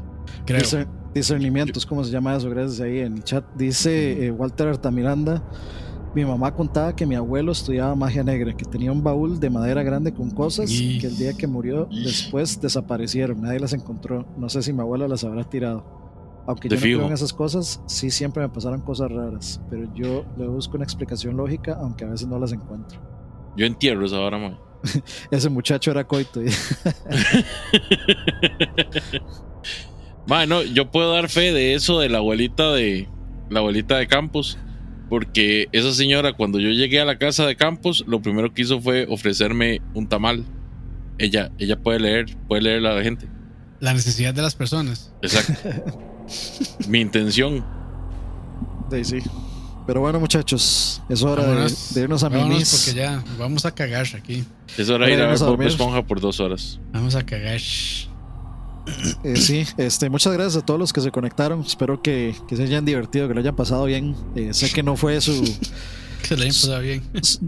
creo. Discer- discernimientos, ¿cómo se llama eso? Gracias ahí en el chat. Dice eh, Walter Artamiranda. Mi mamá contaba que mi abuelo estudiaba magia negra, que tenía un baúl de madera grande con cosas Y- que el día que murió y- después desaparecieron, nadie las encontró. No sé si mi abuelo las habrá tirado. Aunque yo no creo en esas cosas, sí siempre me pasaron cosas raras, pero yo le busco una explicación lógica, aunque a veces no las encuentro. Yo entierro esa hora, mae. <laughs> Ese muchacho era coito. y- <laughs> Mae, no, yo puedo dar fe de eso de la abuelita de la abuelita de Campos, porque esa señora cuando yo llegué a la casa de Campos, lo primero que hizo fue ofrecerme un tamal. Ella ella puede leer, puede leer a la gente. La necesidad de las personas. Exacto. <laughs> Mi intención. ahí sí. Pero bueno, muchachos, es hora de, Vámonos, de irnos a mimis. porque ya vamos a cagar aquí. Es hora de ir a ver Bob. Esponja por dos horas. Vamos a cagar. Eh, sí, este, muchas gracias a todos los que se conectaron. Espero que, que se hayan divertido, que lo hayan pasado bien. Eh, sé que no fue su <laughs> Que le hayan pasado bien.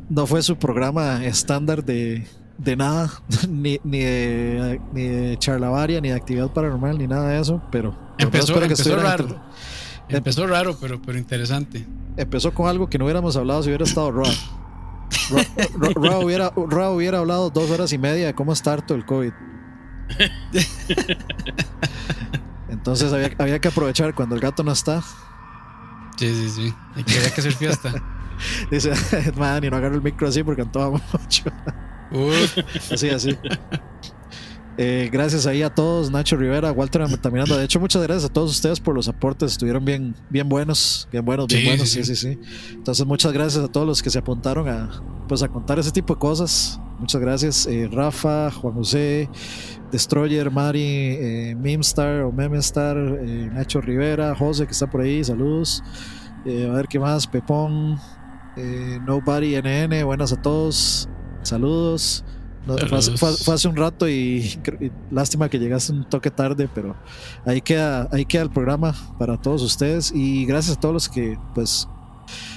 no fue su programa estándar de, de nada, <laughs> ni, ni de ni de charlavaria, ni de actividad paranormal, ni nada de eso, pero pero Empezó, que empezó raro. Empezó raro, pero, pero interesante. Empezó con algo que no hubiéramos hablado si hubiera estado Rob. Rob, Rob- Rob hubiera, hablado dos horas y media de cómo está harto el COVID. Entonces había, había que aprovechar cuando el gato no está. Sí, sí, sí. Quería que hacer fiesta. <laughs> Dice, <laughs> man, y no agarro el micro así porque Antoja mucho. Uf, Así, así. Eh, gracias ahí a todos, Nacho Rivera, Walter Altamiranda. De hecho, muchas gracias a todos ustedes por los aportes. Estuvieron bien, bien buenos, bien buenos, bien Sí, buenos. sí, Sí, sí, sí. sí. Entonces, muchas gracias a todos los que se apuntaron a, pues, a contar ese tipo de cosas. Muchas gracias, eh, Rafa, Juan José, Destroyer, Mari, eh, Memstar o Memestar, eh, Nacho Rivera, José que está por ahí, saludos. Eh, a ver qué más, Pepón, eh, Nobody NN, buenas a todos, saludos. No, fue, hace, fue- fue hace un rato y, y lástima que llegaste un toque tarde, pero ahí queda, ahí queda el programa para todos ustedes y gracias a todos los que pues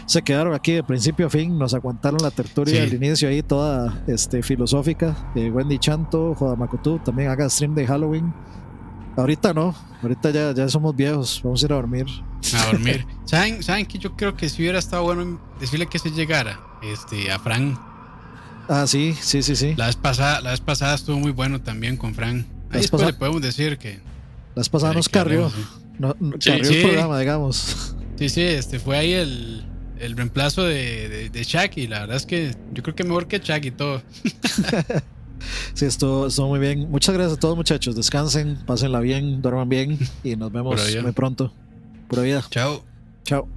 se quedaron aquí de principio a fin, nos aguantaron la tertulia Sí. al inicio ahí toda este, filosófica. Eh, Wendy Chanto, Joda Makotu, también haga stream de Halloween. Ahorita no, ahorita ya, ya somos viejos, vamos a ir a dormir. a dormir. <laughs> ¿Saben, ¿Saben que yo creo que si hubiera estado bueno decirle que se llegara este, a Fran? Ah, sí, sí, sí, sí. La vez pasada, la vez pasada estuvo muy bueno también con Fran. La Ahí vez después pasada- le podemos decir que. Las pasadas nos carrió, no, no- Sí, carrió sí. el programa, digamos. Sí, sí, este fue ahí el, el reemplazo de, de, de Shaq y la verdad es que yo creo que mejor que Shaq y todo. <laughs> Sí, estuvo, estuvo muy bien. Muchas gracias a todos, muchachos. Descansen, pásenla bien, duerman bien y nos vemos muy pronto. Pura vida. Chao. Chao.